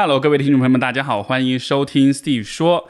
Hello，各位听众朋友们，大家好，欢迎收听 Steve 说。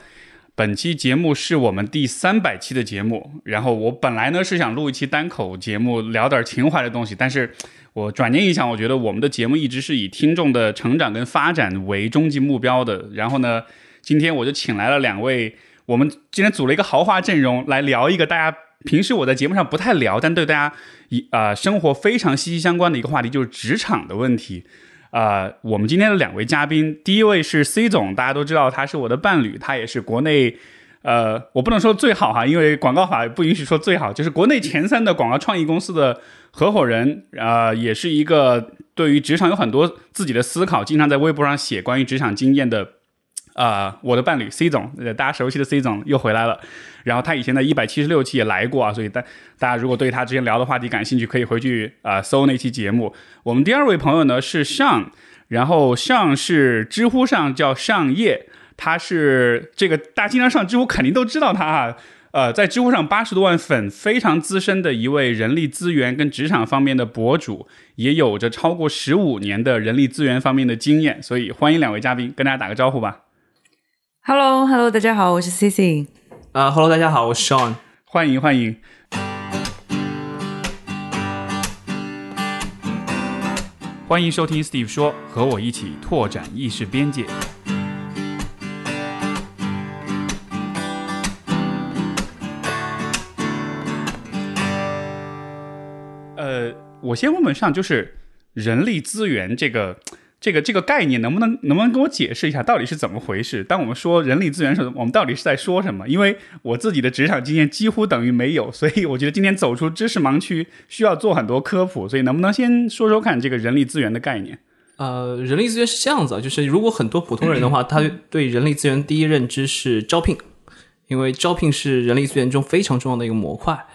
本期节目是我们第三百期的节目。然后我本来呢是想录一期单口节目，聊点情怀的东西，但是我转念一想，我觉得我们的节目一直是以听众的成长跟发展为终极目标的。然后呢，今天我就请来了两位，我们今天组了一个豪华阵容来聊一个大家平时我在节目上不太聊，但对大家一啊生活非常息息相关的一个话题，就是职场的问题。呃，我们今天的两位嘉宾，第一位是 C 总，大家都知道他是我的伴侣，他也是国内，呃，我不能说最好哈，因为广告法不允许说最好，就是国内前三的广告创意公司的合伙人，呃，也是一个对于职场有很多自己的思考，经常在微博上写关于职场经验的。啊，我的伴侣 C 总，大家熟悉的 C 总又回来了。然后他以前在一百七十六期也来过啊，所以大大家如果对他之前聊的话题感兴趣，可以回去啊搜那期节目。我们第二位朋友呢是上，然后上是知乎上叫上叶，他是这个大家经常上知乎肯定都知道他哈。呃，在知乎上八十多万粉，非常资深的一位人力资源跟职场方面的博主，也有着超过十五年的人力资源方面的经验。所以欢迎两位嘉宾跟大家打个招呼吧。Hello，Hello，大家好，我是 Cici。啊，Hello，大家好，我是 Sean。欢迎欢迎，欢迎收听 Steve 说，和我一起拓展意识边界。呃，我先问问上，就是人力资源这个。这个这个概念能不能能不能跟我解释一下到底是怎么回事？当我们说人力资源时，我们到底是在说什么？因为我自己的职场经验几乎等于没有，所以我觉得今天走出知识盲区需要做很多科普。所以能不能先说说看这个人力资源的概念？呃，人力资源是这样子，就是如果很多普通人的话，他对人力资源第一认知是招聘，因为招聘是人力资源中非常重要的一个模块。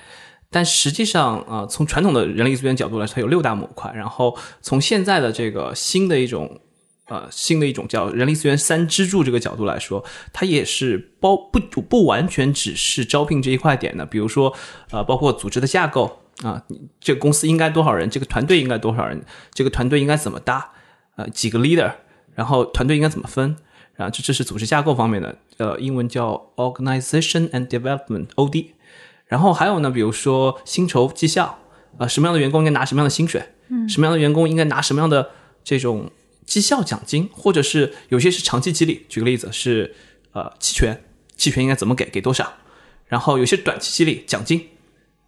但实际上，啊，从传统的人力资源角度来说，它有六大模块。然后从现在的这个新的一种，呃，新的一种叫人力资源三支柱这个角度来说，它也是包不不完全只是招聘这一块点的。比如说，呃，包括组织的架构啊，这个公司应该多少人，这个团队应该多少人，这个团队应该怎么搭，呃，几个 leader，然后团队应该怎么分，啊，这这是组织架构方面的，呃，英文叫 organization and development，OD。然后还有呢，比如说薪酬绩效，呃，什么样的员工应该拿什么样的薪水，嗯，什么样的员工应该拿什么样的这种绩效奖金，或者是有些是长期激励。举个例子是，呃，期权，期权应该怎么给，给多少？然后有些短期激励奖金，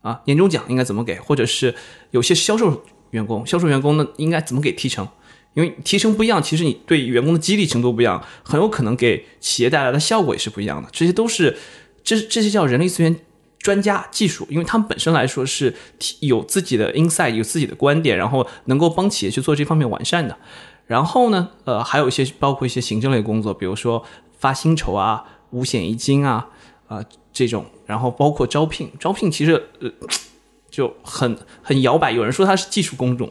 啊，年终奖应该怎么给？或者是有些销售员工，销售员工呢应该怎么给提成？因为提成不一样，其实你对员工的激励程度不一样，很有可能给企业带来的效果也是不一样的。这些都是，这这些叫人力资源。专家技术，因为他们本身来说是有自己的 insight，有自己的观点，然后能够帮企业去做这方面完善的。然后呢，呃，还有一些包括一些行政类工作，比如说发薪酬啊、五险一金啊，啊这种。然后包括招聘，招聘其实呃 就很很摇摆。有人说它是技术工种，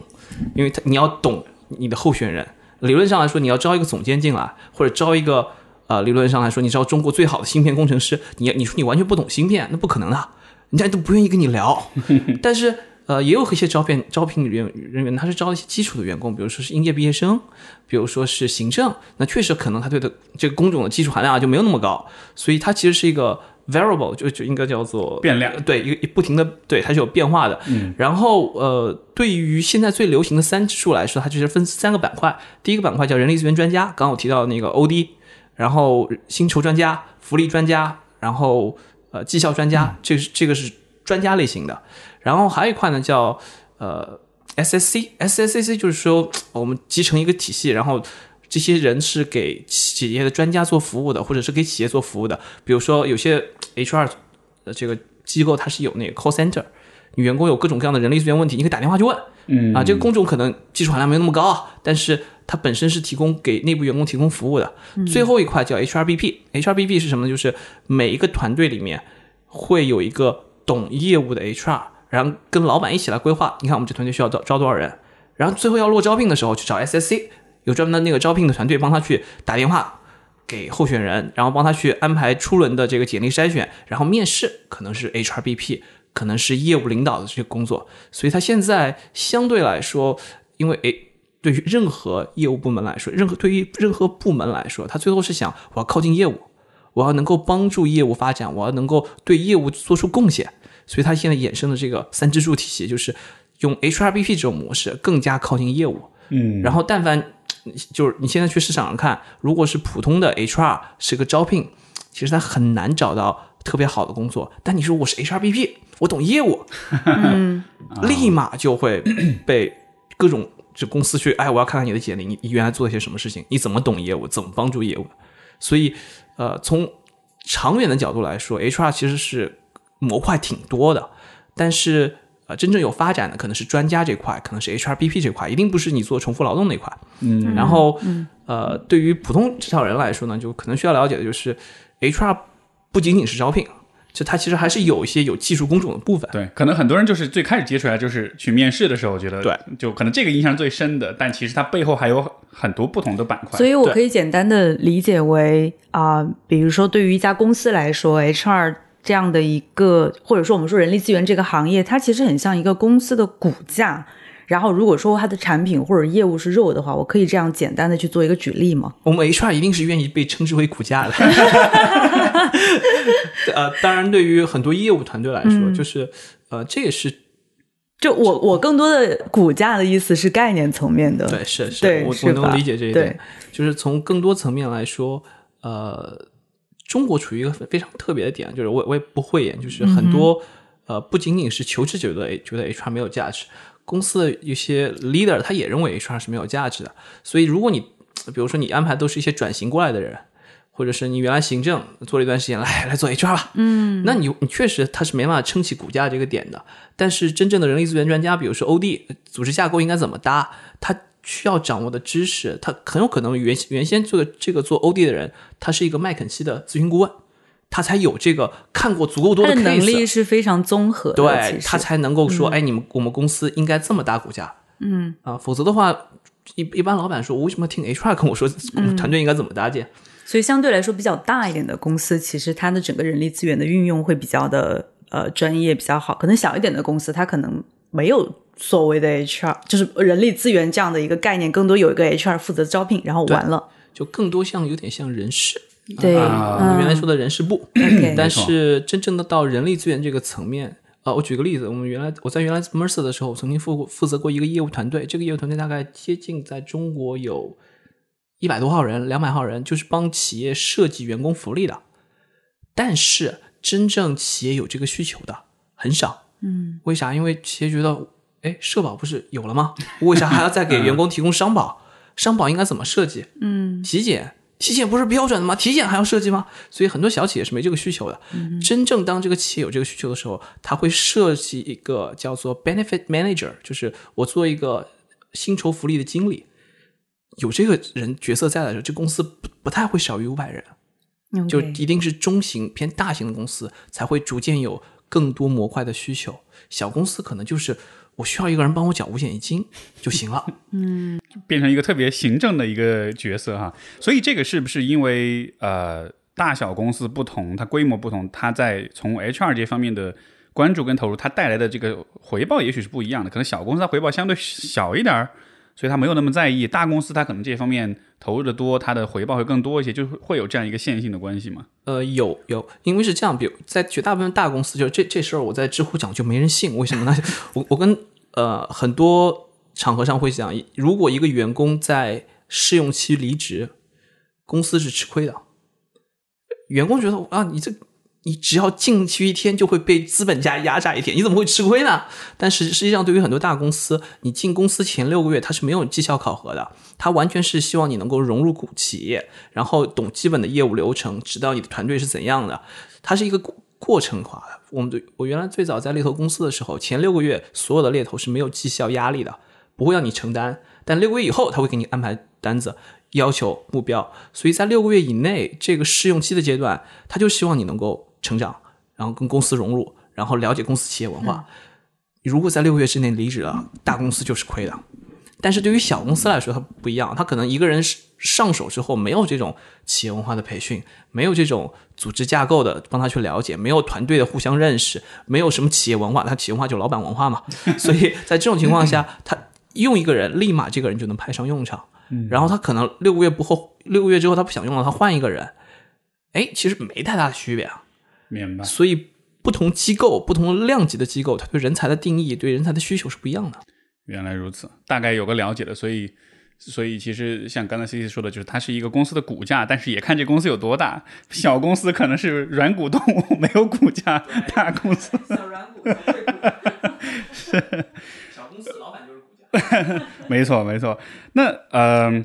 因为他你要懂你的候选人。理论上来说，你要招一个总监进来，或者招一个。呃，理论上来说，你知道中国最好的芯片工程师，你你说你完全不懂芯片，那不可能的，人家都不愿意跟你聊。但是，呃，也有一些招聘招聘人人员，他是招一些基础的员工，比如说是应届毕业生，比如说是行政，那确实可能他对的这个工种的技术含量就没有那么高，所以它其实是一个 variable，就就应该叫做变量，对，一个不停的，对，它是有变化的。然后，呃，对于现在最流行的三指数来说，它其实分三个板块，第一个板块叫人力资源专家，刚刚我提到的那个 OD。然后薪酬专家、福利专家，然后呃绩效专家，这是这个是专家类型的。然后还有一块呢叫呃 SSC，SSCC 就是说我们集成一个体系，然后这些人是给企业的专家做服务的，或者是给企业做服务的。比如说有些 HR 的这个机构它是有那个 call center，你员工有各种各样的人力资源问题，你可以打电话去问。嗯啊，这个工种可能技术含量没有那么高，但是。它本身是提供给内部员工提供服务的。最后一块叫 HRBP，HRBP 是什么呢？就是每一个团队里面会有一个懂业务的 HR，然后跟老板一起来规划。你看我们这团队需要招招多少人，然后最后要落招聘的时候去找 SSC，有专门的那个招聘的团队帮他去打电话给候选人，然后帮他去安排初轮的这个简历筛选，然后面试可能是 HRBP，可能是业务领导的这些工作。所以他现在相对来说，因为诶。对于任何业务部门来说，任何对于任何部门来说，他最后是想我要靠近业务，我要能够帮助业务发展，我要能够对业务做出贡献。所以，他现在衍生的这个三支柱体系，就是用 HRBP 这种模式更加靠近业务。嗯，然后，但凡就是你现在去市场上看，如果是普通的 HR 是个招聘，其实他很难找到特别好的工作。但你说我是 HRBP，我懂业务，立马就会被各种这公司去，哎，我要看看你的简历，你你原来做了些什么事情，你怎么懂业务，怎么帮助业务。所以，呃，从长远的角度来说，HR 其实是模块挺多的，但是呃，真正有发展的可能是专家这块，可能是 HRBP 这块，一定不是你做重复劳动那块。嗯，然后，呃，对于普通职场人来说呢，就可能需要了解的就是，HR 不仅仅是招聘，就它其实还是有一些有技术工种的部分。对，可能很多人就是最开始接触来就是去面试的时候，觉得对，就可能这个印象最深的，但其实它背后还有很多不同的板块。所以我可以简单的理解为啊、比如说对于一家公司来说，HR 这样的一个，或者说我们说人力资源这个行业，它其实很像一个公司的骨架。然后如果说它的产品或者业务是肉的话，我可以这样简单的去做一个举例吗？我们 HR 一定是愿意被称之为骨架的。呃，当然，对于很多业务团队来说，就是呃，这也是就我我更多的骨架的意思是概念层面的，对，是是，对我是我能理解这一点。就是从更多层面来说，呃，中国处于一个非常特别的点，就是我我也不讳言，就是很多、呃，不仅仅是求职者觉得觉得 HR 没有价值，公司的一些 leader 他也认为 HR 是没有价值的。所以，如果你比如说你安排都是一些转型过来的人，或者是你原来行政做了一段时间，来来做 HR 吧，嗯，那你你确实他是没办法撑起股价这个点的。但是真正的人力资源专家，比如说 OD 组织架构应该怎么搭，他需要掌握的知识，他很有可能原原先这个这个做 OD 的人，他是一个麦肯锡的咨询顾问，他才有这个看过足够多的 case，能力是非常综合的，对他才能够说，哎，你们我们公司应该这么大骨架，嗯。啊，否则的话，一一般老板说，我为什么听 HR 跟我说我们团队应该怎么搭建？所以相对来说比较大一点的公司，其实它的整个人力资源的运用会比较的呃专业比较好。可能小一点的公司，它可能没有所谓的 HR，就是人力资源这样的一个概念，更多有一个 HR 负责招聘，然后完了。就更多像有点像人事，对，啊嗯你原来说的人事部 但是真正的到人力资源这个层面，呃，我举个例子，我们原来我在原来 Mercer 的时候，我曾经负过负责过一个业务团队，这个业务团队大概接近在中国有一百多号人，两百号人，就是帮企业设计员工福利的。但是真正企业有这个需求的很少，嗯，为啥？因为企业觉得，哎，社保不是有了吗？为啥还要再给员工提供商保？商保应该怎么设计？嗯，体检，体检不是标准的吗？体检还要设计吗？所以很多小企业是没这个需求的。真正当这个企业有这个需求的时候，他会设计一个叫做 benefit manager，就是我做一个薪酬福利的经理，有这个人角色在的时候，这公司不不太会少于五百人。就一定是中型偏大型的公司才会逐渐有更多模块的需求，小公司可能就是我需要一个人帮我缴五险一金 就行了。嗯变成一个特别行政的一个角色哈。所以这个是不是因为呃大小公司不同，它规模不同，它在从 HR 这方面的关注跟投入，它带来的这个回报也许是不一样的。可能小公司它回报相对小一点儿，所以他没有那么在意；大公司他可能这方面投入的多，他的回报会更多一些，就会有这样一个线性的关系嘛。呃，有有，因为是这样，比如在绝大部分大公司，就这这事儿，我在知乎讲就没人信，为什么呢？我我跟呃很多场合上会讲，如果一个员工在试用期离职，公司是吃亏的。员工觉得啊，你这你只要进去一天就会被资本家压榨一天，你怎么会吃亏呢？但是实际上，对于很多大公司，你进公司前六个月它是没有绩效考核的，它完全是希望你能够融入股企业，然后懂基本的业务流程，知道你的团队是怎样的，它是一个过程化的。我们对我原来最早在猎头公司的时候，前六个月所有的猎头是没有绩效压力的，不会让你承担，但六个月以后他会给你安排单子。要求目标，所以在六个月以内这个试用期的阶段，他就希望你能够成长，然后跟公司融入，然后了解公司企业文化。如果在六个月之内离职了，大公司就是亏的。但是对于小公司来说，它不一样，他可能一个人上手之后，没有这种企业文化的培训，没有这种组织架构的帮他去了解，没有团队的互相认识，没有什么企业文化，他企业文化就老板文化嘛。所以在这种情况下，他用一个人，立马这个人就能派上用场。然后他可能六个月不后，六个月之后他不想用了，他换一个人，哎，其实没太大的区别啊。明白。所以不同机构、不同量级的机构，它对人才的定义、对人才的需求是不一样的。原来如此，大概有个了解的。所以，所以其实像刚才 C C 说的，就是它是一个公司的股价，但是也看这公司有多大。小公司可能是软股动物，没有股价；大公司小软股是 小公司老板就是股价。没错，没错。那呃。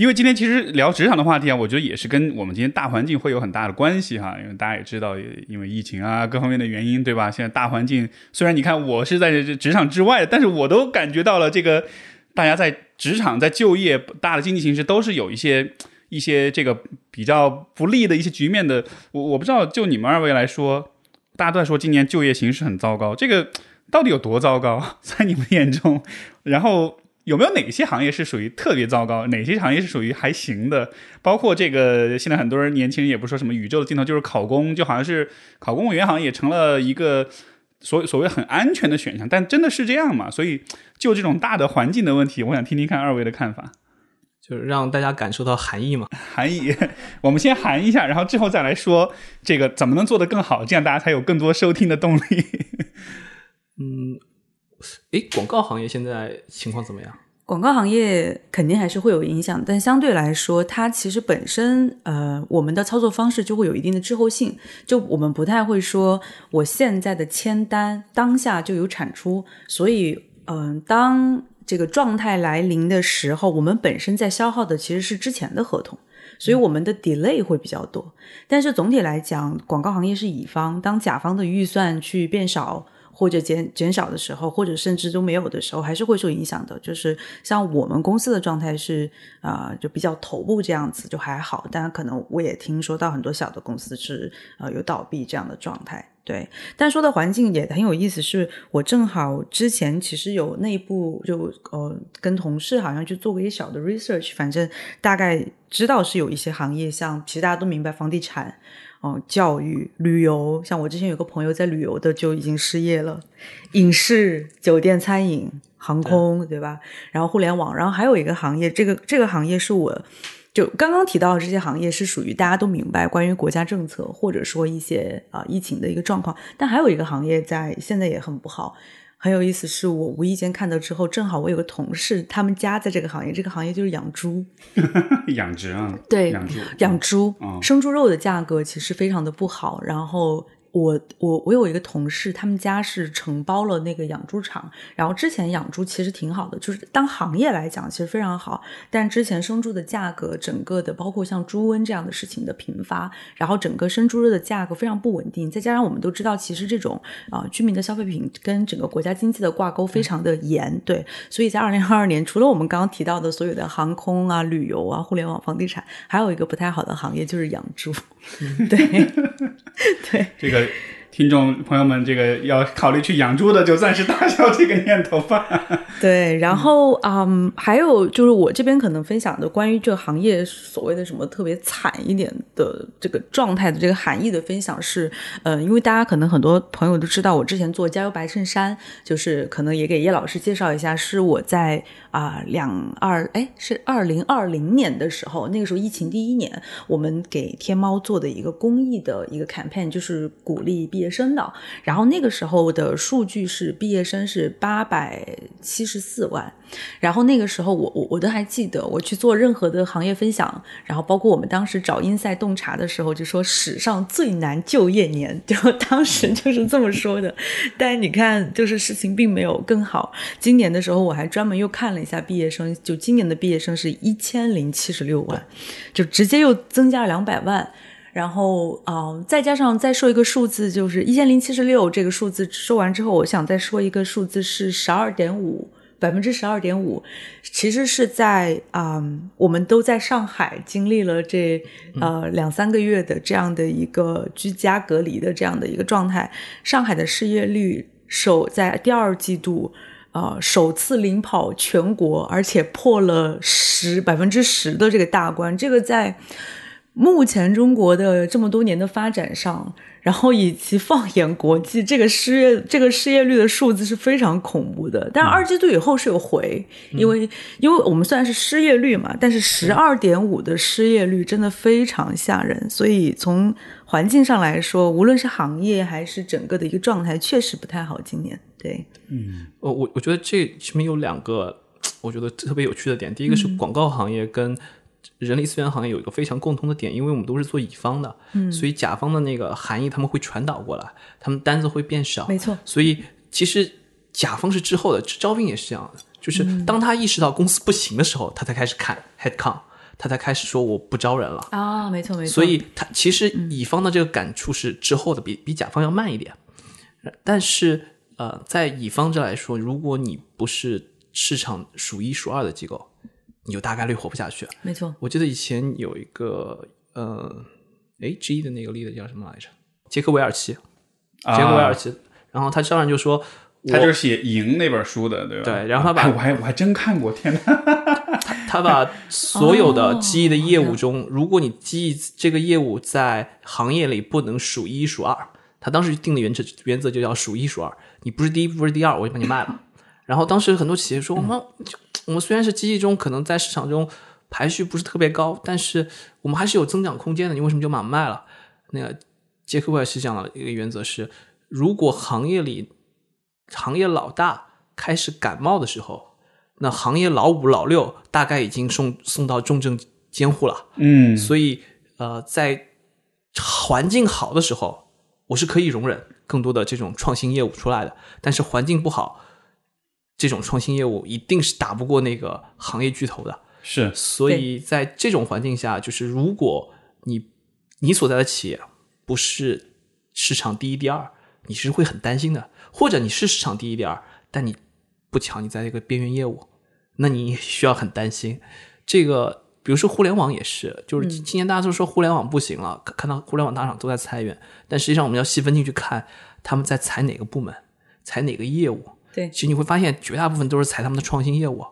因为今天其实聊职场的话题啊，我觉得也是跟我们今天大环境会有很大的关系哈。因为大家也知道，因为疫情啊各方面的原因，对吧？现在大环境虽然你看我是在职场之外，但是我都感觉到了这个大家在职场在就业大的经济形势都是有一些一些这个比较不利的一些局面的。我我不知道，就你们二位来说，大家都在说今年就业形势很糟糕，这个到底有多糟糕 在你们眼中？然后。有没有哪些行业是属于特别糟糕？哪些行业是属于还行的？包括这个，现在很多人年轻人也不说什么宇宙的尽头就是考公，就好像是考公务员好像也成了一个所所谓很安全的选项。但真的是这样吗？所以就这种大的环境的问题，我想听听看二位的看法，就是让大家感受到含义嘛。含义，我们先含一下，然后之后再来说这个怎么能做得更好，这样大家才有更多收听的动力。嗯。诶，广告行业现在情况怎么样？广告行业肯定还是会有影响，但相对来说，它其实本身呃，我们的操作方式就会有一定的滞后性。就我们不太会说，我现在的签单当下就有产出，所以嗯，当这个状态来临的时候，我们本身在消耗的其实是之前的合同，所以我们的 delay 会比较多。但是总体来讲，广告行业是乙方，当甲方的预算去变少。或者减减少的时候，或者甚至都没有的时候，还是会受影响的。就是像我们公司的状态是啊，就比较头部这样子，就还好。但可能我也听说到很多小的公司是呃有倒闭这样的状态。对，但说的环境也很有意思。是我正好之前其实有内部就呃跟同事好像去做过一些小的 research，反正大概知道是有一些行业，像其实大家都明白房地产。哦，教育、旅游，像我之前有个朋友在旅游的就已经失业了，影视、酒店、餐饮、航空，对吧？然后互联网，然后还有一个行业，这个这个行业是我就刚刚提到的这些行业是属于大家都明白关于国家政策或者说一些啊疫情的一个状况，但还有一个行业在现在也很不好。很有意思，是我无意间看到之后，正好我有个同事，他们家在这个行业，这个行业就是养猪，养殖啊，对，养猪，养猪，生猪肉的价格其实非常的不好，然后。我我我有一个同事，他们家是承包了那个养猪场，然后之前养猪其实挺好的，就是当行业来讲其实非常好，但之前生猪的价格，整个的包括像猪瘟这样的事情的频发，然后整个生猪肉的价格非常不稳定，再加上我们都知道，其实这种啊居民的消费品跟整个国家经济的挂钩非常的严，对，所以在二零二二年，除了我们刚刚提到的所有的航空啊、旅游啊、互联网、房地产，还有一个不太好的行业就是养猪，对 对这个。So 听众朋友们，这个要考虑去养猪的，就暂时打消这个念头吧。对，然后嗯，还有就是我这边可能分享的关于这个行业所谓的什么特别惨一点的这个状态的这个含义的分享是，呃，因为大家可能很多朋友都知道，我之前做加油白衬衫，就是可能也给叶老师介绍一下，是我在啊两二哎是二零二零年的时候，那个时候疫情第一年，我们给天猫做的一个公益的一个 campaign，就是鼓励毕毕业生的，然后那个时候的数据是毕业生是八百七十四万，然后那个时候我我我都还记得，我去做任何的行业分享，然后包括我们当时找英赛洞察的时候，就说史上最难就业年，就当时就是这么说的。但你看，就是事情并没有更好。今年的时候，我还专门又看了一下毕业生，就今年的毕业生是一千零七十六万，就直接又增加了两百万。然后啊，再加上再说一个数字，就是一千零七十六这个数字说完之后，我想再说一个数字是十二点五百分之十二点五，其实是在啊，我们都在上海经历了这呃两三个月的这样的一个居家隔离的这样的一个状态，上海的失业率首在第二季度啊首次领跑全国，而且破了十百分之十的这个大关，这个在。目前中国的这么多年的发展上，然后以及放眼国际，这个失业这个失业率的数字是非常恐怖的。但是二季度以后是有回，因为因为我们虽然是失业率嘛，但是十二点五的失业率真的非常吓人。所以从环境上来说，无论是行业还是整个的一个状态，确实不太好。今年。对，嗯，我我觉得这前面有两个我觉得特别有趣的点，第一个是广告行业跟人力资源行业有一个非常共通的点，因为我们都是做乙方的，嗯，所以甲方的那个含义他们会传导过来，他们单子会变少，没错。所以其实甲方是滞后的，招聘也是这样的，就是当他意识到公司不行的时候，他才开始砍 head count，他才开始说我不招人了。啊，没错没错。所以他其实乙方的这个感触是之后的，比比甲方要慢一点。但是呃，在乙方这来说，如果你不是市场数一数二的机构，你就大概率活不下去。没错，我记得以前有一个呃，哎，G 一的那个 leader 叫什么来着？杰克韦尔奇，啊杰克韦尔奇。然后他上来就说，我他就是写《赢》那本书的，对吧？对然后他把哎我还我还真看过，天哪！他把所有的哦记忆的业务中，如果你记忆这个业务在行业里不能数一数二，他当时定的原则原则就叫数一数二，你不是第一不是第二，我就把你卖了。然后当时很多企业说，我们就我们虽然是记忆中可能在市场中排序不是特别高，但是我们还是有增长空间的，你为什么就把卖了？那个杰克韦尔西讲的一个原则是，如果行业里行业老大开始感冒的时候，那行业老五、老六大概已经送送到重症监护了。嗯，所以呃，在环境好的时候，我是可以容忍更多的这种创新业务出来的。但是环境不好，这种创新业务一定是打不过那个行业巨头的。是所以在这种环境下，就是如果你你所在的企业不是市场第一、第二，你是会很担心的；或者你是市场第一、第二，但你不巧你在这个边缘业务，那你需要很担心。这个比如说互联网也是，就是今年大家都说互联网不行了，看看到互联网大厂都在裁员，但实际上我们要细分进去看，他们在裁哪个部门，裁哪个业务。对其实你会发现，绝大部分都是裁他们的创新业务。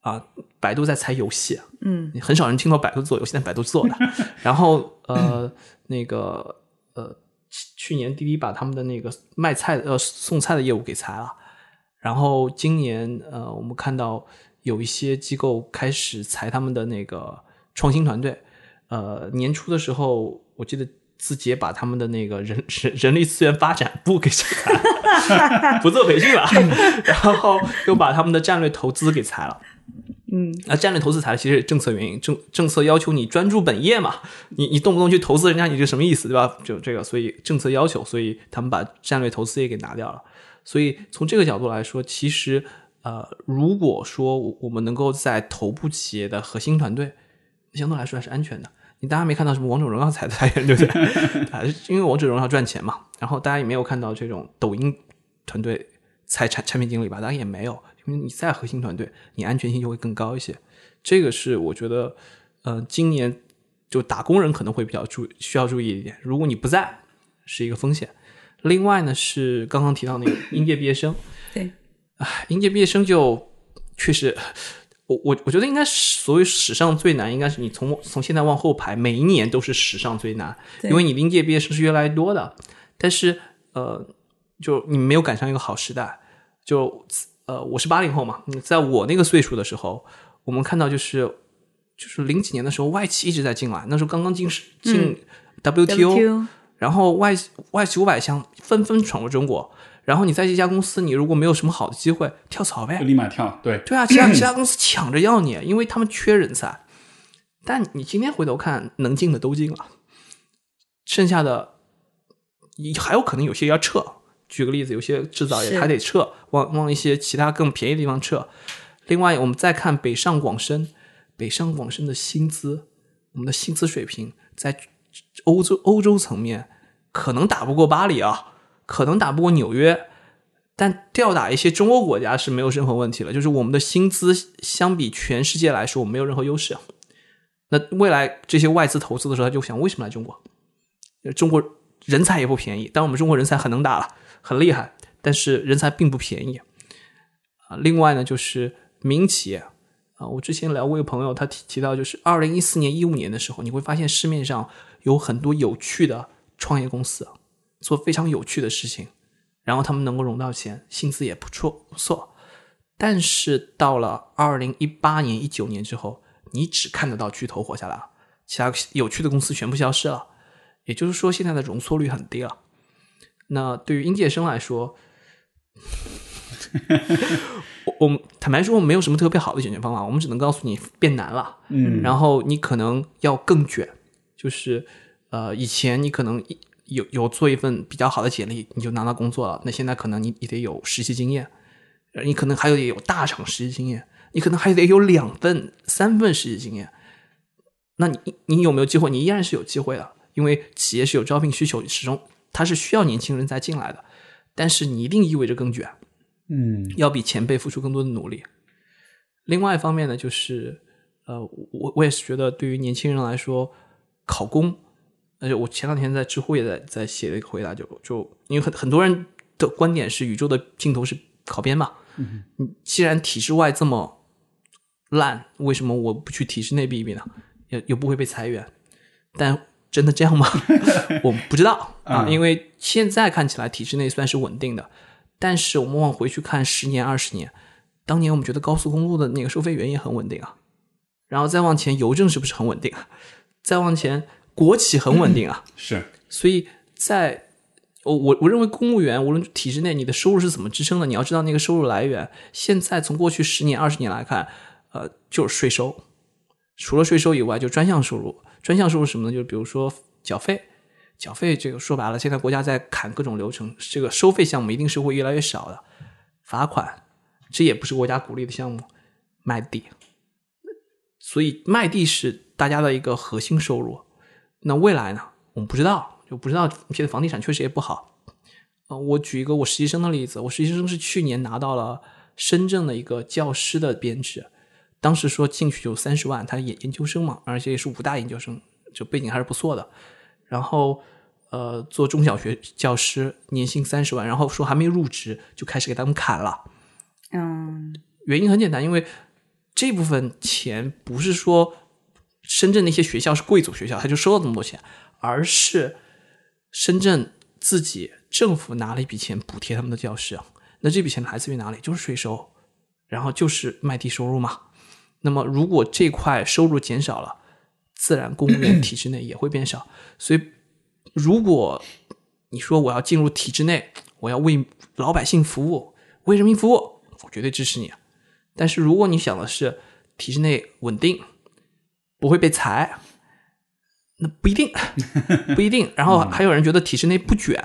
啊，百度在裁游戏，嗯，很少人听到百度做游戏，但百度做的。然后呃，那个呃，去去年滴滴把他们的那个卖菜的呃送菜的业务给裁了。然后今年呃，我们看到有一些机构开始裁他们的那个创新团队。呃，年初的时候，我记得字节把他们的那个人 人人力资源发展部给裁了，不做培训了，然后又把他们的战略投资给裁了。嗯，啊，战略投资裁其实是政策原因，政政策要求你专注本业嘛，你你动不动去投资人家，你这什么意思，对吧？就这个，所以政策要求，所以他们把战略投资也给拿掉了。所以从这个角度来说，其实呃，如果说我我们能够在头部企业的核心团队，相对来说还是安全的。你大家没看到什么王者荣耀裁的裁员，对不对？啊，因为王者荣耀赚钱嘛。然后大家也没有看到这种抖音团队裁产产品经理吧？大家也没有，因为你在核心团队，你安全性就会更高一些。这个是我觉得，呃，今年就打工人可能会比较注需要注意一点。如果你不在，是一个风险。另外呢，是刚刚提到那个应届毕业生，对，啊，应届毕业生就确实，我我我觉得应该是所谓史上最难，应该是你从从现在往后排，每一年都是史上最难，因为你应届毕业生是越来越多的，但是呃，就你没有赶上一个好时代，就呃，我是八零后嘛，嗯在我那个岁数的时候，我们看到就是就是零几年的时候，外企一直在进来，那时候刚刚进市进 WTO，、WTO 然后外外企五百强纷纷闯入中国，然后你在这家公司，你如果没有什么好的机会，跳槽呗就。立马跳，对，对啊，其他 其他公司抢着要你，因为他们缺人才。但你今天回头看，能进的都进了，剩下的你还有可能有些要撤。举个例子，有些制造业是还得撤，往往一些其他更便宜的地方撤。另外，我们再看北上广深，北上广深的薪资，我们的薪资水平在欧洲欧洲层面可能打不过巴黎啊，可能打不过纽约，但吊打一些中欧国家是没有任何问题了。就是我们的薪资相比全世界来说，我们没有任何优势。那未来这些外资投资的时候，他就想为什么来中国？中国人才也不便宜，但我们中国人才很能打了，很厉害，但是人才并不便宜啊。另外呢，就是民营企业，啊、我之前聊过一个朋友，他提提到，就是二零一四年、一五年的时候，你会发现市面上有很多有趣的创业公司，做非常有趣的事情，然后他们能够融到钱，薪资也不错不错。但是到了二零一八年、一九年之后，你只看得到巨头活下来了，其他有趣的公司全部消失了。也就是说，现在的容错率很低了。那对于应届生来说，我我们坦白说，我们没有什么特别好的解决方法，我们只能告诉你变难了，嗯然后你可能要更卷，就是呃，以前你可能一有有做一份比较好的简历，你就拿到工作了，那现在可能你你得有实习经验，呃你可能还有得有大厂实习经验，你可能还得有两份、三份实习经验。那你你有没有机会？你依然是有机会的，因为企业是有招聘需求，始终它是需要年轻人才进来的，但是你一定意味着更卷。嗯要比前辈付出更多的努力。另外一方面呢，就是呃，我我也是觉得，对于年轻人来说，考公，而且我前两天在知乎也在在写了一个回答，就就因为很很多人的观点是宇宙的尽头是考编嘛，嗯，既然体制外这么烂，为什么我不去体制内避一避呢？又又不会被裁员，但真的这样吗？我们不知道 啊，因为现在看起来体制内算是稳定的，但是我们往回去看十年、二十年，当年我们觉得高速公路的那个收费员也很稳定啊，然后再往前，邮政是不是很稳定啊？再往前，国企很稳定啊，是所以在我我我认为公务员无论体制内，你的收入是怎么支撑的，你要知道那个收入来源。现在从过去十年、二十年来看，呃，就是税收，除了税收以外，就专项收入。专项收入什么呢？就是比如说缴费，缴费这个说白了，现在国家在砍各种流程，这个收费项目一定是会越来越少的。罚款，这也不是国家鼓励的项目。卖地，所以卖地是大家的一个核心收入。那未来呢？我们不知道，就不知道现在房地产确实也不好。呃，我举一个我实习生的例子，我实习生是去年拿到了深圳的一个教师的编制，当时说进去就三十万，他是研研究生嘛，而且也是武大研究生，就背景还是不错的。然后呃，做中小学教师，年薪三十万，然后说还没入职就开始给他们砍了。嗯原因很简单，因为这部分钱不是说深圳那些学校是贵族学校，他就收了这么多钱，而是深圳自己政府拿了一笔钱补贴他们的教师。那这笔钱来自于哪里？就是税收，然后就是卖地收入嘛。那么如果这块收入减少了，自然公务员体制内也会变少。所以，如果你说我要进入体制内，我要为老百姓服务，为人民服务，我绝对支持你。但是如果你想的是体制内稳定，不会被裁，那不一定，不一定。然后还有人觉得体制内不卷，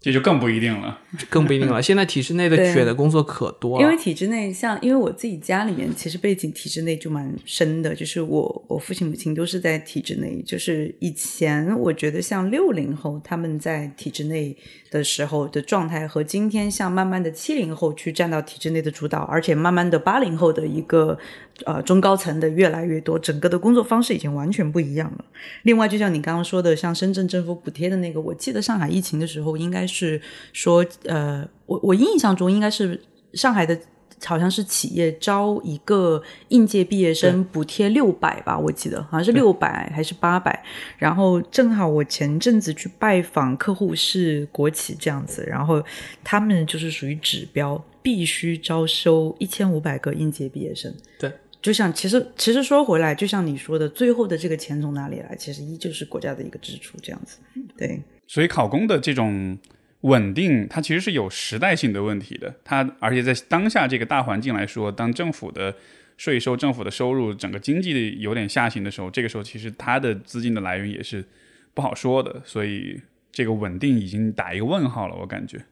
这就更不一定了。更不一定了。现在体制内的对卷的工作可多了，因为体制内像，因为我自己家里面其实背景体制内就蛮深的，就是我我父亲母亲都是在体制内，就是以前我觉得像六零后他们在体制内的时候的状态和今天像慢慢的七零后去占到体制内的主导，而且慢慢的八零后的一个呃中高层的越来越多，整个的工作方式已经完全不一样了。另外，就像你刚刚说的，像深圳政府补贴的那个，我记得上海疫情的时候，应该是说，呃，我我印象中应该是上海的，好像是企业招一个应届毕业生补贴六百吧，我记得好像是六百还是八百。然后正好我前阵子去拜访客户是国企这样子，然后他们就是属于指标，必须招收一千五百个应届毕业生。对。就像其实其实说回来，就像你说的，最后的这个钱从哪里来？其实依旧是国家的一个支出，这样子。对，所以考公的这种稳定，它其实是有时代性的问题的。它而且在当下这个大环境来说，当政府的税收、政府的收入、整个经济有点下行的时候，这个时候其实它的资金的来源也是不好说的。所以这个稳定已经打一个问号了，我感觉。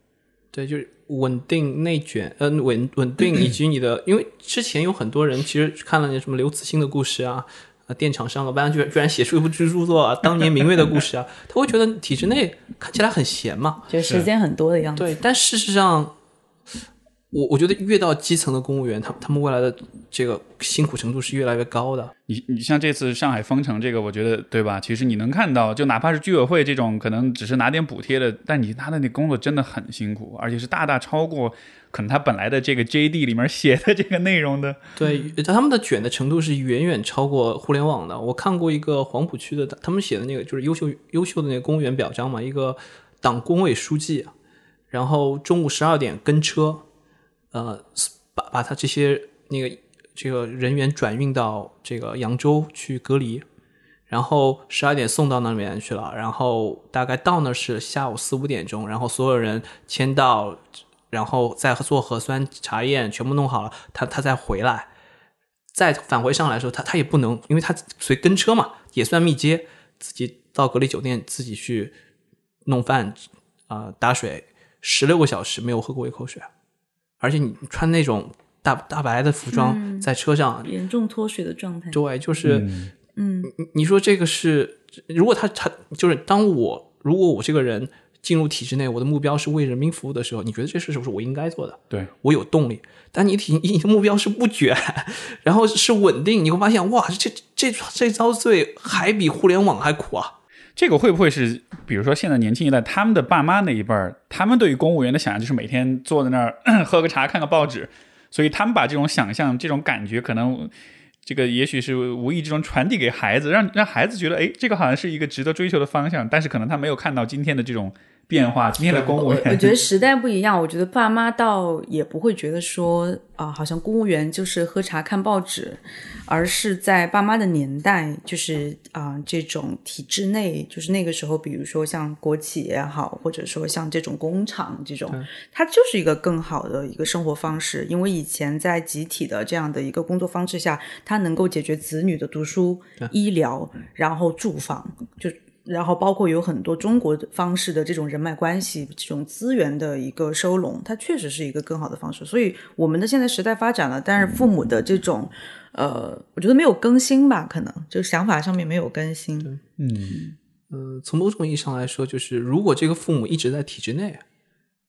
对，就是稳定内卷，呃，稳稳定以及你的，因为之前有很多人其实看了那什么刘慈欣的故事啊，啊，电厂上个班居然居然写出一部著作啊，当年明月的故事啊，他会觉得体制内看起来很闲嘛，就时间很多的样子。对，但事实上，我我觉得越到基层的公务员，他他们未来的这个辛苦程度是越来越高的。你你像这次上海封城这个，我觉得对吧？其实你能看到，就哪怕是居委会这种可能只是拿点补贴的，但你他的那工作真的很辛苦，而且是大大超过可能他本来的这个 JD 里面写的这个内容的。对，他们的卷的程度是远远超过互联网的。我看过一个黄浦区的，他们写的那个就是优秀优秀的那个公务员表彰嘛，一个党工委书记，然后中午十二点跟车。呃，把把他这些那个这个人员转运到这个扬州去隔离，然后十二点送到那里面去了，然后大概到那是下午四五点钟，然后所有人签到，然后再做核酸查验，全部弄好了，他他再回来，再返回上来的时候，他他也不能，因为他随跟车嘛，也算密接，自己到隔离酒店自己去弄饭啊打水，十六个小时没有喝过一口水。而且你穿那种大大白的服装在车上，严重脱水的状态。对，就是，嗯，你你说这个是，如果他他就是当我如果我这个人进入体制内，我的目标是为人民服务的时候，你觉得这事是不是我应该做的？对我有动力。但你体你的目标是不卷，然后是稳定，你会发现哇，这这这遭罪还比互联网还苦啊！这个会不会是，比如说现在年轻一代，他们的爸妈那一辈儿，他们对于公务员的想象就是每天坐在那儿 喝个茶、看个报纸，所以他们把这种想象、这种感觉，可能这个也许是无意之中传递给孩子，让让孩子觉得，哎，这个好像是一个值得追求的方向，但是可能他没有看到今天的这种。变化，今天的公务员，我觉得时代不一样。我觉得爸妈倒也不会觉得说啊，好像公务员就是喝茶看报纸，而是在爸妈的年代，就是啊，这种体制内，就是那个时候，比如说像国企也好，或者说像这种工厂这种，它就是一个更好的一个生活方式。因为以前在集体的这样的一个工作方式下，它能够解决子女的读书、医疗，然后住房，就。然后包括有很多中国方式的这种人脉关系、这种资源的一个收拢，它确实是一个更好的方式。所以我们的现在时代发展了，但是父母的这种，呃，我觉得没有更新吧，可能就想法上面没有更新。嗯呃，从某种意义上来说，就是如果这个父母一直在体制内，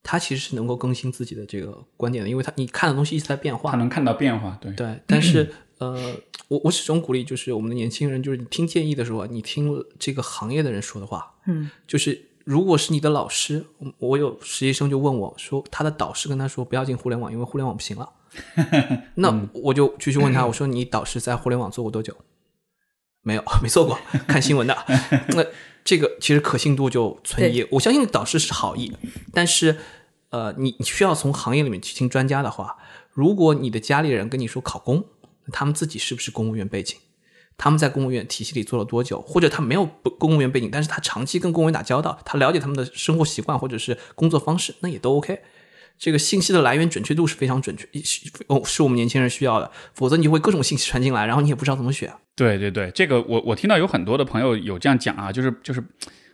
他其实是能够更新自己的这个观点的，因为他你看的东西一直在变化，他能看到变化，对对，但是。呃，我我始终鼓励，就是我们的年轻人，就是你听建议的时候，你听这个行业的人说的话。嗯，就是如果是你的老师，我有实习生就问我说，他的导师跟他说不要进互联网，因为互联网不行了。那我就继续问他，我说你导师在互联网做过多久？没有，没做过，看新闻的。那这个其实可信度就存疑。我相信导师是好意，但是呃，你你需要从行业里面去听专家的话。如果你的家里人跟你说考公。他们自己是不是公务员背景？他们在公务员体系里做了多久？或者他没有公务员背景，但是他长期跟公务员打交道，他了解他们的生活习惯或者是工作方式，那也都 OK。这个信息的来源准确度是非常准确，哦，是我们年轻人需要的。否则你会各种信息传进来，然后你也不知道怎么选。对对对，这个我我听到有很多的朋友有这样讲啊，就是就是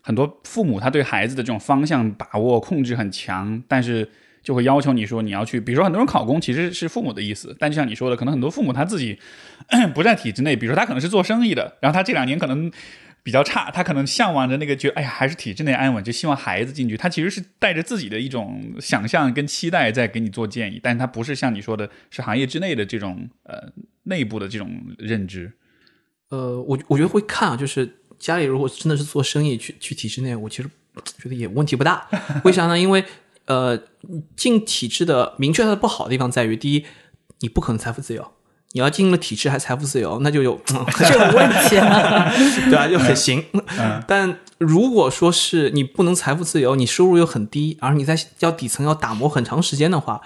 很多父母他对孩子的这种方向把握控制很强，但是。就会要求你说你要去，比如说很多人考公其实是父母的意思，但就像你说的，可能很多父母他自己 不在体制内，比如说他可能是做生意的，然后他这两年可能比较差，他可能向往着那个觉，哎呀还是体制内安稳，就希望孩子进去，他其实是带着自己的一种想象跟期待在给你做建议，但是他不是像你说的是行业之内的这种呃内部的这种认知。呃，我我觉得会看啊，就是家里如果真的是做生意去去体制内，我其实 觉得也问题不大，为啥呢？因为呃，进体制的明确它的不好的地方在于，第一，你不可能财富自由。你要进了体制还财富自由，那就有 这有问题了，对吧？就很行。但如果说是你不能财富自由，你收入又很低，而你在要底层要打磨很长时间的话，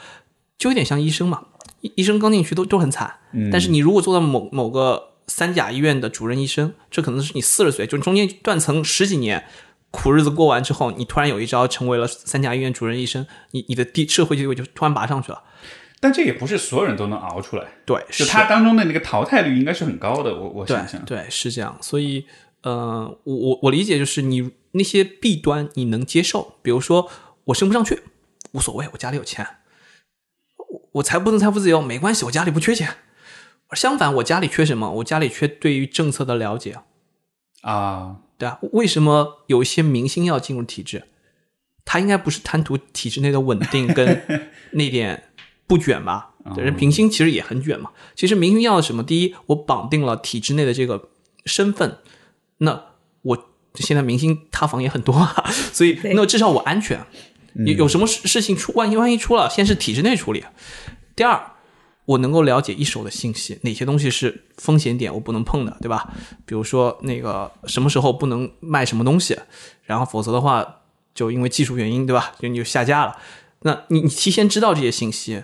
就有点像医生嘛。医医生刚进去都都很惨，但是你如果做到某某个三甲医院的主任医生，这可能是你四十岁，就中间断层十几年。苦日子过完之后，你突然有一招成为了三甲医院主任医生，你你的地社会地位就突然拔上去了。但这也不是所有人都能熬出来。对，就他当中的那个淘汰率应该是很高的。我我想想，对，是这样。所以，呃，我我我理解就是你那些弊端你能接受，比如说我升不上去无所谓，我家里有钱，我我才不能财富自由没关系，我家里不缺钱。相反，我家里缺什么？我家里缺对于政策的了解啊。对啊，为什么有一些明星要进入体制？他应该不是贪图体制内的稳定跟 那点不卷吧？人明星其实也很卷嘛。其实明星要的什么？第一，我绑定了体制内的这个身份，那我现在明星塌房也很多啊，所以那至少我安全。有有什么事事情出，万一万一出了，先是体制内处理。第二，我能够了解一手的信息，哪些东西是风险点，我不能碰的，对吧？比如说那个什么时候不能卖什么东西，然后否则的话，就因为技术原因，对吧？就你就下架了。那你你提前知道这些信息，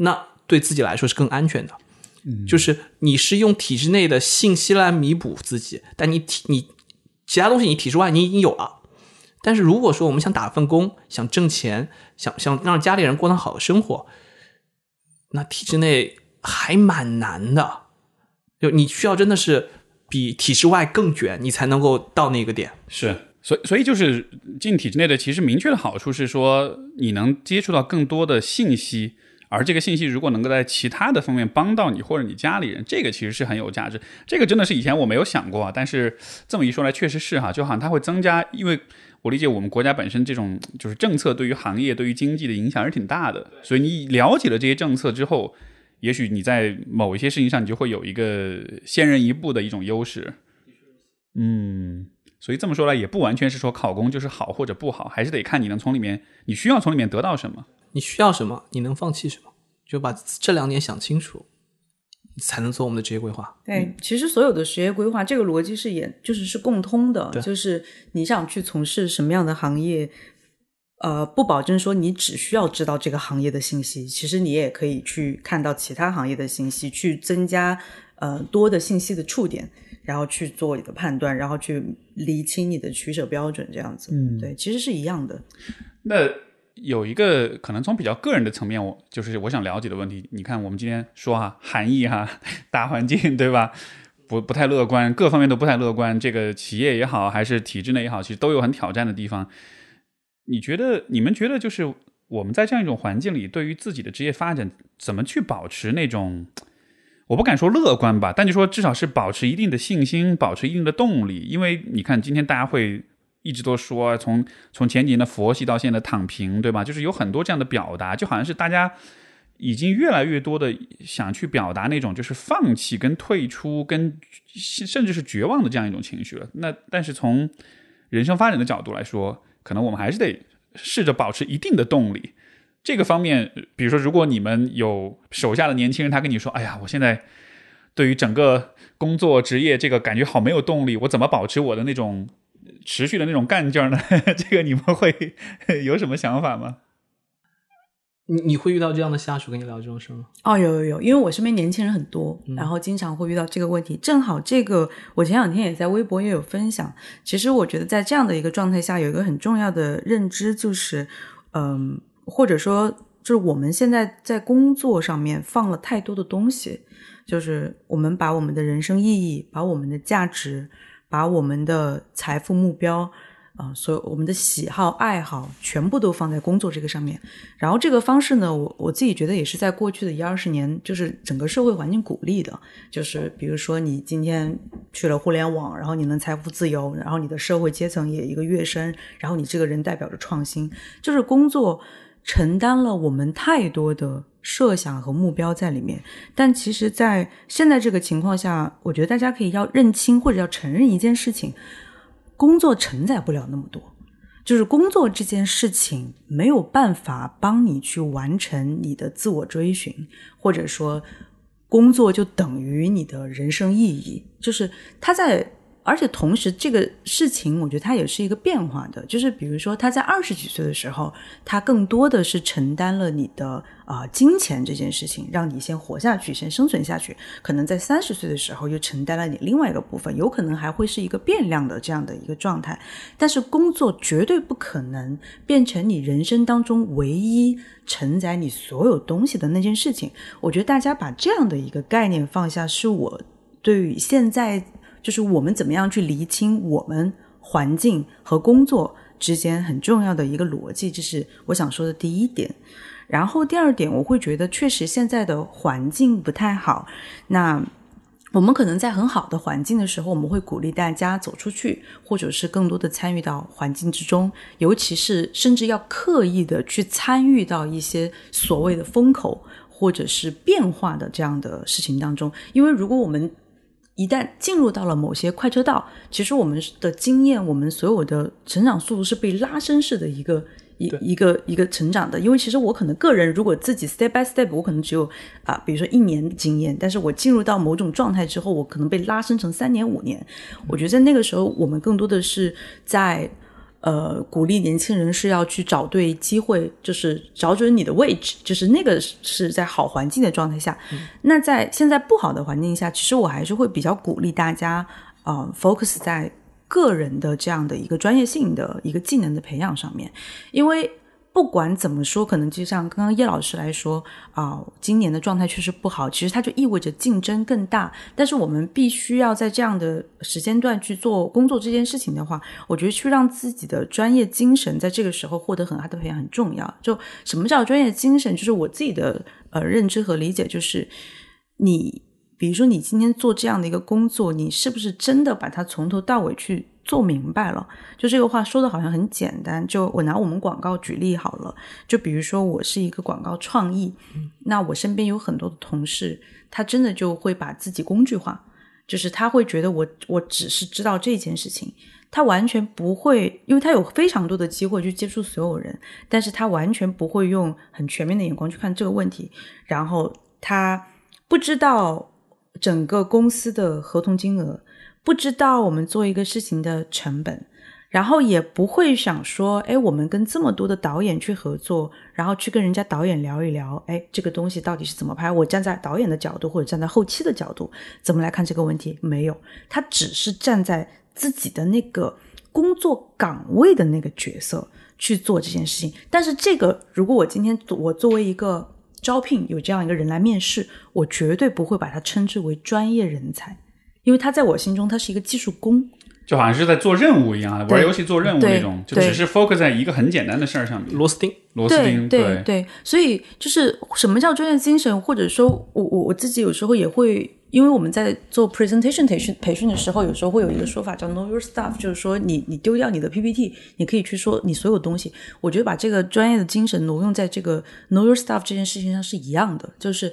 那对自己来说是更安全的。就是你是用体制内的信息来弥补自己，但你体你其他东西你体制外你已经有了。但是如果说我们想打份工，想挣钱，想想让家里人过上好的生活，那体制内还蛮难的。就你需要真的是比体制外更卷，你才能够到那个点。是，所以所以就是进体制内的，其实明确的好处是说，你能接触到更多的信息，而这个信息如果能够在其他的方面帮到你或者你家里人，这个其实是很有价值。这个真的是以前我没有想过啊，但是这么一说来，确实是哈，就好像它会增加，因为我理解我们国家本身这种就是政策对于行业、对于经济的影响是挺大的，所以你了解了这些政策之后。也许你在某一些事情上，你就会有一个先人一步的一种优势。嗯，所以这么说来，也不完全是说考公就是好或者不好，还是得看你能从里面，你需要从里面得到什么。你需要什么，你能放弃什么，就把这两点想清楚，才能做我们的职业规划。对，其实所有的职业规划这个逻辑是也就是是共通的，就是你想去从事什么样的行业。呃，不保证说你只需要知道这个行业的信息，其实你也可以去看到其他行业的信息，去增加呃多的信息的触点，然后去做你的判断，然后去理清你的取舍标准，这样子。嗯，对，其实是一样的。那有一个可能从比较个人的层面，我就是我想了解的问题。你看，我们今天说哈，含义哈，大环境对吧？不不太乐观，各方面都不太乐观。这个企业也好，还是体制内也好，其实都有很挑战的地方。你觉得你们觉得就是我们在这样一种环境里，对于自己的职业发展，怎么去保持那种，我不敢说乐观吧，但就说至少是保持一定的信心，保持一定的动力。因为你看，今天大家会一直都说，从从前几年的佛系到现在躺平，对吧？就是有很多这样的表达，就好像是大家已经越来越多的想去表达那种就是放弃、跟退出、跟甚至是绝望的这样一种情绪了。那但是从人生发展的角度来说，可能我们还是得试着保持一定的动力。这个方面，比如说，如果你们有手下的年轻人，他跟你说：“哎呀，我现在对于整个工作职业这个感觉好没有动力，我怎么保持我的那种持续的那种干劲呢？” 这个你们会有什么想法吗？你你会遇到这样的下属跟你聊这种事吗？哦，有有有，因为我身边年轻人很多，然后经常会遇到这个问题。正好这个，我前两天也在微博也有分享。其实我觉得在这样的一个状态下，有一个很重要的认知，就是，嗯，或者说，就是我们现在在工作上面放了太多的东西，就是我们把我们的人生意义、把我们的价值、把我们的财富目标。啊，所有我们的喜好、爱好全部都放在工作这个上面。然后这个方式呢，我我自己觉得也是在过去的一二十年，就是整个社会环境鼓励的。就是比如说，你今天去了互联网，然后你能财富自由，然后你的社会阶层也一个跃升，然后你这个人代表着创新。就是工作承担了我们太多的设想和目标在里面。但其实，在现在这个情况下，我觉得大家可以要认清或者要承认一件事情。工作承载不了那么多，就是工作这件事情没有办法帮你去完成你的自我追寻，或者说工作就等于你的人生意义。就是他在，而且同时这个事情，我觉得它也是一个变化的。就是比如说他在二十几岁的时候，他更多的是承担了你的啊、呃、金钱这件事情，让你先活下去，先生存下去。可能在三十岁的时候又承担了你另外一个部分，有可能还会是一个变量的这样的一个状态。但是工作绝对不可能变成你人生当中唯一承载你所有东西的那件事情。我觉得大家把这样的一个概念放下，是我对于现在就是我们怎么样去厘清我们环境和工作之间很重要的一个逻辑，这是我想说的第一点。然后第二点，我会觉得确实现在的环境不太好。那我们可能在很好的环境的时候，我们会鼓励大家走出去，或者是更多的参与到环境之中，尤其是甚至要刻意的去参与到一些所谓的风口或者是变化的这样的事情当中。因为如果我们一旦进入到了某些快车道，其实我们的经验，我们所有的成长速度是被拉伸式的一个。一一个一个成长的，因为其实我可能个人如果自己 step by step，我可能只有啊，比如说一年的经验，但是我进入到某种状态之后，我可能被拉伸成三年五年。我觉得在那个时候，我们更多的是在呃鼓励年轻人是要去找对机会，就是找准你的位置，就是那个是在好环境的状态下。那在现在不好的环境下，其实我还是会比较鼓励大家啊，focus 在。个人的这样的一个专业性的一个技能的培养上面，因为不管怎么说，可能就像刚刚叶老师来说啊，今年的状态确实不好，其实它就意味着竞争更大。但是我们必须要在这样的时间段去做工作这件事情的话，我觉得去让自己的专业精神在这个时候获得很大的培养很重要。就什么叫专业精神？就是我自己的呃认知和理解，就是你。比如说，你今天做这样的一个工作，你是不是真的把它从头到尾去做明白了？就这个话说的好像很简单。就我拿我们广告举例好了。就比如说，我是一个广告创意，那我身边有很多的同事，他真的就会把自己工具化，就是他会觉得我我只是知道这件事情，他完全不会，因为他有非常多的机会去接触所有人，但是他完全不会用很全面的眼光去看这个问题，然后他不知道。整个公司的合同金额，不知道我们做一个事情的成本，然后也不会想说，哎，我们跟这么多的导演去合作，然后去跟人家导演聊一聊，哎，这个东西到底是怎么拍？我站在导演的角度或者站在后期的角度，怎么来看这个问题？没有，他只是站在自己的那个工作岗位的那个角色去做这件事情。但是这个，如果我今天我作为一个。招聘有这样一个人来面试，我绝对不会把他称之为专业人才，因为他在我心中他是一个技术工，就好像是在做任务一样，玩游戏做任务那种，就只是 focus 在一个很简单的事儿上面。螺丝钉，螺丝钉，对对。所以就是什么叫专业精神，或者说我我我自己有时候也会。因为我们在做 presentation 培训培训的时候，有时候会有一个说法叫 know your stuff，就是说你你丢掉你的 PPT，你可以去说你所有东西。我觉得把这个专业的精神挪用在这个 know your stuff 这件事情上是一样的，就是。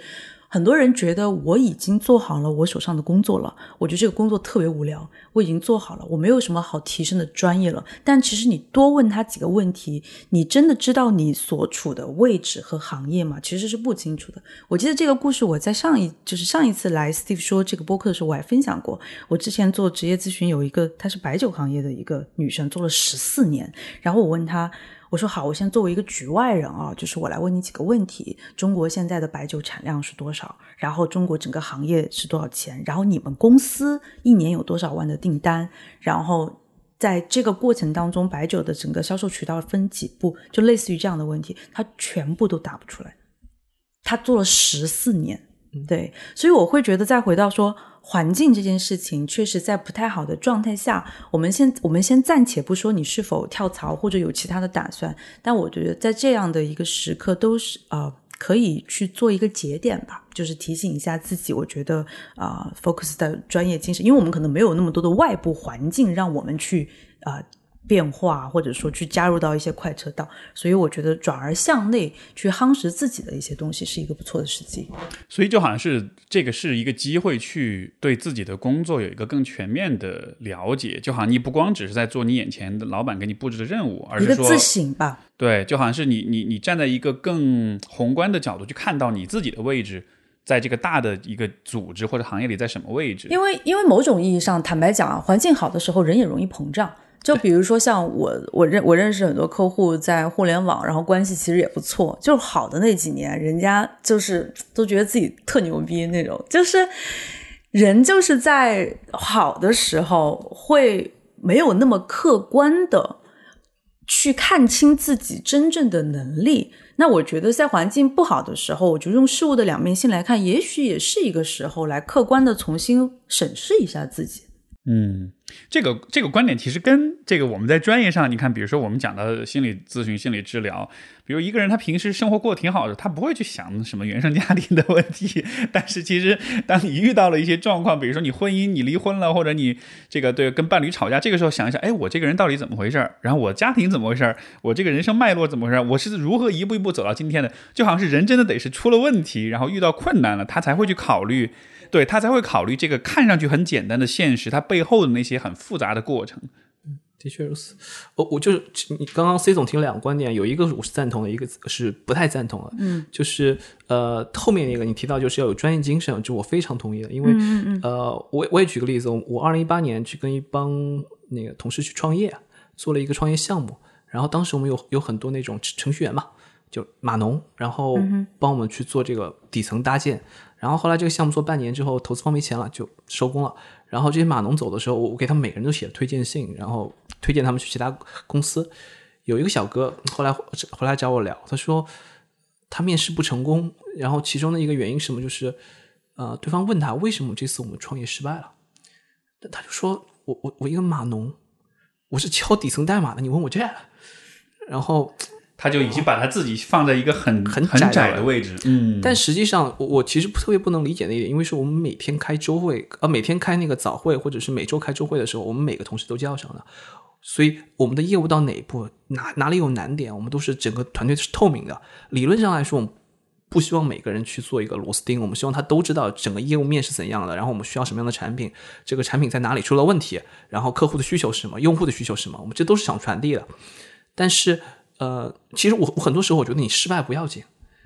很多人觉得我已经做好了我手上的工作了，我觉得这个工作特别无聊，我已经做好了，我没有什么好提升的专业了。但其实你多问他几个问题，你真的知道你所处的位置和行业吗？其实是不清楚的。我记得这个故事，我在上一就是上一次来 Steve 说这个播客的时候，我还分享过。我之前做职业咨询，有一个她是白酒行业的一个女生，做了十四年，然后我问她。我说好，我先作为一个局外人啊，就是我来问你几个问题：中国现在的白酒产量是多少？然后中国整个行业是多少钱？然后你们公司一年有多少万的订单？然后在这个过程当中，白酒的整个销售渠道分几步？就类似于这样的问题，他全部都答不出来。他做了十四年，对，所以我会觉得再回到说。环境这件事情，确实在不太好的状态下，我们先我们先暂且不说你是否跳槽或者有其他的打算，但我觉得在这样的一个时刻，都是呃可以去做一个节点吧，就是提醒一下自己。我觉得啊，focus 的专业精神，因为我们可能没有那么多的外部环境让我们去啊。变化，或者说去加入到一些快车道，所以我觉得转而向内去夯实自己的一些东西是一个不错的时机。所以就好像是这个是一个机会，去对自己的工作有一个更全面的了解。就好像你不光只是在做你眼前的老板给你布置的任务，而是说自省吧。对，就好像是你你你站在一个更宏观的角度去看到你自己的位置，在这个大的一个组织或者行业里在什么位置。因为因为某种意义上，坦白讲啊，环境好的时候，人也容易膨胀。就比如说像我，我认我认识很多客户在互联网，然后关系其实也不错。就是好的那几年，人家就是都觉得自己特牛逼那种。就是人就是在好的时候会没有那么客观的去看清自己真正的能力。那我觉得在环境不好的时候，我就用事物的两面性来看，也许也是一个时候来客观的重新审视一下自己。嗯，这个这个观点其实跟这个我们在专业上，你看，比如说我们讲的心理咨询、心理治疗，比如一个人他平时生活过得挺好的，他不会去想什么原生家庭的问题，但是其实当你遇到了一些状况，比如说你婚姻你离婚了，或者你这个对跟伴侣吵架，这个时候想一想，哎，我这个人到底怎么回事然后我家庭怎么回事我这个人生脉络怎么回事我是如何一步一步走到今天的？就好像是人真的得是出了问题，然后遇到困难了，他才会去考虑。对他才会考虑这个看上去很简单的现实，它背后的那些很复杂的过程。嗯，的确如此。我我就是你刚刚 C 总提了两个观点，有一个我是赞同的，一个是不太赞同的。嗯，就是呃后面那个你提到就是要有专业精神，就我非常同意的。因为呃我我也举个例子，我我二零一八年去跟一帮那个同事去创业，做了一个创业项目，然后当时我们有有很多那种程序员嘛，就码农，然后帮我们去做这个底层搭建。然后后来这个项目做半年之后，投资方没钱了，就收工了。然后这些码农走的时候，我给他们每个人都写了推荐信，然后推荐他们去其他公司。有一个小哥后来回来找我聊，他说他面试不成功，然后其中的一个原因什么就是，呃，对方问他为什么这次我们创业失败了，他就说我我我一个码农，我是敲底层代码的，你问我这，然后。他就已经把他自己放在一个很很很窄的位置，嗯，但实际上我我其实特别不能理解的一点，因为是我们每天开周会，呃，每天开那个早会，或者是每周开周会的时候，我们每个同事都叫上了，所以我们的业务到哪一步，哪哪里有难点，我们都是整个团队是透明的。理论上来说，我们不希望每个人去做一个螺丝钉，我们希望他都知道整个业务面是怎样的，然后我们需要什么样的产品，这个产品在哪里出了问题，然后客户的需求是什么，用户的需求是什么，我们这都是想传递的，但是。呃，其实我我很多时候我觉得你失败不要紧，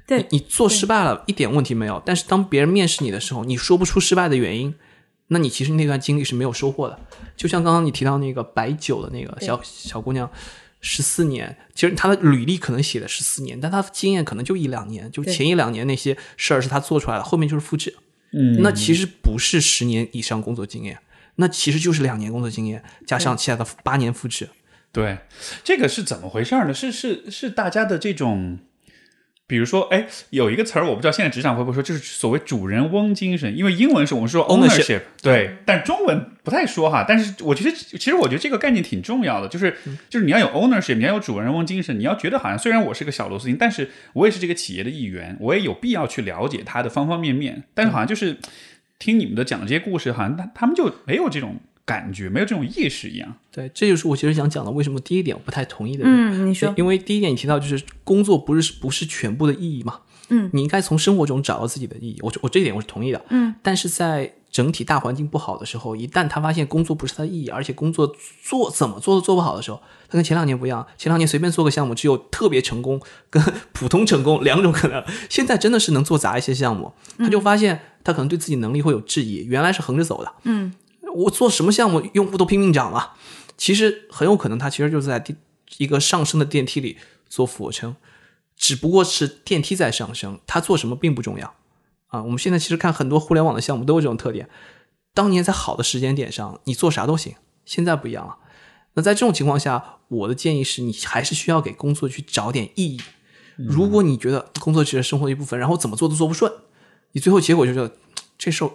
对，你做失败了一点问题没有。但是当别人面试你的时候，你说不出失败的原因，那你其实那段经历是没有收获的。就像刚刚你提到那个白酒的那个小小姑娘，十四年，其实她的履历可能写的十四年，但她的经验可能就一两年，就前一两年那些事儿是她做出来的，后面就是复制。嗯，那其实不是十年以上工作经验，那其实就是两年工作经验加上其他的八年复制。对，这个是怎么回事呢？是是是大家的这种，比如说，哎，有一个词儿，我不知道现在职场会不会说，就是所谓主人翁精神。因为英文是我们说 ownership，对，但中文不太说哈。但是我觉得，其实我觉得这个概念挺重要的，就是就是你要有 ownership，你要有主人翁精神，你要觉得好像虽然我是个小螺丝钉，但是我也是这个企业的一员，我也有必要去了解它的方方面面。但是好像就是听你们的讲这些故事，好像他他们就没有这种。感觉没有这种意识一样，对，这就是我其实想讲的。为什么第一点我不太同意的？嗯，你说，因为第一点你提到就是工作不是不是全部的意义嘛？嗯，你应该从生活中找到自己的意义。我我这一点我是同意的。嗯，但是在整体大环境不好的时候，一旦他发现工作不是他的意义，而且工作做怎么做都做不好的时候，他跟前两年不一样。前两年随便做个项目，只有特别成功跟普通成功两种可能。现在真的是能做砸一些项目，他就发现他可能对自己能力会有质疑。原来是横着走的。嗯。我做什么项目，用户都拼命涨嘛。其实很有可能，他其实就是在电一个上升的电梯里做俯卧撑，只不过是电梯在上升，他做什么并不重要啊。我们现在其实看很多互联网的项目都有这种特点。当年在好的时间点上，你做啥都行，现在不一样了。那在这种情况下，我的建议是你还是需要给工作去找点意义。如果你觉得工作只是生活的一部分，然后怎么做都做不顺，你最后结果就是这事儿。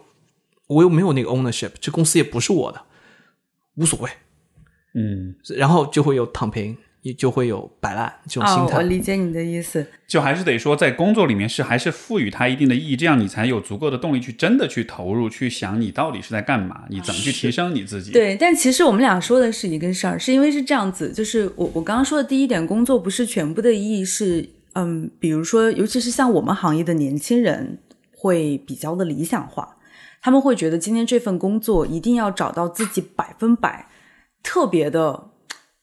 我又没有那个 ownership，这公司也不是我的，无所谓，嗯，然后就会有躺平，也就会有摆烂这种心态。我理解你的意思，就还是得说，在工作里面是还是赋予它一定的意义，这样你才有足够的动力去真的去投入，去想你到底是在干嘛，你怎么去提升你自己。对，但其实我们俩说的是一个事儿，是因为是这样子，就是我我刚刚说的第一点，工作不是全部的意义是，嗯，比如说，尤其是像我们行业的年轻人，会比较的理想化。他们会觉得今天这份工作一定要找到自己百分百特别的，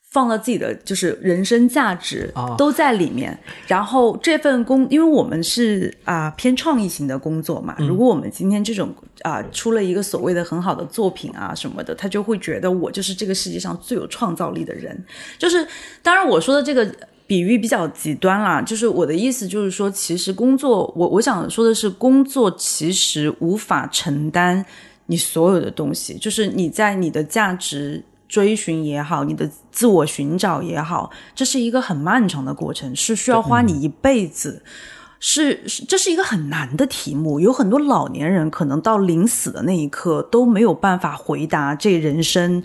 放到自己的就是人生价值都在里面。然后这份工，因为我们是啊偏创意型的工作嘛，如果我们今天这种啊出了一个所谓的很好的作品啊什么的，他就会觉得我就是这个世界上最有创造力的人。就是当然我说的这个。比喻比较极端啦，就是我的意思就是说，其实工作，我我想说的是，工作其实无法承担你所有的东西，就是你在你的价值追寻也好，你的自我寻找也好，这是一个很漫长的过程，是需要花你一辈子。是是，这是一个很难的题目。有很多老年人可能到临死的那一刻都没有办法回答这人生、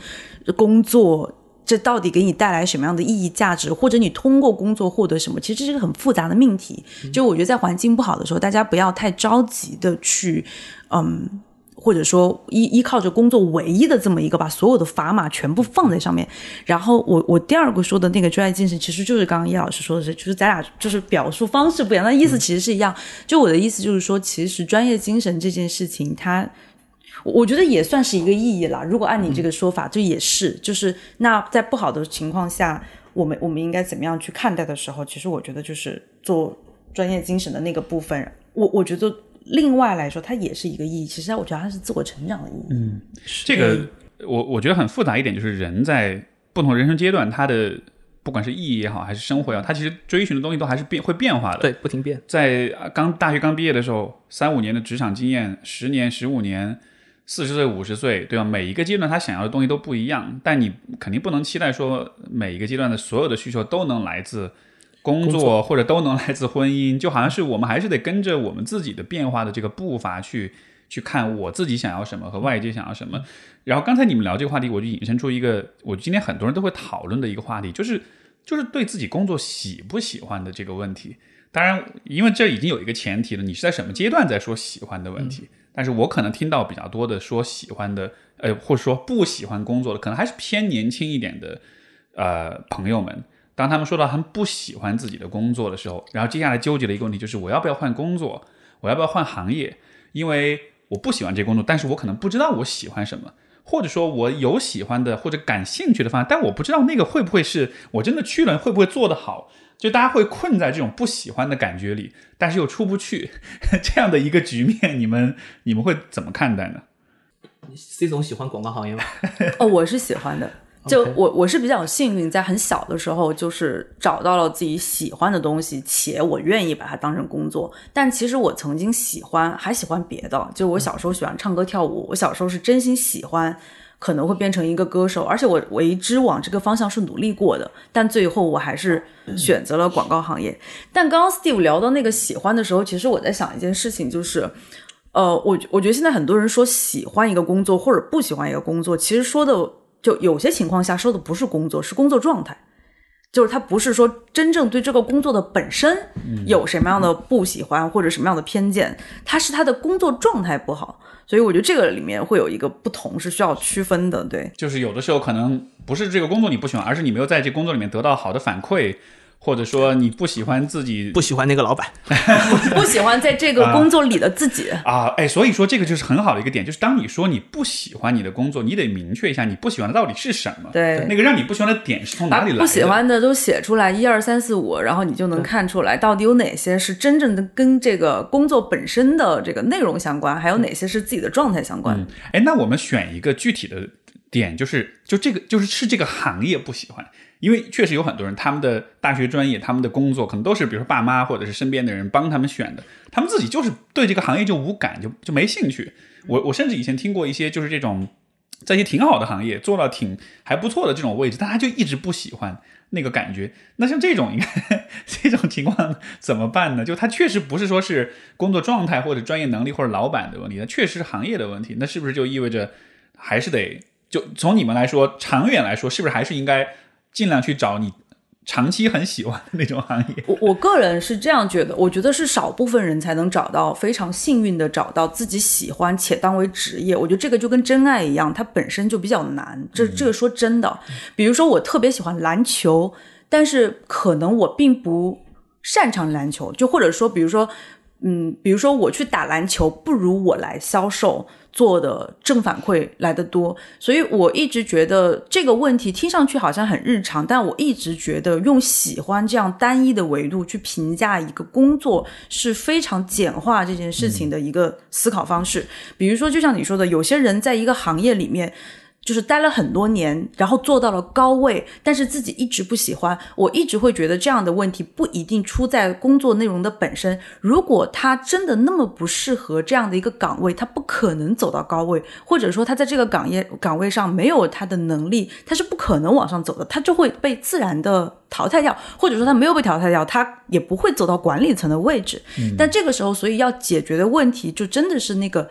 工作这到底给你带来什么样的意义、价值，或者你通过工作获得什么。其实这是一个很复杂的命题。就我觉得在环境不好的时候，大家不要太着急的去，嗯。或者说依依靠着工作唯一的这么一个把所有的砝码全部放在上面，然后我我第二个说的那个专业精神，其实就是刚刚叶老师说的是，就是咱俩就是表述方式不一样，那意思其实是一样。就我的意思就是说，其实专业精神这件事情，它我觉得也算是一个意义啦。如果按你这个说法，这也是，就是那在不好的情况下，我们我们应该怎么样去看待的时候，其实我觉得就是做专业精神的那个部分，我我觉得。另外来说，它也是一个意义。其实我觉得它是自我成长的意义。嗯，这个我我觉得很复杂一点，就是人在不同人生阶段，他的不管是意义也好，还是生活也好，他其实追寻的东西都还是变会变化的。对，不停变。在刚大学刚毕业的时候，三五年的职场经验，十年、十五年，四十岁、五十岁，对吧？每一个阶段他想要的东西都不一样，但你肯定不能期待说每一个阶段的所有的需求都能来自。工作或者都能来自婚姻，就好像是我们还是得跟着我们自己的变化的这个步伐去去看我自己想要什么和外界想要什么。然后刚才你们聊这个话题，我就引申出一个，我今天很多人都会讨论的一个话题，就是就是对自己工作喜不喜欢的这个问题。当然，因为这已经有一个前提了，你是在什么阶段在说喜欢的问题？但是我可能听到比较多的说喜欢的，呃，或者说不喜欢工作的，可能还是偏年轻一点的呃朋友们。当他们说到他们不喜欢自己的工作的时候，然后接下来纠结的一个问题就是我要不要换工作，我要不要换行业？因为我不喜欢这工作，但是我可能不知道我喜欢什么，或者说我有喜欢的或者感兴趣的方向，但我不知道那个会不会是我真的去了会不会做得好？就大家会困在这种不喜欢的感觉里，但是又出不去 这样的一个局面，你们你们会怎么看待呢？C 总喜欢广告行业吗？哦，我是喜欢的。就我我是比较幸运，在很小的时候就是找到了自己喜欢的东西，且我愿意把它当成工作。但其实我曾经喜欢，还喜欢别的。就我小时候喜欢唱歌跳舞，我小时候是真心喜欢，可能会变成一个歌手。而且我为之往这个方向是努力过的，但最后我还是选择了广告行业。但刚刚 Steve 聊到那个喜欢的时候，其实我在想一件事情，就是，呃，我我觉得现在很多人说喜欢一个工作或者不喜欢一个工作，其实说的。就有些情况下说的不是工作，是工作状态，就是他不是说真正对这个工作的本身有什么样的不喜欢或者什么样的偏见，他是他的工作状态不好，所以我觉得这个里面会有一个不同是需要区分的，对，就是有的时候可能不是这个工作你不喜欢，而是你没有在这工作里面得到好的反馈。或者说你不喜欢自己，不喜欢那个老板，不喜欢在这个工作里的自己啊，哎，所以说这个就是很好的一个点，就是当你说你不喜欢你的工作，你得明确一下你不喜欢的到底是什么。对，那个让你不喜欢的点是从哪里来的？不喜欢的都写出来，一二三四五，然后你就能看出来到底有哪些是真正的跟这个工作本身的这个内容相关，还有哪些是自己的状态相关。哎，那我们选一个具体的点，就是就这个就是是这个行业不喜欢。因为确实有很多人，他们的大学专业、他们的工作可能都是，比如说爸妈或者是身边的人帮他们选的，他们自己就是对这个行业就无感，就就没兴趣。我我甚至以前听过一些，就是这种在一些挺好的行业做到挺还不错的这种位置，但他就一直不喜欢那个感觉。那像这种，应该这种情况怎么办呢？就他确实不是说是工作状态或者专业能力或者老板的问题，那确实是行业的问题。那是不是就意味着还是得就从你们来说，长远来说，是不是还是应该？尽量去找你长期很喜欢的那种行业。我我个人是这样觉得，我觉得是少部分人才能找到非常幸运的找到自己喜欢且当为职业。我觉得这个就跟真爱一样，它本身就比较难。这这个说真的，比如说我特别喜欢篮球，但是可能我并不擅长篮球，就或者说，比如说，嗯，比如说我去打篮球，不如我来销售。做的正反馈来的多，所以我一直觉得这个问题听上去好像很日常，但我一直觉得用喜欢这样单一的维度去评价一个工作是非常简化这件事情的一个思考方式。比如说，就像你说的，有些人在一个行业里面。就是待了很多年，然后做到了高位，但是自己一直不喜欢。我一直会觉得这样的问题不一定出在工作内容的本身。如果他真的那么不适合这样的一个岗位，他不可能走到高位，或者说他在这个岗业岗位上没有他的能力，他是不可能往上走的，他就会被自然的淘汰掉，或者说他没有被淘汰掉，他也不会走到管理层的位置。但这个时候，所以要解决的问题就真的是那个。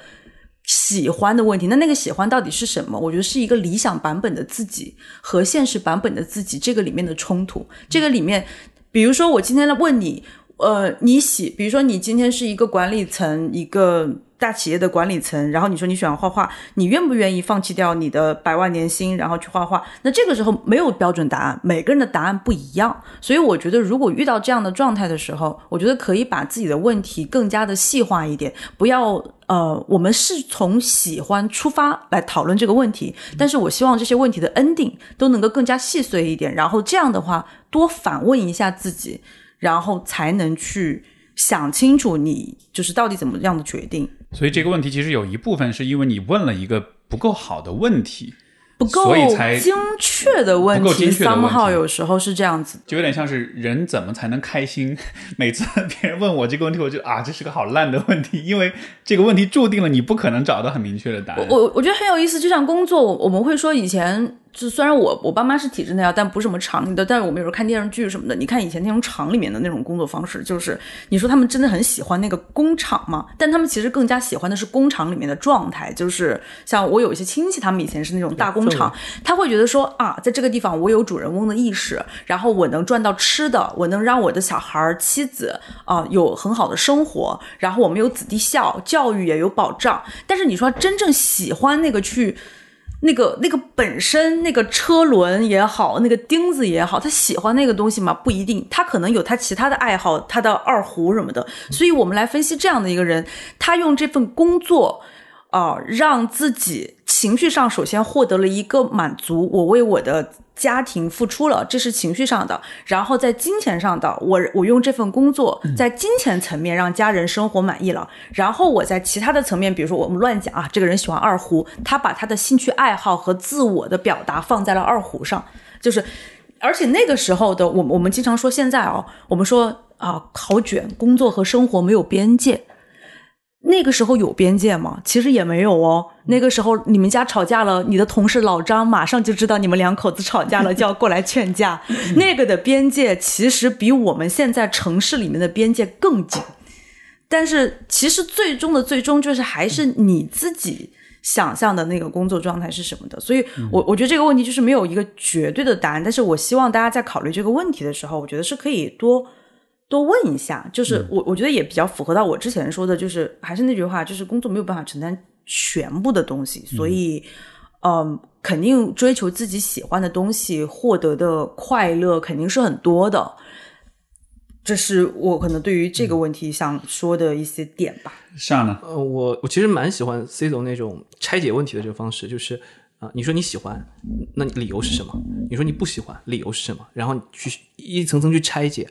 喜欢的问题，那那个喜欢到底是什么？我觉得是一个理想版本的自己和现实版本的自己这个里面的冲突。这个里面，比如说我今天来问你，呃，你喜，比如说你今天是一个管理层，一个。大企业的管理层，然后你说你喜欢画画，你愿不愿意放弃掉你的百万年薪，然后去画画？那这个时候没有标准答案，每个人的答案不一样。所以我觉得，如果遇到这样的状态的时候，我觉得可以把自己的问题更加的细化一点，不要呃，我们是从喜欢出发来讨论这个问题，但是我希望这些问题的 ending 都能够更加细碎一点，然后这样的话多反问一下自己，然后才能去想清楚你就是到底怎么样的决定。所以这个问题其实有一部分是因为你问了一个不够好的问题，不够精确的问题。三号有时候是这样子，就有点像是人怎么才能开心？每次别人问我这个问题，我就啊，这是个好烂的问题，因为这个问题注定了你不可能找到很明确的答案。我我觉得很有意思，就像工作，我们会说以前。就虽然我我爸妈是体制内啊，但不是什么厂里的。但是我们有时候看电视剧什么的，你看以前那种厂里面的那种工作方式，就是你说他们真的很喜欢那个工厂吗？但他们其实更加喜欢的是工厂里面的状态。就是像我有一些亲戚，他们以前是那种大工厂，他会觉得说啊，在这个地方我有主人翁的意识，然后我能赚到吃的，我能让我的小孩儿、妻子啊有很好的生活，然后我们有子弟校，教育也有保障。但是你说真正喜欢那个去。那个那个本身那个车轮也好，那个钉子也好，他喜欢那个东西吗？不一定，他可能有他其他的爱好，他的二胡什么的。所以我们来分析这样的一个人，他用这份工作。啊，让自己情绪上首先获得了一个满足，我为我的家庭付出了，这是情绪上的。然后在金钱上的，我我用这份工作在金钱层面让家人生活满意了。然后我在其他的层面，比如说我们乱讲啊，这个人喜欢二胡，他把他的兴趣爱好和自我的表达放在了二胡上，就是，而且那个时候的我，我们经常说现在哦，我们说啊，好卷，工作和生活没有边界。那个时候有边界吗？其实也没有哦。那个时候你们家吵架了，你的同事老张马上就知道你们两口子吵架了，就要过来劝架。那个的边界其实比我们现在城市里面的边界更紧。但是其实最终的最终就是还是你自己想象的那个工作状态是什么的。所以我我觉得这个问题就是没有一个绝对的答案。但是我希望大家在考虑这个问题的时候，我觉得是可以多。多问一下，就是我我觉得也比较符合到我之前说的，就是还是那句话，就是工作没有办法承担全部的东西，所以，嗯，肯定追求自己喜欢的东西，获得的快乐肯定是很多的。这是我可能对于这个问题想说的一些点吧。上呢？呃，我我其实蛮喜欢 C 总那种拆解问题的这个方式，就是啊，你说你喜欢，那理由是什么？你说你不喜欢，理由是什么？然后去一层层去拆解。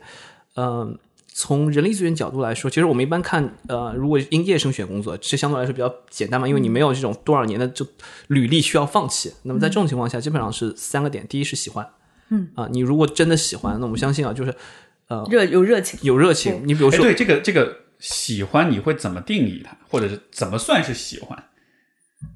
嗯，从人力资源角度来说，其实我们一般看，呃，如果应届生选工作，这相对来说比较简单嘛，因为你没有这种多少年的就履历需要放弃。那么在这种情况下，基本上是三个点：第一是喜欢，嗯啊，你如果真的喜欢，那我们相信啊，就是呃，热有热情，有热情。你比如说，对这个这个喜欢，你会怎么定义它，或者是怎么算是喜欢？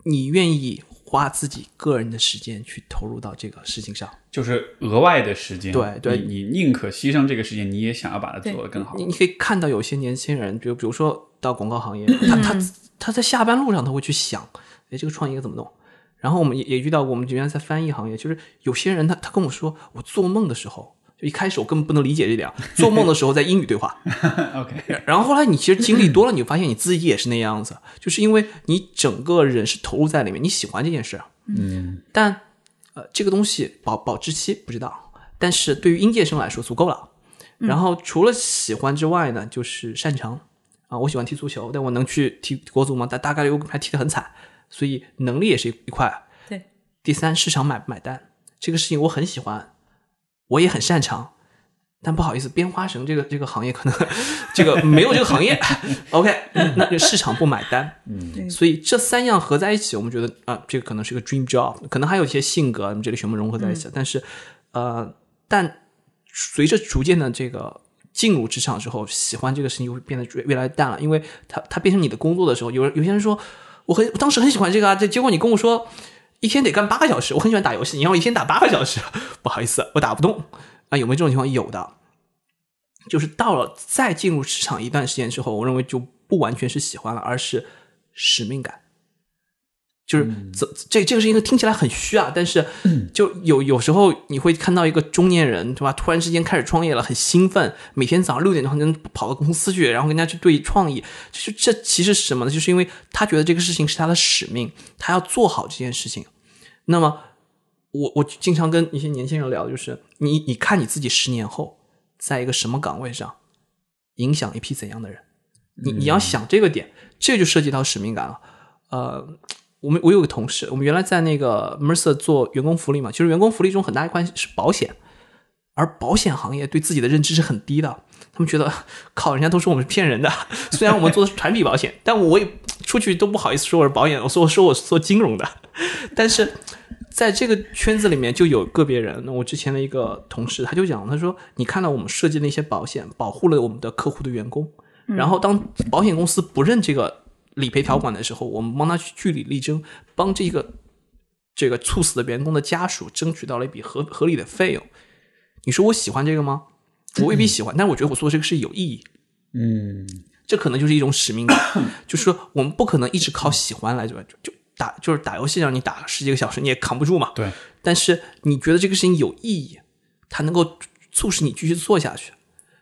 你愿意？花自己个人的时间去投入到这个事情上，就是额外的时间。对对，你宁可牺牲这个时间，你也想要把它做得更好。你你可以看到有些年轻人，比如比如说到广告行业，他他他在下班路上他会去想，哎，这个创意怎么弄？然后我们也也遇到过，我们原来在翻译行业，就是有些人他他跟我说，我做梦的时候。就一开始我根本不能理解这点，做梦的时候在英语对话。OK，然后后来你其实经历多了，你发现你自己也是那样子，就是因为你整个人是投入在里面，你喜欢这件事。嗯，但呃，这个东西保保质期不知道，但是对于应届生来说足够了。然后除了喜欢之外呢，就是擅长啊，我喜欢踢足球，但我能去踢国足吗？但大概率还踢得很惨，所以能力也是一块。对，第三市场买不买单这个事情我很喜欢。我也很擅长，但不好意思，编花绳这个这个行业可能 这个没有这个行业，OK，那就市场不买单，嗯。所以这三样合在一起，我们觉得啊、这个可能是个 dream job，可能还有一些性格，我们这里全部融合在一起。但是，呃，但随着逐渐的这个进入职场之后，喜欢这个事情就会变得越越来越淡了，因为它它变成你的工作的时候，有人有些人说我很当时很喜欢这个啊，这结果你跟我说一天得干八个小时，我很喜欢打游戏，你让我一天打八个小时，不好意思，我打不动啊，有没有这种情况？有的。就是到了再进入职场一段时间之后，我认为就不完全是喜欢了，而是使命感。就是这这这个是一个听起来很虚啊，但是就有有时候你会看到一个中年人，对吧？突然之间开始创业了，很兴奋，每天早上六点钟能跑到公司去，然后跟人家去对创意。就是这其实是什么呢？就是因为他觉得这个事情是他的使命，他要做好这件事情。那么我我经常跟一些年轻人聊，就是你你看你自己十年后在一个什么岗位上，影响一批怎样的人？你你要想这个点，这就涉及到使命感了。呃，我们我有个同事，我们原来在那个 Mercer 做员工福利嘛，其实员工福利中很大一块是保险，而保险行业对自己的认知是很低的。他们觉得靠，人家都说我们是骗人的。虽然我们做的是团体保险，但我也出去都不好意思说我是保险，我说我说我是做金融的。但是在这个圈子里面，就有个别人，我之前的一个同事，他就讲，他说你看到我们设计的一些保险，保护了我们的客户的员工，然后当保险公司不认这个理赔条款的时候，我们帮他去据理力争，帮这个这个猝死的员工的家属争取到了一笔合合理的费用。你说我喜欢这个吗？我未必喜欢，但是我觉得我做这个是有意义。嗯，这可能就是一种使命感，就是说我们不可能一直靠喜欢来就就就打，就是打游戏让你打十几个小时，你也扛不住嘛。对。但是你觉得这个事情有意义，它能够促使你继续做下去，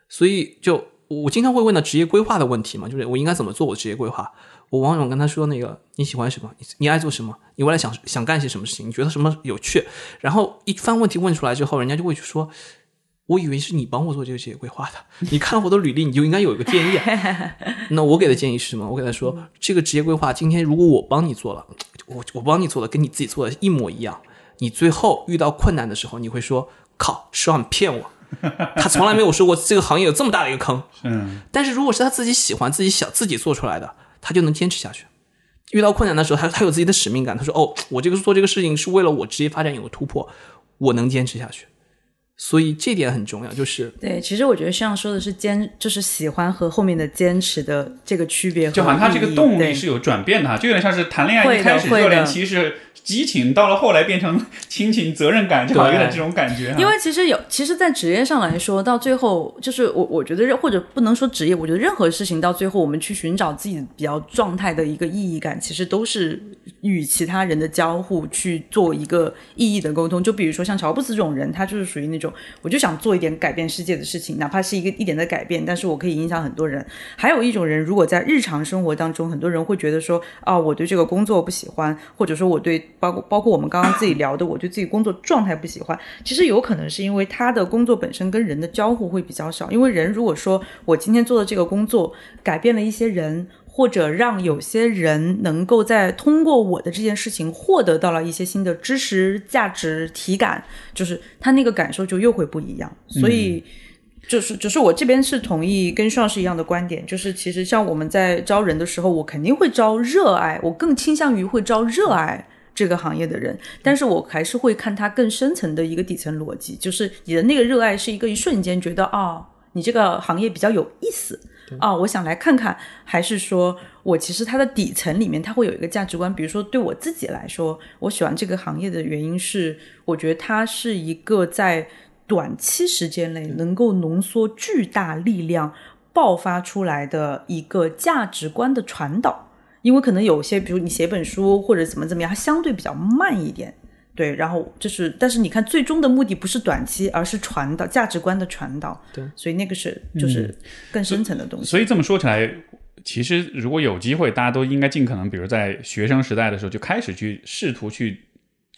所以就我经常会问到职业规划的问题嘛，就是我应该怎么做我职业规划？我往往跟他说那个你喜欢什么，你你爱做什么，你未来想想干些什么事情，你觉得什么有趣？然后一番问题问出来之后，人家就会去说。我以为是你帮我做这个职业规划的，你看我的履历，你就应该有一个建议、啊。那我给的建议是什么？我给他说，这个职业规划今天如果我帮你做了，我我帮你做的跟你自己做的一模一样，你最后遇到困难的时候，你会说靠，石老你骗我，他从来没有说过这个行业有这么大的一个坑。嗯，但是如果是他自己喜欢、自己想、自己做出来的，他就能坚持下去。遇到困难的时候，他他有自己的使命感。他说：“哦，我这个做这个事情是为了我职业发展有个突破，我能坚持下去。”所以这点很重要，就是对，其实我觉得像说的是坚，就是喜欢和后面的坚持的这个区别，就好像他这个动力是有转变的哈，就有点像是谈恋爱一开始热恋期是激情，到了后来变成亲情、责任感，就好像有点这种感觉。因为其实有，其实，在职业上来说，到最后，就是我我觉得，或者不能说职业，我觉得任何事情到最后，我们去寻找自己比较状态的一个意义感，其实都是与其他人的交互去做一个意义的沟通。就比如说像乔布斯这种人，他就是属于那种，我就想做一点改变世界的事情，哪怕是一个一点的改变，但是我可以影响很多人。还有一种人，如果在日常生活当中，很多人会觉得说，啊，我对这个工作不喜欢，或者说我对包括包括我们刚刚自己聊的，我对自己工作状态不喜欢，其实有可能是因为他的工作本身跟人的交互会比较少。因为人如果说我今天做的这个工作改变了一些人，或者让有些人能够在通过我的这件事情获得到了一些新的知识、价值、体感，就是他那个感受就又会不一样。所以。就是，就是我这边是同意跟上是一样的观点，就是其实像我们在招人的时候，我肯定会招热爱，我更倾向于会招热爱这个行业的人，但是我还是会看他更深层的一个底层逻辑，就是你的那个热爱是一个一瞬间觉得啊、哦，你这个行业比较有意思啊、我想来看看，还是说我其实它的底层里面它会有一个价值观，比如说对我自己来说，我喜欢这个行业的原因是，我觉得它是一个在。短期时间内能够浓缩巨大力量爆发出来的一个价值观的传导，因为可能有些，比如你写本书或者怎么怎么样，它相对比较慢一点，对，然后就是，但是你看，最终的目的不是短期，而是传导价值观的传导，对，所以那个是就是更深层的东西。所以这么说起来，其实如果有机会，大家都应该尽可能，比如在学生时代的时候就开始去试图去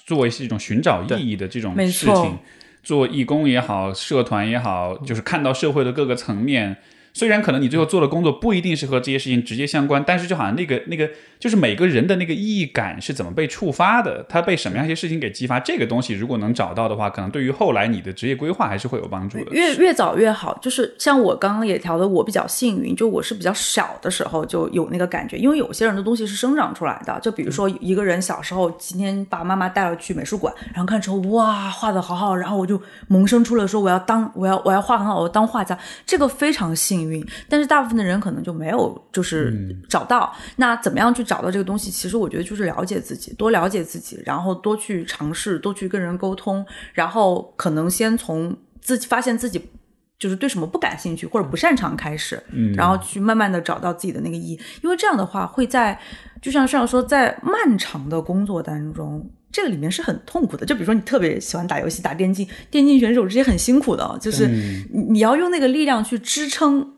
做一些这种寻找意义的这种事情。做义工也好，社团也好，就是看到社会的各个层面，虽然可能你最后做的工作不一定是和这些事情直接相关，但是就好像那个那个就是每个人的那个意义感是怎么被触发的，他被什么样一些事情给激发，这个东西如果能找到的话，可能对于后来你的职业规划还是会有帮助的。越越早越好，就是像我刚刚也调的，我比较幸运，就我是比较小的时候就有那个感觉，因为有些人的东西是生长出来的，就比如说一个人小时候今天爸爸妈妈带了去美术馆，然后看之后哇画的好好，然后我就萌生出了说我要当我要我要画很好，我当画家，这个非常幸运运。但是大部分的人可能就没有就是找到，那怎么样去找到这个东西？其实我觉得就是了解自己，多了解自己，然后多去尝试，多去跟人沟通，然后可能先从自己发现自己。就是对什么不感兴趣或者不擅长开始，嗯，然后去慢慢的找到自己的那个意义，因为这样的话会在，就像上说，在漫长的工作当中，这个里面是很痛苦的。就比如说你特别喜欢打游戏、打电竞，电竞选手这些很辛苦的，就是你你要用那个力量去支撑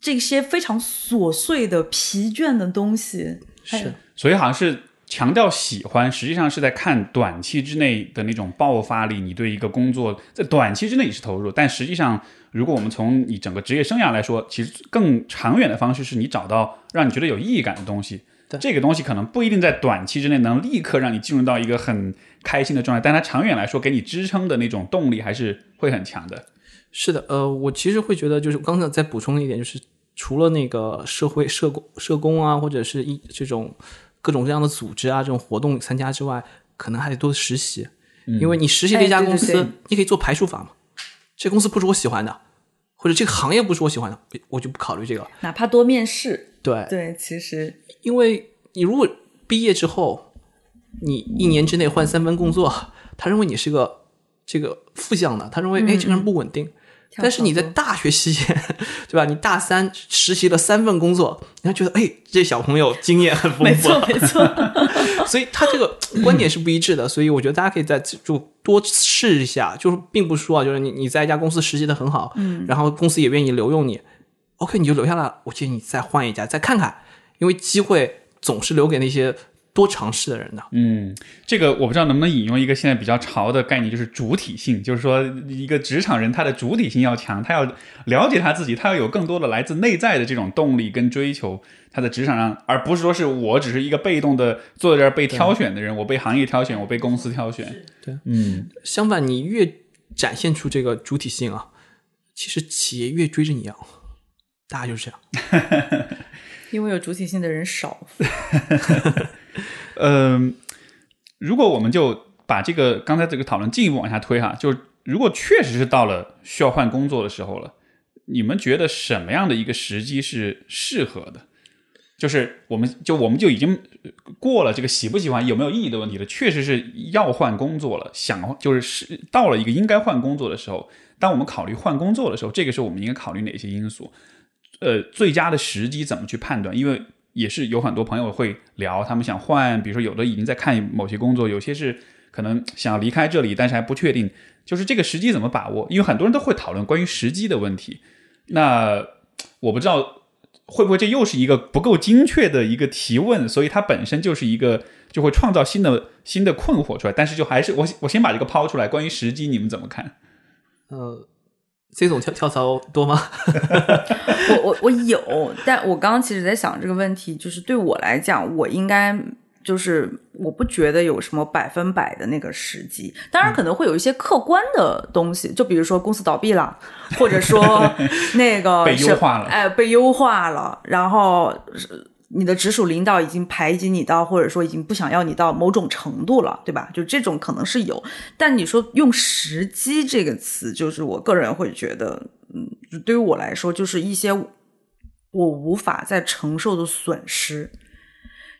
这些非常琐碎的、疲倦的东西。是，所以好像是强调喜欢，实际上是在看短期之内的那种爆发力。你对一个工作在短期之内你是投入，但实际上。如果我们从你整个职业生涯来说，其实更长远的方式是你找到让你觉得有意义感的东西。这个东西可能不一定在短期之内能立刻让你进入到一个很开心的状态，但它长远来说给你支撑的那种动力还是会很强的。是的，呃，我其实会觉得，就是刚才再补充一点，就是除了那个社会社工、社工啊，或者是一这种各种各样的组织啊，这种活动参加之外，可能还得多实习，因为你实习的一家公司，你可以做排除法嘛。这公司不是我喜欢的，或者这个行业不是我喜欢的，我就不考虑这个了。哪怕多面试，对对，其实因为你如果毕业之后，你一年之内换三份工作，他认为你是个这个负向的，他认为哎这个人不稳定。但是你在大学期间，对吧？你大三实习了三份工作，人家觉得哎，这小朋友经验很丰富，没错没错。所以他这个观点是不一致的。所以我觉得大家可以在就多试一下，就是并不是说啊，就是你你在一家公司实习的很好，嗯，然后公司也愿意留用你，OK，你就留下来。我建议你再换一家，再看看，因为机会总是留给那些。多尝试的人的？嗯，这个我不知道能不能引用一个现在比较潮的概念，就是主体性，就是说一个职场人他的主体性要强，他要了解他自己，他要有更多的来自内在的这种动力跟追求，他在职场上，而不是说是我只是一个被动的坐在这儿被挑选的人，我被行业挑选，我被公司挑选。对，嗯，相反，你越展现出这个主体性啊，其实企业越追着你要，大家就是这样。因为有主体性的人少。嗯，如果我们就把这个刚才这个讨论进一步往下推哈，就如果确实是到了需要换工作的时候了，你们觉得什么样的一个时机是适合的？就是我们就我们就已经过了这个喜不喜欢、有没有意义的问题了，确实是要换工作了，想就是是到了一个应该换工作的时候。当我们考虑换工作的时候，这个时候我们应该考虑哪些因素？呃，最佳的时机怎么去判断？因为也是有很多朋友会聊，他们想换，比如说有的已经在看某些工作，有些是可能想要离开这里，但是还不确定，就是这个时机怎么把握？因为很多人都会讨论关于时机的问题。那我不知道会不会这又是一个不够精确的一个提问，所以它本身就是一个就会创造新的新的困惑出来。但是就还是我我先把这个抛出来，关于时机你们怎么看？呃。这种跳跳槽多吗？我我我有，但我刚刚其实在想这个问题，就是对我来讲，我应该就是我不觉得有什么百分百的那个时机，当然可能会有一些客观的东西，就比如说公司倒闭了，或者说 那个被优化了，哎，被优化了，然后。你的直属领导已经排挤你到，或者说已经不想要你到某种程度了，对吧？就这种可能是有，但你说用“时机”这个词，就是我个人会觉得，嗯，对于我来说，就是一些我无法再承受的损失。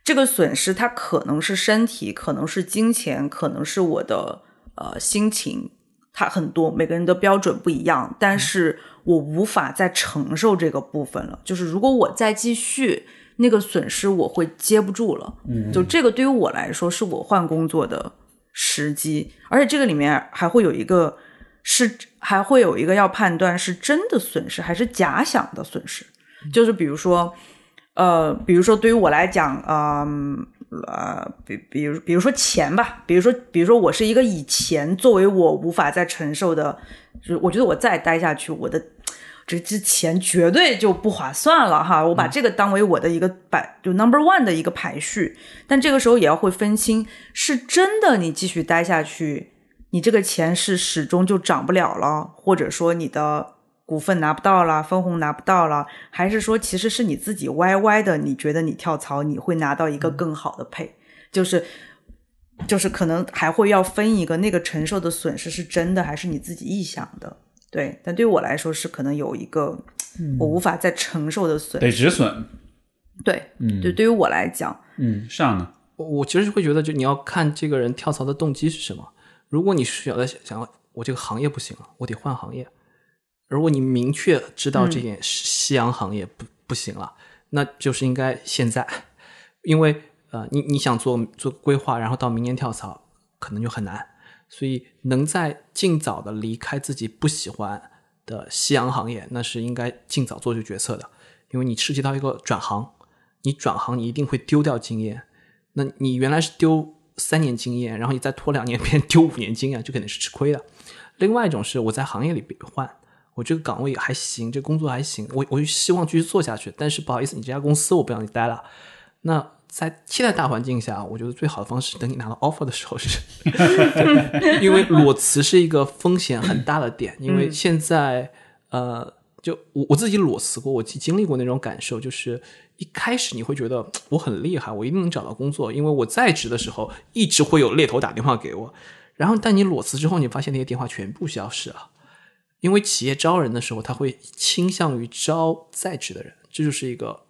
这个损失它可能是身体，可能是金钱，可能是我的呃心情，它很多，每个人的标准不一样，但是我无法再承受这个部分了。就是如果我再继续。那个损失我会接不住了，嗯，就这个对于我来说是我换工作的时机，而且这个里面还会有一个是还会有一个要判断是真的损失还是假想的损失，就是比如说，呃，比如说对于我来讲，呃呃，比比如比如说钱吧，比如说比如说我是一个以钱作为我无法再承受的，就是我觉得我再待下去，我的这这钱绝对就不划算了哈，我把这个当为我的一个摆，就 number one 的一个排序。但这个时候也要会分清，是真的你继续待下去，你这个钱是始终就涨不了了，或者说你的股份拿不到了，分红拿不到了，还是说其实是你自己歪歪的，你觉得你跳槽你会拿到一个更好的配，就是就是可能还会要分一个那个承受的损失是真的还是你自己臆想的。对，但对于我来说是可能有一个我无法再承受的损得止损。对，嗯，对，对于我来讲，嗯，上呢，我我其实会觉得，就你要看这个人跳槽的动机是什么。如果你是想在想，我这个行业不行了，我得换行业。如果你明确知道这件夕阳行业不不行了，那就是应该现在，因为呃，你你想做做规划，然后到明年跳槽，可能就很难。所以能在尽早的离开自己不喜欢的夕阳行业，那是应该尽早做出决策的，因为你涉及到一个转行，你转行你一定会丢掉经验，那你原来是丢三年经验，然后你再拖两年变丢五年经验，就肯定是吃亏的。另外一种是我在行业里换，我这个岗位还行，这工作还行，我我就希望继续做下去，但是不好意思，你这家公司我不让你待了，那。在现在大环境下，我觉得最好的方式，等你拿到 offer 的时候是，因为裸辞是一个风险很大的点。因为现在，呃，就我我自己裸辞过，我经历过那种感受，就是一开始你会觉得我很厉害，我一定能找到工作，因为我在职的时候一直会有猎头打电话给我。然后，但你裸辞之后，你发现那些电话全部消失了，因为企业招人的时候，他会倾向于招在职的人，这就是一个。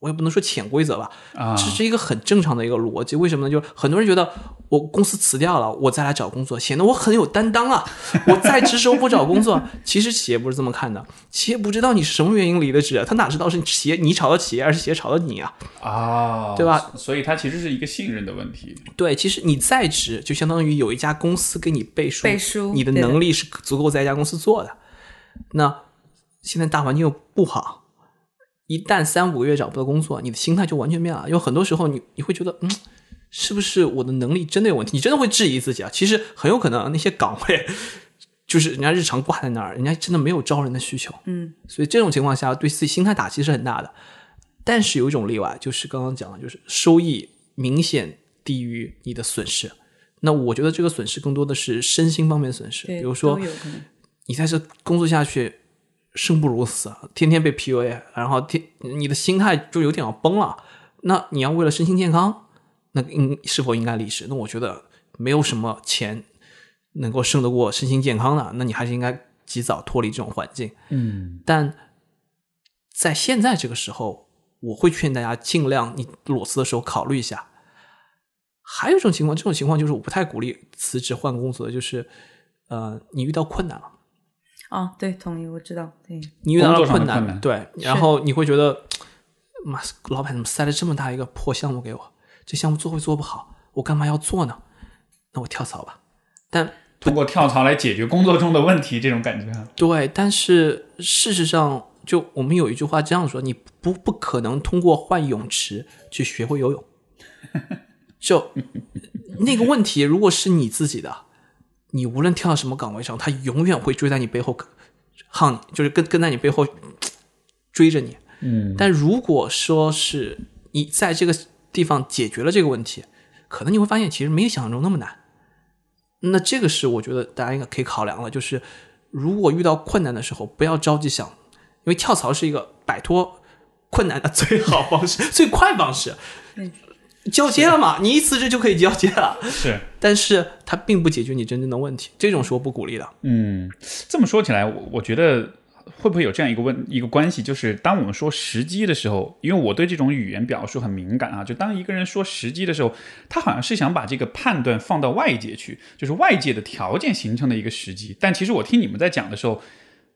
我也不能说潜规则吧，这是一个很正常的一个逻辑。为什么呢？就很多人觉得我公司辞掉了，我再来找工作，显得我很有担当啊。我在职时候不找工作，其实企业不是这么看的。企业不知道你是什么原因离的职，他哪知道是企业你炒的企业，还是企业炒的你啊？啊，对吧？所以它其实是一个信任的问题。对，其实你在职就相当于有一家公司给你背书，背书，你的能力是足够在一家公司做的。那现在大环境又不好。一旦三五个月找不到工作，你的心态就完全变了。因为很多时候，你你会觉得，嗯，是不是我的能力真的有问题？你真的会质疑自己啊。其实很有可能那些岗位就是人家日常挂在那儿，人家真的没有招人的需求。嗯，所以这种情况下，对自己心态打击是很大的。但是有一种例外，就是刚刚讲的，就是收益明显低于你的损失。那我觉得这个损失更多的是身心方面的损失，比如说你在这工作下去。生不如死，天天被 PUA，然后天你的心态就有点要崩了。那你要为了身心健康，那应是否应该离职？那我觉得没有什么钱能够胜得过身心健康的。那你还是应该及早脱离这种环境。嗯，但在现在这个时候，我会劝大家尽量你裸辞的时候考虑一下。还有一种情况，这种情况就是我不太鼓励辞职换工作的，就是呃，你遇到困难了。哦，对，同意，我知道，对，你遇到了困难，对，然后你会觉得，妈，老板怎么塞了这么大一个破项目给我？这项目做会做不好，我干嘛要做呢？那我跳槽吧。但通过跳槽来解决工作中的问题，这种感觉。对，但是事实上，就我们有一句话这样说：你不不可能通过换泳池去学会游泳。就那个问题，如果是你自己的。你无论跳到什么岗位上，他永远会追在你背后，你，就是跟跟在你背后追着你。嗯，但如果说是你在这个地方解决了这个问题，可能你会发现其实没有想象中那么难。那这个是我觉得大家应该可以考量了，就是如果遇到困难的时候，不要着急想，因为跳槽是一个摆脱困难的 最好方式、最快方式。交接了嘛？你一辞职就可以交接了。是，但是它并不解决你真正的问题，这种是我不鼓励的。嗯，这么说起来，我我觉得会不会有这样一个问一个关系，就是当我们说时机的时候，因为我对这种语言表述很敏感啊，就当一个人说时机的时候，他好像是想把这个判断放到外界去，就是外界的条件形成的一个时机。但其实我听你们在讲的时候，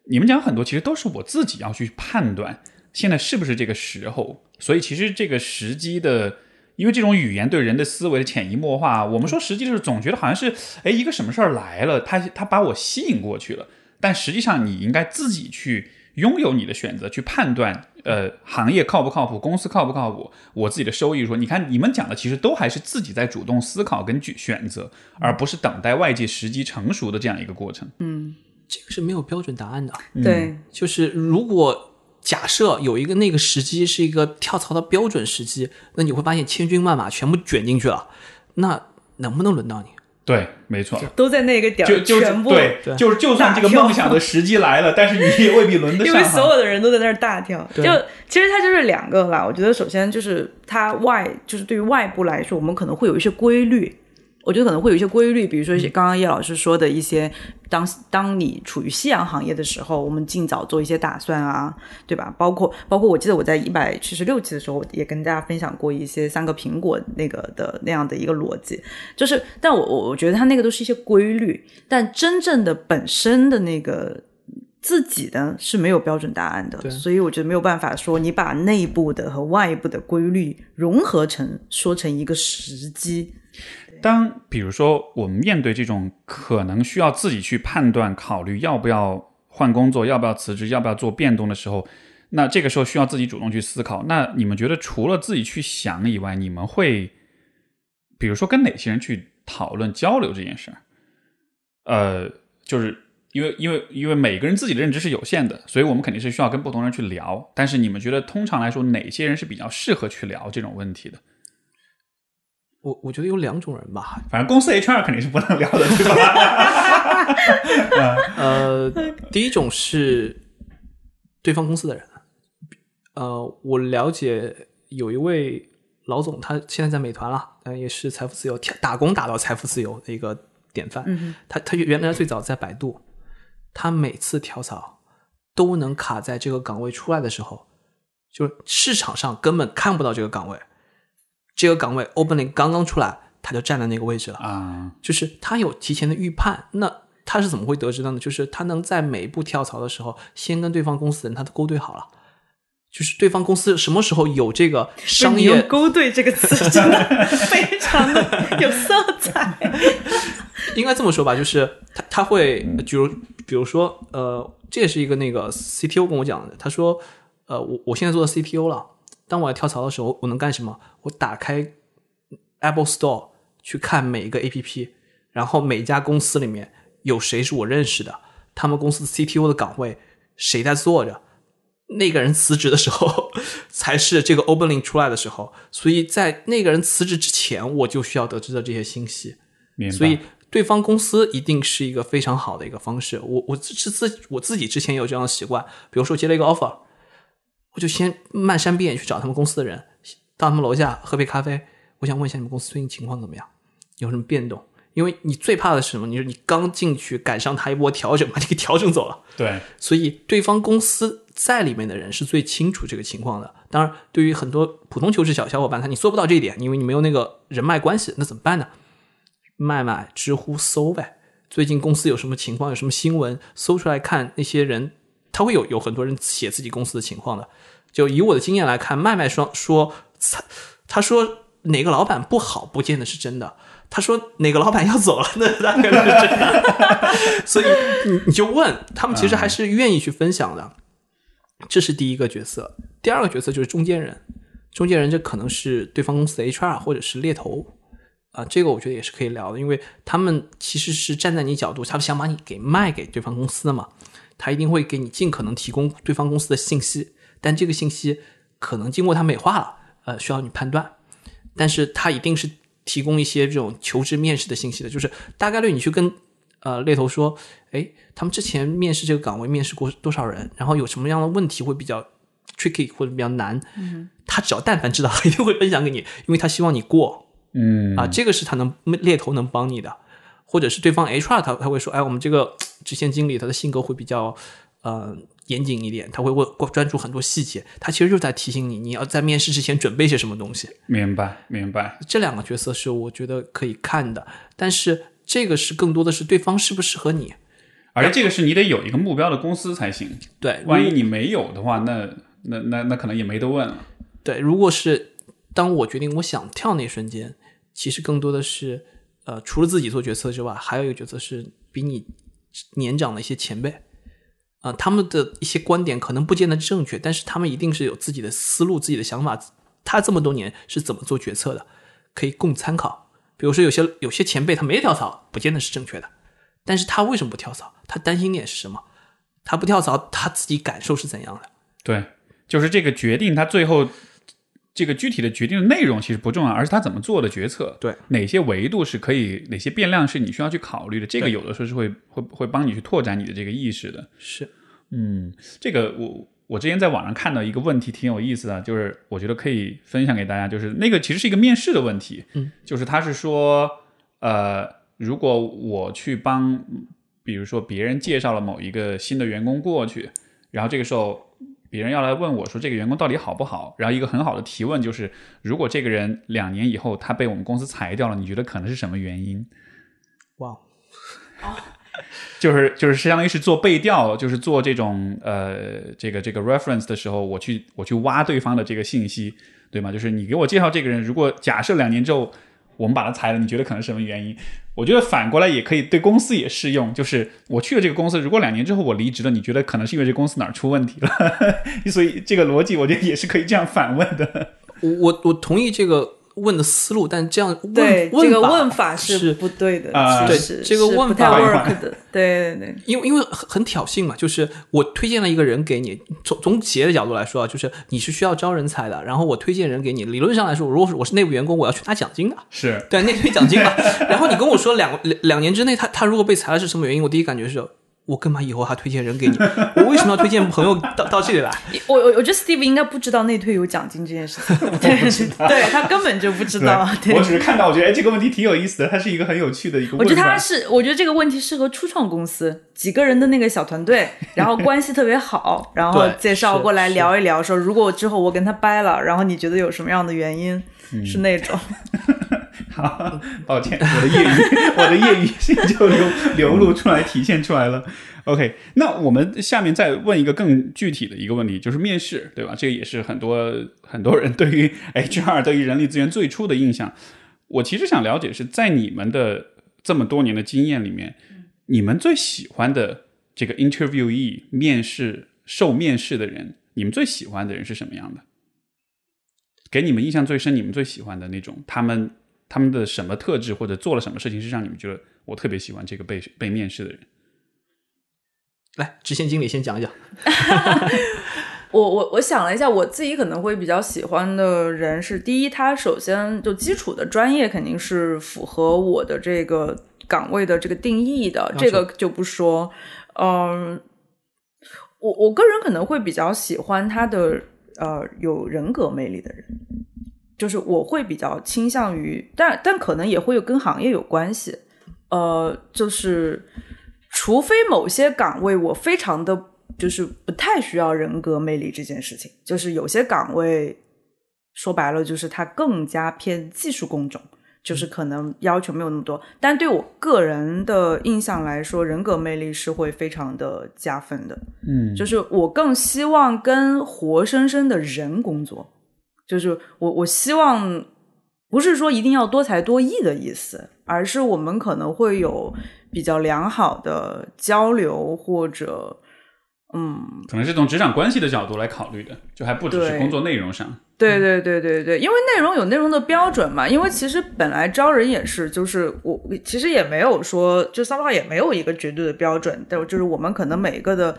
你们讲很多其实都是我自己要去判断现在是不是这个时候，所以其实这个时机的。因为这种语言对人的思维的潜移默化，我们说实际就是总觉得好像是，哎，一个什么事儿来了，他他把我吸引过去了。但实际上，你应该自己去拥有你的选择，去判断，呃，行业靠不靠谱，公司靠不靠谱，我自己的收益。说，你看你们讲的，其实都还是自己在主动思考跟选择，而不是等待外界时机成熟的这样一个过程。嗯，这个是没有标准答案的。对，就是如果假设有一个那个时机是一个跳槽的标准时机，那你会发现千军万马全部卷进去了，那能不能轮到你？对，没错，都在那个点儿，就就全部对，就是就算这个梦想的时机来了，但是你也未必轮得上因为所。有的人都在那儿大跳。就其实它就是两个啦。我觉得首先就是它外，就是对于外部来说，我们可能会有一些规律。我觉得可能会有一些规律，比如说刚刚叶老师说的一些，当当你处于夕阳行业的时候，我们尽早做一些打算啊，对吧？包括包括，我记得我在一百七十六期的时候也跟大家分享过一些三个苹果那个的那样的一个逻辑，就是，但我我我觉得它那个都是一些规律，但真正的本身的那个自己的是没有标准答案的，所以我觉得没有办法说你把内部的和外部的规律融合成说成一个时机。当比如说我们面对这种可能需要自己去判断、考虑要不要换工作、要不要辞职、要不要做变动的时候，那这个时候需要自己主动去思考。那你们觉得除了自己去想以外，你们会比如说跟哪些人去讨论、交流这件事儿？呃，就是因为因为因为每个人自己的认知是有限的，所以我们肯定是需要跟不同人去聊。但是你们觉得通常来说，哪些人是比较适合去聊这种问题的？我我觉得有两种人吧，反正公司 HR 肯定是不能聊的，对吧？呃，第一种是对方公司的人，呃，我了解有一位老总，他现在在美团了，但也是财富自由，打工打到财富自由的一个典范。嗯他他原来最早在百度，他每次跳槽都能卡在这个岗位出来的时候，就是市场上根本看不到这个岗位，这个岗位 opening 刚刚出来，他就站在那个位置了。啊，就是他有提前的预判，那他是怎么会得知的呢？就是他能在每一步跳槽的时候，先跟对方公司的人他都勾兑好了，就是对方公司什么时候有这个商业 “勾兑”这个词真的非常的有色彩。应该这么说吧，就是他他会，比如比如说，呃，这也是一个那个 CTO 跟我讲的，他说，呃，我我现在做到 CTO 了，当我要跳槽的时候，我能干什么？我打开 Apple Store 去看每一个 APP，然后每家公司里面有谁是我认识的，他们公司 CTO 的岗位谁在做着。那个人辞职的时候，才是这个 opening 出来的时候，所以在那个人辞职之前，我就需要得知的这些信息。所以对方公司一定是一个非常好的一个方式。我我自自我自己之前有这样的习惯，比如说接了一个 offer，我就先漫山遍野去找他们公司的人，到他们楼下喝杯咖啡，我想问一下你们公司最近情况怎么样，有什么变动？因为你最怕的是什么？你说你刚进去赶上他一波调整，把你给调整走了。对，所以对方公司在里面的人是最清楚这个情况的。当然，对于很多普通求职小小伙伴，他你做不到这一点，因为你没有那个人脉关系，那怎么办呢？卖卖、知乎搜呗，最近公司有什么情况，有什么新闻，搜出来看那些人，他会有有很多人写自己公司的情况的。就以我的经验来看，麦麦说说，他他说哪个老板不好，不见得是真的。他说哪个老板要走了，那大概率是真的。所以你你就问他们，其实还是愿意去分享的。这是第一个角色，第二个角色就是中间人。中间人这可能是对方公司的 HR 或者是猎头啊、这个我觉得也是可以聊的，因为他们其实是站在你角度，他们想把你给卖给对方公司的嘛，他一定会给你尽可能提供对方公司的信息，但这个信息可能经过他美化了，呃，需要你判断，但是他一定是提供一些这种求职面试的信息的，就是大概率你去跟呃猎头说，哎，他们之前面试这个岗位面试过多少人，然后有什么样的问题会比较 tricky 或者比较难，他只要但凡知道，一定会分享给你，因为他希望你过嗯。啊，这个是他能猎头能帮你的，或者是对方 HR 他他会说，哎，我们这个直线经理他的性格会比较呃严谨一点，他会问专注很多细节，他其实就在提醒你，你要在面试之前准备些什么东西。明白明白。这两个角色是我觉得可以看的，但是这个是更多的是对方适不适合你。而且这个是你得有一个目标的公司才行，对，万一你没有的话，那那那那可能也没得问了。对，如果是当我决定我想跳那一瞬间，其实更多的是呃，除了自己做决策之外，还有一个角色是比你年长的一些前辈。啊、他们的一些观点可能不见得正确，但是他们一定是有自己的思路、自己的想法。他这么多年是怎么做决策的，可以供参考。比如说，有些有些前辈他没跳槽，不见得是正确的，但是他为什么不跳槽？他担心点是什么？他不跳槽，他自己感受是怎样的？对，就是这个决定，他最后这个具体的决定的内容其实不重要，而是他怎么做的决策。对，哪些维度是可以，哪些变量是你需要去考虑的，这个有的时候是会会会帮你去拓展你的这个意识的。是，嗯，这个我我之前在网上看到一个问题挺有意思的，就是我觉得可以分享给大家，就是那个其实是一个面试的问题，嗯，就是他是说，呃，如果我去帮，比如说别人介绍了某一个新的员工过去，然后这个时候。别人要来问我说这个员工到底好不好？然后一个很好的提问就是，如果这个人两年以后他被我们公司裁掉了，你觉得可能是什么原因？哇，哦 就是就是相当于是做背调，就是做这种呃这个这个 reference 的时候，我去我去挖对方的这个信息，对吗？就是你给我介绍这个人，如果假设两年之后我们把他裁了，你觉得可能什么原因？我觉得反过来也可以对公司也适用，就是我去了这个公司，如果两年之后我离职了，你觉得可能是因为这公司哪儿出问题了？所以这个逻辑我觉得也是可以这样反问的。我我我同意这个问的思路，但这样问对，这个问法是不对的，啊对这个问是不太法 work 的，对对对。因为因为很很挑衅嘛，就是我推荐了一个人给你，从从企业的角度来说啊，就是你是需要招人才的，然后我推荐人给你，理论上来说，如果是我是内部员工，我要去拿奖金的，是对，内推奖金嘛。然后你跟我说两两两年之内他他如果被裁了是什么原因，我第一感觉是。我干嘛以后还推荐人给你？我为什么要推荐朋友到到这里来？我我我觉得 Steve 应该不知道内推有奖金这件事情，对，对他根本就不知道。对我，只是看到，我觉得哎，这个问题挺有意思的，它是一个很有趣的一个。我觉得他是，我觉得这个问题适合初创公司几个人的那个小团队，然后关系特别好，然后介绍过来聊一聊，说如果之后我跟他掰了，然后你觉得有什么样的原因？嗯是那种，哈，抱歉，我的业余，我的业余性就流流露出来，体现出来了。OK，那我们下面再问一个更具体的一个问题，就是面试，对吧？这个也是很多很多人对于 HR 对于人力资源最初的印象。我其实想了解是在你们的这么多年的经验里面，你们最喜欢的这个 interviewee 面试受面试的人，你们最喜欢的人是什么样的？给你们印象最深，你们最喜欢的那种，他们他们的什么特质或者做了什么事情是让你们觉得我特别喜欢这个被被面试的人？来，执行经理先讲一讲。我我我想了一下，我自己可能会比较喜欢的人是，第一，他首先就基础的专业肯定是符合我的这个岗位的这个定义的，这个就不说。嗯，我我个人可能会比较喜欢他的呃有人格魅力的人，就是我会比较倾向于，但但可能也会有跟行业有关系。呃，就是除非某些岗位我非常的就是不太需要人格魅力这件事情，就是有些岗位说白了就是它更加偏技术工种，就是可能要求没有那么多。但对我个人的印象来说，人格魅力是会非常的加分的。嗯就是我更希望跟活生生的人工作，就是我我希望不是说一定要多才多艺的意思，而是我们可能会有比较良好的交流，或者嗯，可能是从职场关系的角度来考虑的，就还不只是工作内容上。对对对对对，因为内容有内容的标准嘛。因为其实本来招人也是，就是我其实也没有说，就 somehow 也没有一个绝对的标准，但就是我们可能每个的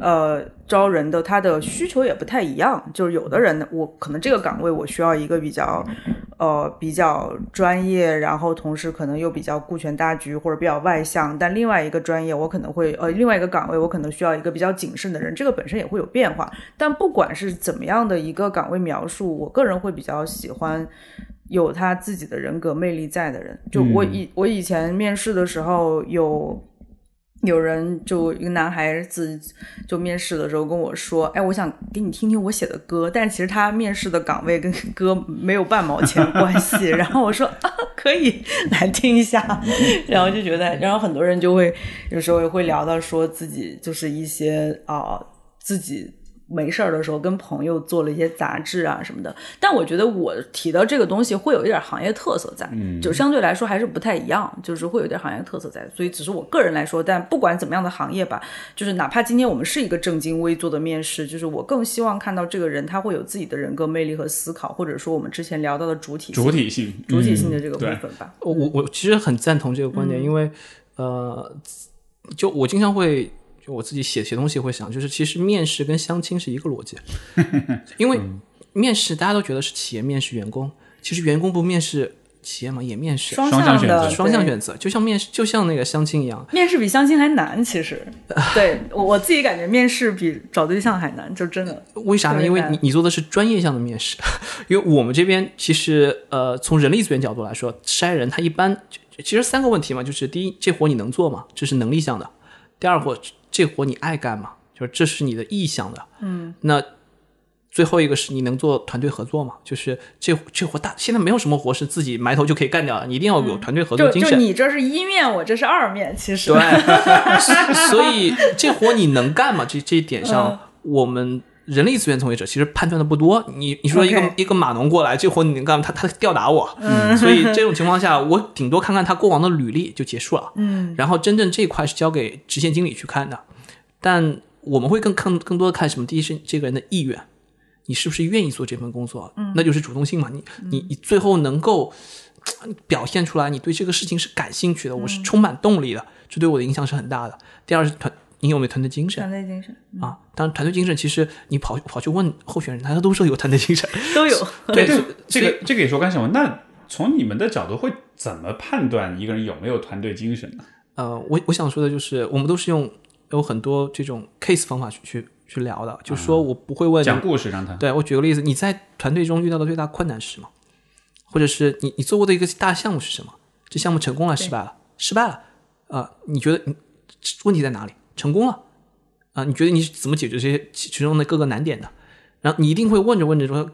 呃招人的他的需求也不太一样。就是有的人我可能这个岗位我需要一个比较呃比较专业，然后同时可能又比较顾全大局或者比较外向，但另外一个专业我可能会呃另外一个岗位我可能需要一个比较谨慎的人，这个本身也会有变化。但不管是怎么样的一个岗位描述，我个人会比较喜欢有他自己的人格魅力在的人。就我以、我以前面试的时候有。有人就一个男孩子就面试的时候跟我说：“哎，我想给你听听我写的歌。”但其实他面试的岗位跟歌没有半毛钱关系。然后我说：“啊，可以来听一下。”然后就觉得，然后很多人就会有时候也会聊到说自己就是一些啊、自己没事儿的时候跟朋友做了一些杂志啊什么的。但我觉得我提到这个东西会有一点行业特色在，嗯就相对来说还是不太一样，就是会有点行业特色在。所以只是我个人来说，但不管怎么样的行业吧，就是哪怕今天我们是一个正襟危坐的面试，就是我更希望看到这个人他会有自己的人格魅力和思考，或者说我们之前聊到的主体性主体性，主体性的这个部分吧。我我我其实很赞同这个观点，因为呃，就我经常会就我自己写写东西会想，就是其实面试跟相亲是一个逻辑，因为面试大家都觉得是企业面试员工，其实员工不面试企业嘛，也面试，双双向的择双向选择，就像面试，就像那个相亲一样。面试比相亲还难，其实，对我我自己感觉面试比找对象还难，就真的。为啥呢？因为你你做的是专业项的面试，因为我们这边其实呃，从人力资源角度来说，筛人他一般就其实三个问题嘛，就是第一，这活你能做吗？这是能力项的；第二活，这活你爱干吗？就是这是你的意向的。嗯，那最后一个是你能做团队合作吗？就是这这活大现在没有什么活是自己埋头就可以干掉的，你一定要有团队合作就就精神。你这是一面，我这是二面，其实对，所以这活你能干吗？这这一点 嗯上，我们人力资源从业者其实判断的不多。你你说一个一个码农过来，这活你能干吗？他他吊打我，嗯 所以这种情况下，我顶多看看他过往的履历就结束了。嗯，然后真正这一块是交给直线经理去看的，但我们会更更更多的看什么？第一是这个人的意愿，你是不是愿意做这份工作？嗯那就是主动性嘛。你你你最后能够呃表现出来，你对这个事情是感兴趣的，我是嗯充满动力的，这对我的影响是很大的。第二是团，你有没有团队精神团队精神啊？当然，团队精神其实你跑跑去问候选人，他都说有团队精神。都有。对，这所所以这个这个也说干什么？那从你们的角度会怎么判断一个人有没有团队精神呢？呃，我我想说的就是，我们都是用有很多这种 case 方法去去去聊的，就是说我不会问讲故事让他对我举个例子，你在团队中遇到的最大困难是什么？或者是你你做过的一个大项目是什么？这项目成功了，失败了？失败了啊、你觉得你问题在哪里？成功了啊、你觉得你是怎么解决这些其中的各个难点的？然后你一定会问着问着说，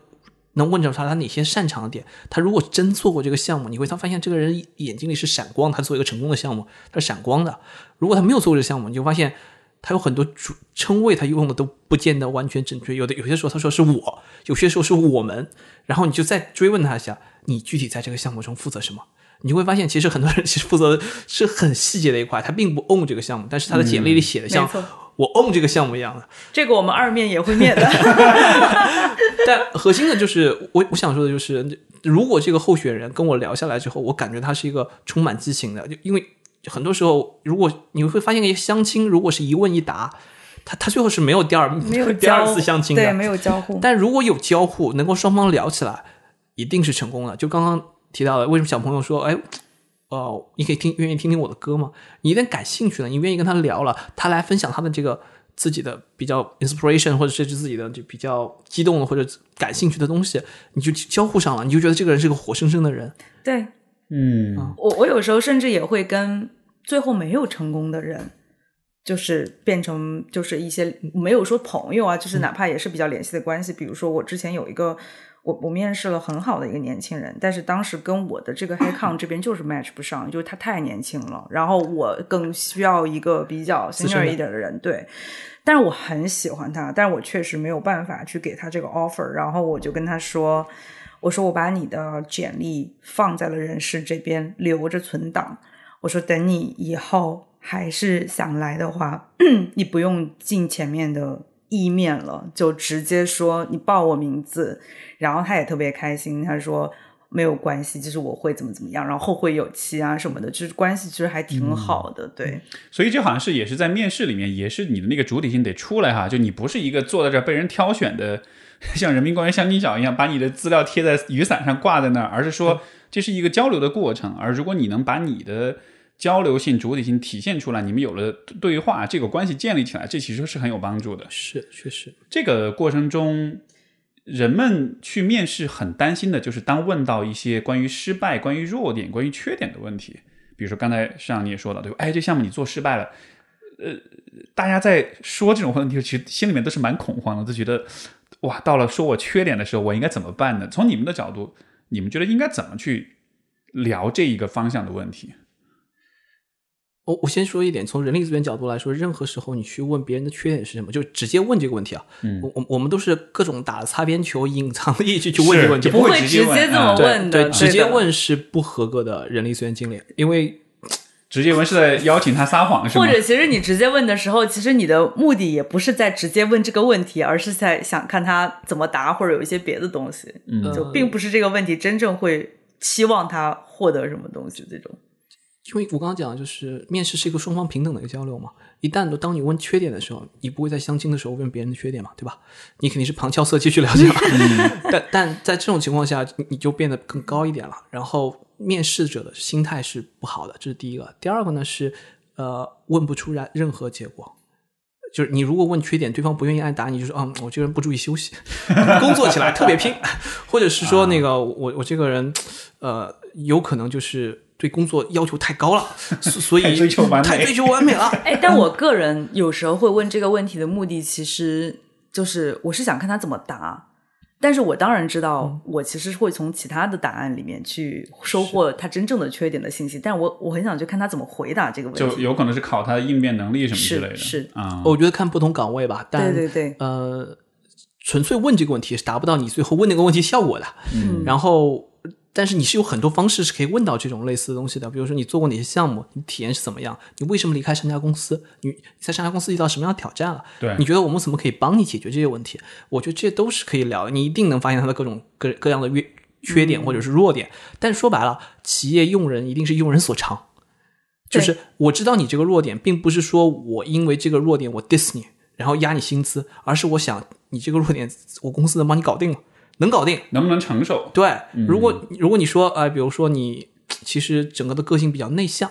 能问着他他哪些擅长的点？他如果真做过这个项目，你会他发现这个人眼睛里是闪光，他做一个成功的项目，他是闪光的。如果他没有做过这个项目，你就发现他有很多主称谓，他用的都不见得完全正确。有的有些时候他说是我，有些时候是我们，然后你就再追问他一下，你具体在这个项目中负责什么？你就会发现，其实很多人 其实负责的是很细节的一块，他并不 own 这个项目，但是他的简历里写的像我 own 这个项目一样的。这个我们二面也会面的。但核心的就是，我我想说的就是，如果这个候选人跟我聊下来之后，我感觉他是一个充满激情的，就因为很多时候，如果你会发现一些相亲，如果是一问一答，他他最后是没有第二没有第二次相亲对，的，没有交互。但如果有交互，能够双方聊起来，一定是成功的。就刚刚提到的，为什么小朋友说，哎，哦，你可以听，愿意听听我的歌吗？你有点感兴趣了，你愿意跟他聊了，他来分享他的这个自己的比较 inspiration，或者是自己的就比较激动的或者感兴趣的东西，你就交互上了，你就觉得这个人是个活生生的人。对嗯我，我有时候甚至也会跟最后没有成功的人，就是变成就是一些没有说朋友啊，就是哪怕也是比较联系的关系。比如说我之前有一个。我我面试了很好的一个年轻人，但是当时跟我的这个 HiCon 这边就是 match 不上，就是他太年轻了，然后我更需要一个比较深 senior 的一点的人，对。但是我很喜欢他，但是我确实没有办法去给他这个 offer，然后我就跟他说，我说我把你的简历放在了人事这边留着存档，我说等你以后还是想来的话，你不用进前面的意面了，就直接说你报我名字，然后他也特别开心，他说。没有关系，就是我会怎么怎么样，然后后会有期啊什么的，就是关系其实还挺好的，对。所以这好像是也是在面试里面，也是你的那个主体性得出来哈，就你不是一个坐在这儿被人挑选的，像人民公园相亲角一样，把你的资料贴在雨伞上挂在那儿，而是说这是一个交流的过程。而如果你能把你的交流性、主体性体现出来，你们有了对话，这个关系建立起来，这其实是很有帮助的。是，确实，这个过程中，人们去面试很担心的就是，当问到一些关于失败、关于弱点、关于缺点的问题，比如说刚才上你也说到，对吧？哎，这项目你做失败了，呃，大家在说这种问题，其实心里面都是蛮恐慌的，都觉得哇，到了说我缺点的时候，我应该怎么办呢？从你们的角度，你们觉得应该怎么去聊这一个方向的问题？我我先说一点，从人力资源角度来说，任何时候你去问别人的缺点是什么，就直接问这个问题啊。嗯我我我们都是各种打擦边球、隐藏的意去去问这个问题，是不会直接这么问的，对，直接问是不合格的人力资源经理，因为 直接问是在邀请他撒谎是吗？或者其实你直接问的时候，其实你的目的也不是在直接问这个问题，而是在想看他怎么答，或者有一些别的东西，嗯就并不是这个问题真正会期望他获得什么东西这种。因为我刚刚讲的就是面试是一个双方平等的一个交流嘛。一旦当你问缺点的时候，你不会在相亲的时候问别人的缺点嘛，对吧？你肯定是旁敲侧击去了解了。但但在这种情况下，你你就变得更高一点了。然后面试者的心态是不好的，这是第一个。第二个呢是呃问不出来任何结果。就是你如果问缺点，对方不愿意按答，你就说嗯，我这个人不注意休息，工作起来特别拼，或者是说那个我我这个人呃有可能就是对工作要求太高了，所所以太追求完美太追求完美了。哎，但我个人有时候会问这个问题的目的，其实就是我是想看他怎么答。但是我当然知道，我其实会从其他的答案里面去收获他真正的缺点的信息。但我我很想去看他怎么回答这个问题，就有可能是考他的应变能力什么之类的。是是啊，我觉得看不同岗位吧，但对对对呃，纯粹问这个问题是达不到你最后问那个问题效果的。嗯然后，但是你是有很多方式是可以问到这种类似的东西的，比如说你做过哪些项目，你体验是怎么样，你为什么离开上家公司，你在上家公司遇到什么样的挑战了？对你觉得我们怎么可以帮你解决这些问题？我觉得这些都是可以聊的，你一定能发现他的各种各各样的缺缺点或者是弱点。但说白了，企业用人一定是用人所长。就是我知道你这个弱点，并不是说我因为这个弱点我 diss 你，然后压你薪资，而是我想你这个弱点，我公司能帮你搞定吗？能搞定。能不能承受？对，如果如果你说，呃，比如说你其实整个的个性比较内向，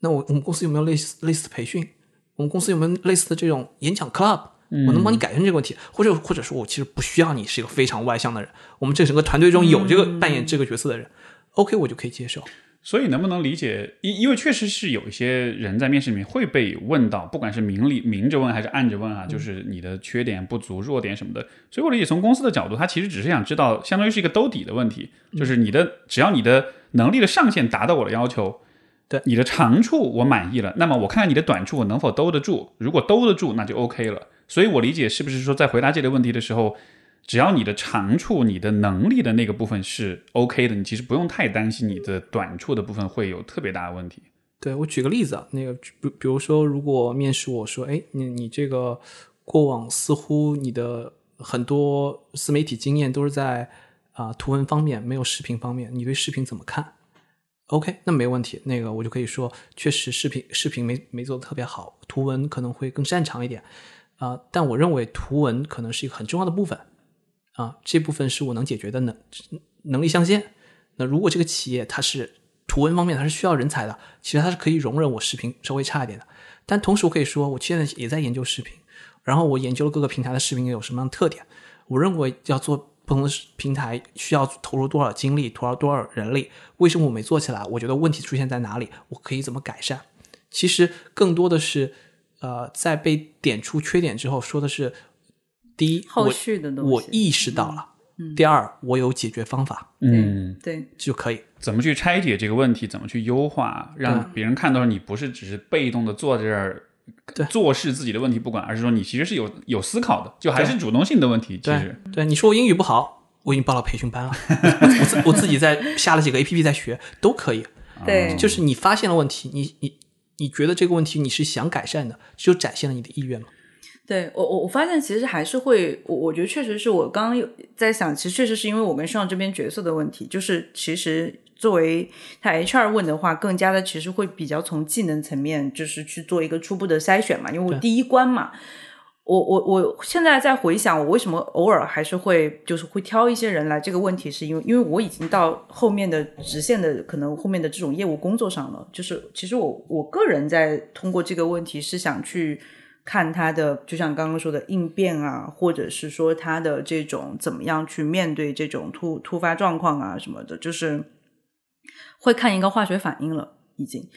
那我我们公司有没有类似类似的培训？我们公司有没有类似的这种演讲 club？我能帮你改善这个问题，或者或者说我其实不需要你是一个非常外向的人，我们这整个团队中有这个扮演这个角色的人、o k 我就可以接受。所以能不能理解？因因为确实是有一些人在面试里面会被问到，不管是明里明着问还是暗着问啊，就是你的缺点、不足、弱点什么的。所以我理解，从公司的角度，他其实只是想知道，相当于是一个兜底的问题，就是你的只要你的能力的上限达到我的要求，对你的长处我满意了，那么我看看你的短处我能否兜得住。如果兜得住，那就 OK 了。所以我理解是不是说在回答这类问题的时候，只要你的长处、你的能力的那个部分是 OK 的，你其实不用太担心你的短处的部分会有特别大的问题。对我举个例子啊，那个比比如说，如果面试我说，哎，你你这个过往似乎你的很多自媒体经验都是在啊、图文方面，没有视频方面，你对视频怎么看？OK，那没问题，那个我就可以说，确实视频视频没没做的特别好，图文可能会更擅长一点啊、但我认为图文可能是一个很重要的部分啊、这部分是我能解决的能能力象限。那如果这个企业它是图文方面它是需要人才的，其实它是可以容忍我视频稍微差一点的。但同时我可以说，我现在也在研究视频，然后我研究了各个平台的视频有什么样的特点。我认为要做不同的平台需要投入多少精力，投入多少人力，为什么我没做起来？我觉得问题出现在哪里？我可以怎么改善？其实更多的是，呃，在被点出缺点之后，说的是第一，后续的东西我意识到了；第二，我有解决方法嗯，对，就可以。怎么去拆解这个问题？怎么去优化，让别人看到你不是只是被动的坐在这儿对做事自己的问题不管，而是说你其实是有有思考的，就还是主动性的问题。其实，对，你说我英语不好，我已经报了培训班了，我自我自己在下了几个 A P P 在学，都可以。对，就是你发现了问题，你你你觉得这个问题你是想改善的，这就展现了你的意愿嘛。对我我我发现其实还是会，我我觉得确实是我刚刚有在想，其实确实是因为我跟上这边角色的问题，就是其实作为他 HR 问的话，更加的其实会比较从技能层面，就是去做一个初步的筛选嘛，因为我第一关嘛。我我我现在在回想，我为什么偶尔还是会就是会挑一些人来，这个问题是因为因为我已经到后面的直线的可能后面的这种业务工作上了，就是其实我我个人在通过这个问题是想去看他的，就像刚刚说的应变啊，或者是说他的这种怎么样去面对这种突突发状况啊什么的，就是会看一个化学反应了已经。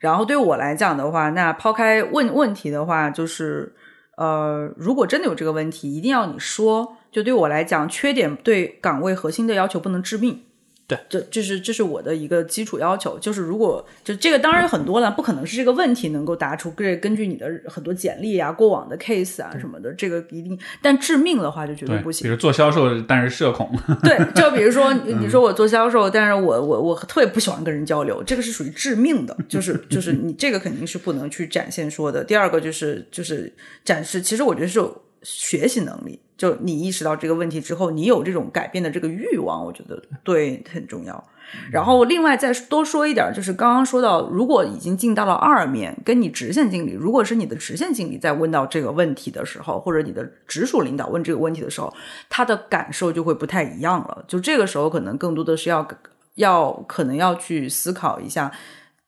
然后对我来讲的话，那抛开问问题的话，就是呃，如果真的有这个问题，一定要你说。就对我来讲，缺点对岗位核心的要求不能致命。对，这这是这是我的一个基础要求。就是如果就这个当然很多了，不可能是这个问题能够答出。这根据你的很多简历啊、过往的 case 啊什么的，这个一定。但致命的话就绝对对，不行比。如做销售，但是社恐，对，就比如说 你你说我做销售，但是我我我特别不喜欢跟人交流，这个是属于致命的，就是就是你这个肯定是不能去展现说的。第二个就是就是展示，其实我觉得是有学习能力。就你意识到这个问题之后，你有这种改变的这个欲望，我觉得对很重要。然后另外再多说一点，就是刚刚说到，如果已经进到了二面，跟你直线经理，如果是你的直线经理在问到这个问题的时候，或者你的直属领导问这个问题的时候，他的感受就会不太一样了。就这个时候，可能更多的是要要可能要去思考一下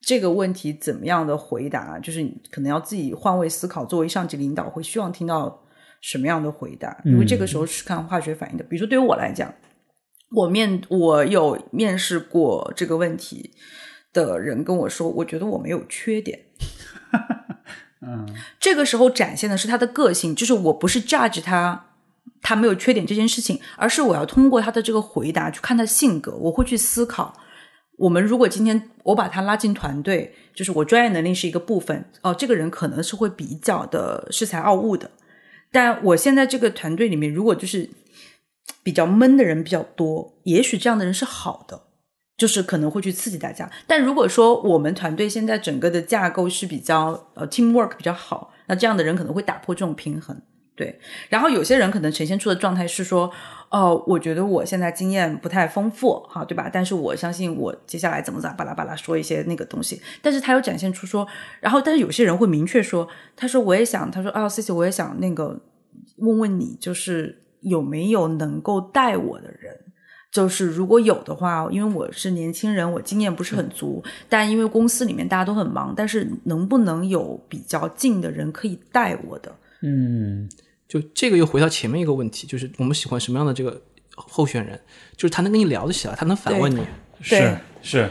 这个问题怎么样的回答，就是可能要自己换位思考，作为上级领导会希望听到。什么样的回答？因为这个时候是看化学反应的。比如说，对于我来讲，我面我有面试过这个问题的人跟我说，我觉得我没有缺点。嗯，这个时候展现的是他的个性，就是我不是 judge 他他没有缺点这件事情，而是我要通过他的这个回答去看他性格。我会去思考，我们如果今天我把他拉进团队，就是我专业能力是一个部分哦，这个人可能是会比较的恃才傲物的。但我现在这个团队里面，如果就是比较闷的人比较多，也许这样的人是好的，就是可能会去刺激大家。但如果说我们团队现在整个的架构是比较呃 teamwork 比较好，那这样的人可能会打破这种平衡。对，然后有些人可能呈现出的状态是说，哦，我觉得我现在经验不太丰富，哈，对吧？但是我相信我接下来怎么咋巴拉巴拉说一些那个东西，但是他又展现出说，然后但是有些人会明确说，他说我也想，他说啊，C C 我也想那个问问你，就是有没有能够带我的人，就是如果有的话，因为我是年轻人，我经验不是很足，但因为公司里面大家都很忙，但是能不能有比较近的人可以带我的？嗯。就这个又回到前面一个问题，就是我们喜欢什么样的这个候选人，就是他能跟你聊得起来，他能反问你。是是，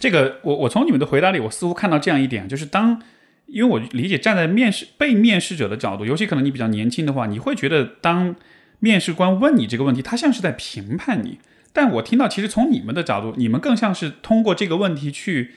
这个我我从你们的回答里，我似乎看到这样一点，就是当因为我理解站在面试被面试者的角度，尤其可能你比较年轻的话，你会觉得当面试官问你这个问题，他像是在评判你。但我听到其实从你们的角度，你们更像是通过这个问题去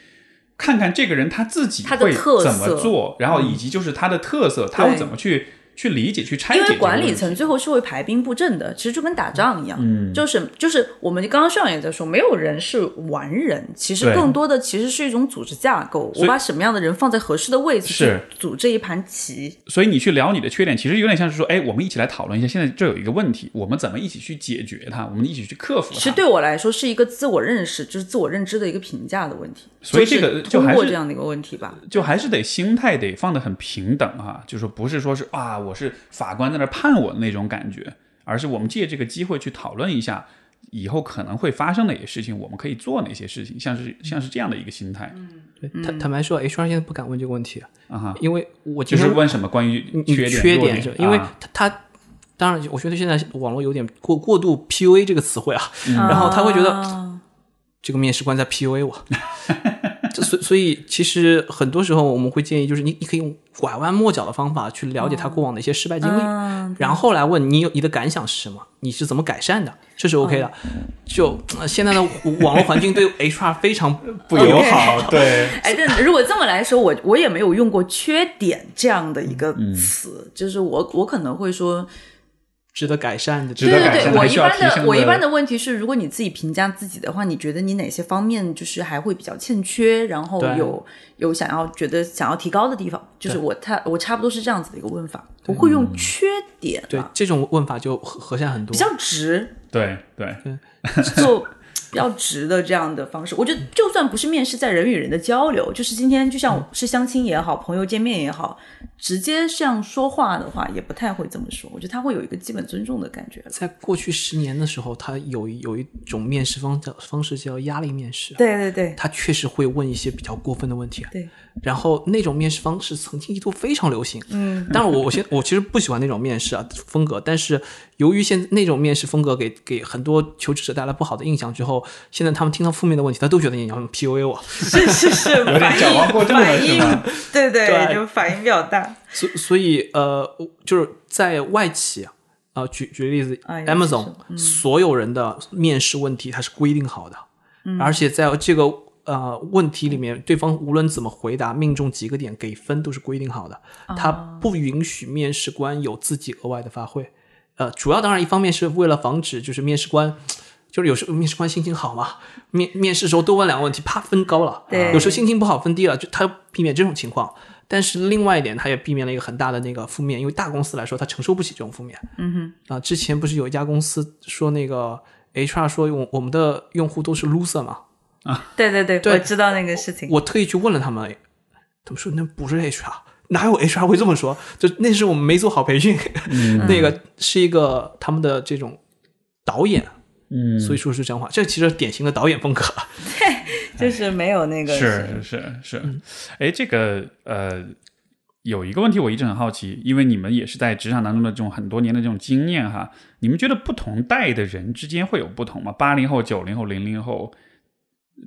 看看这个人他自己会怎么做，然后以及就是他的特色，他会怎么去。去理解、去拆解，因为管理层最后是会排兵布阵的，其实就跟打仗一样，嗯，就是就是我们刚刚上也在说，没有人是完人，其实更多的其实是一种组织架构，我把什么样的人放在合适的位置去组这一盘棋。所以你去聊你的缺点，其实有点像是说，哎，我们一起来讨论一下，现在这有一个问题，我们怎么一起去解决它，我们一起去克服它。其实对我来说是一个自我认识，就是自我认知的一个评价的问题。所以这个就通过这样的一个问题吧，就还是得心态得放得很平等啊，就是不是说是啊，我是法官在那判我的那种感觉，而是我们借这个机会去讨论一下以后可能会发生哪些事情，我们可以做哪些事情，像是像是这样的一个心态。嗯，对，坦坦白说，HR 现在不敢问这个问题啊，哈，因为我就是问什么关于缺点，缺点，因为他他当然，我觉得现在网络有点过过度 PUA 这个词汇啊，然后他会觉得这个面试官在 PUA 我。所所以，其实很多时候我们会建议，就是你你可以用拐弯抹角的方法去了解他过往的一些失败经历，然后来问你有你的感想是什么，你是怎么改善的，这是 OK 的。就现在的网络环境对 HR 非常 不友好，对。哎，但如果这么来说，我我也没有用过缺点这样的一个词，就是我我可能会说。值得改善的，对对对，我一般的我一般的问题是，如果你自己评价自己的话，你觉得你哪些方面就是还会比较欠缺，然后有有想要觉得想要提高的地方，就是我他我差不多是这样子的一个问法，不会用缺点，对这种问法就合合下很多，比较直，对对，就。比较直的这样的方式，我觉得就算不是面试，在人与人的交流，就是今天就像是相亲也好，朋友见面也好，直接这样说话的话，也不太会这么说。我觉得他会有一个基本尊重的感觉。在过去十年的时候，他有有一种面试方叫方式叫压力面试。对对对，他确实会问一些比较过分的问题。对，然后那种面试方式曾经一度非常流行。嗯，但是我我现我其实不喜欢那种面试啊风格，但是由于现那种面试风格给给很多求职者带来不好的印象之后。现在他们听到负面的问题，他都觉得你要 PUA 我，是是是，有点矫枉过正了，是吧？对对，就反应比较大。所所以呃，就是在外企啊，举举例子，Amazon 所有人的面试问题它是规定好的，而且在这个呃问题里面，对方无论怎么回答，命中几个点给分都是规定好的，他不允许面试官有自己额外的发挥。呃，主要当然一方面是为了防止就是面试官。就是有时候面试官心情好嘛，面面试时候多问两个问题，啪分高了。对，有时候心情不好分低了，就他避免这种情况。但是另外一点，他也避免了一个很大的那个负面，因为大公司来说，他承受不起这种负面。嗯啊、之前不是有一家公司说那个 HR 说我我们的用户都是 loser 嘛？哼，对对对，对我知道那个事情。我特意去问了他们，他们说那不是 HR，哪有 HR 会这么说？就那是我们没做好培训，那个是一个他们的这种导演，嗯，所以说是真话。这其实典型的导演风格。对就是没有那个是是是，哎，这个呃，有一个问题我一直很好奇，因为你们也是在职场当中的这种很多年的这种经验哈，你们觉得不同代的人之间会有不同吗？八零后、九零后、零零后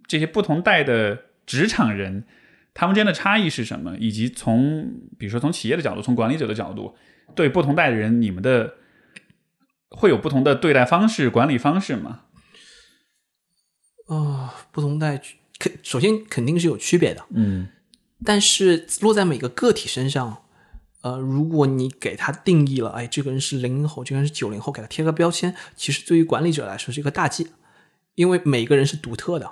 这些不同代的职场人，他们之间的差异是什么？以及从比如说从企业的角度，从管理者的角度，对不同代的人，你们的会有不同的对待方式、管理方式吗？啊、不同代肯首先肯定是有区别的，嗯但是落在每个个体身上，呃，如果你给他定义了，哎，这个人是零零后，这个人是九零后，给他贴个标签，其实对于管理者来说是一个大忌，因为每个人是独特的。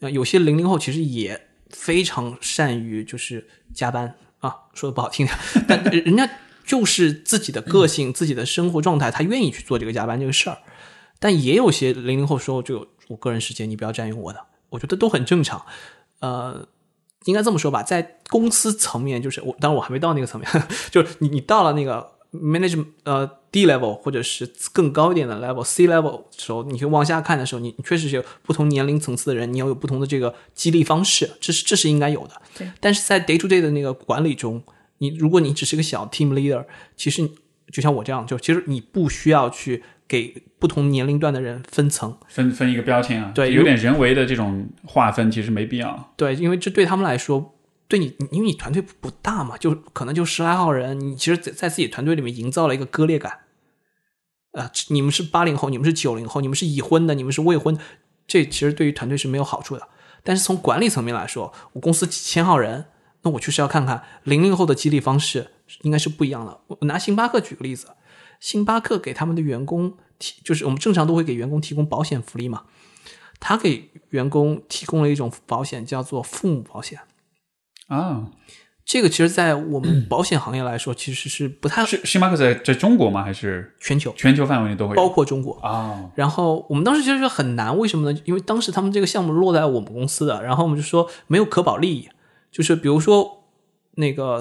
呃，有些零零后其实也非常善于就是加班啊，说的不好听点，但人家就是自己的个性、自己的生活状态，他愿意去做这个加班这个事儿。但也有些零零后说，就我个人时间，你不要占用我的，我觉得都很正常。呃，应该这么说吧，在公司层面，就是我，当然我还没到那个层面，就是你你到了那个 manage 呃 D level 或者是更高一点的 level C level 的时候，你去往下看的时候，你你确实是有不同年龄层次的人，你要有不同的这个激励方式，这是这是应该有的。对但是在 day to day 的那个管理中，你如果你只是个小 team leader，其实就像我这样，就其实你不需要去给不同年龄段的人分层，分分一个标签啊，对有点人为的这种划分，其实没必要。对，因为这对他们来说，对你，因为你团队不大嘛，就可能就十来号人，你其实在在自己团队里面营造了一个割裂感。啊、你们是八零后，你们是九零后，你们是已婚的，你们是未婚，这其实对于团队是没有好处的。但是从管理层面来说，我公司几千号人，那我确实要看看零零后的激励方式应该是不一样的。我拿星巴克举个例子，星巴克给他们的员工提，就是我们正常都会给员工提供保险福利嘛，他给员工提供了一种保险，叫做父母保险。啊，这个其实，在我们保险行业来说，其实是不太是星巴克在在中国吗？还是全球，全球范围内都会？包括中国。啊，然后我们当时其实就很难，为什么呢？因为当时他们这个项目落在我们公司的，然后我们就说没有可保利益，就是比如说那个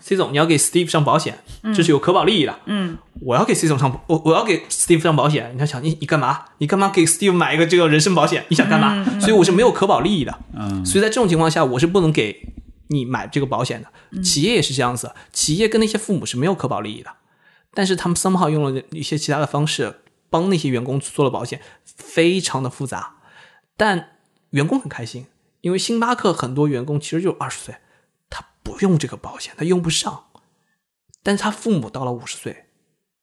C 总，你要给 Steve 上保险，这是有可保利益的。嗯，我要给 C 总上，我我要给 Steve 上保险，你要想你你干嘛？你干嘛给 Steve 买一个这个人身保险？你想干嘛？所以我是没有可保利益的。嗯，所以在这种情况下，我是不能给你买这个保险的。企业也是这样子，企业跟那些父母是没有可保利益的，但是他们 somehow 用了一些其他的方式帮那些员工做了保险，非常的复杂，但员工很开心，因为星巴克很多员工其实就二十岁，他不用这个保险，他用不上，但是他父母到了五十岁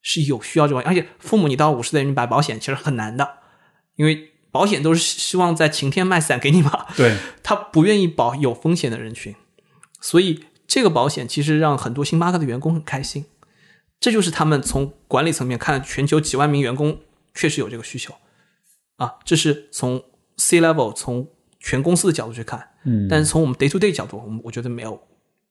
是有需要这种，而且父母你到五十岁你买保险其实很难的，因为保险都是希望在晴天卖伞给你嘛，对，他不愿意保有风险的人群，所以这个保险其实让很多星巴克的员工很开心。这就是他们从管理层面看，全球几万名员工确实有这个需求啊。这是从 C level 从全公司的角度去看，嗯，但是从我们 day to day 角度，我们我觉得没有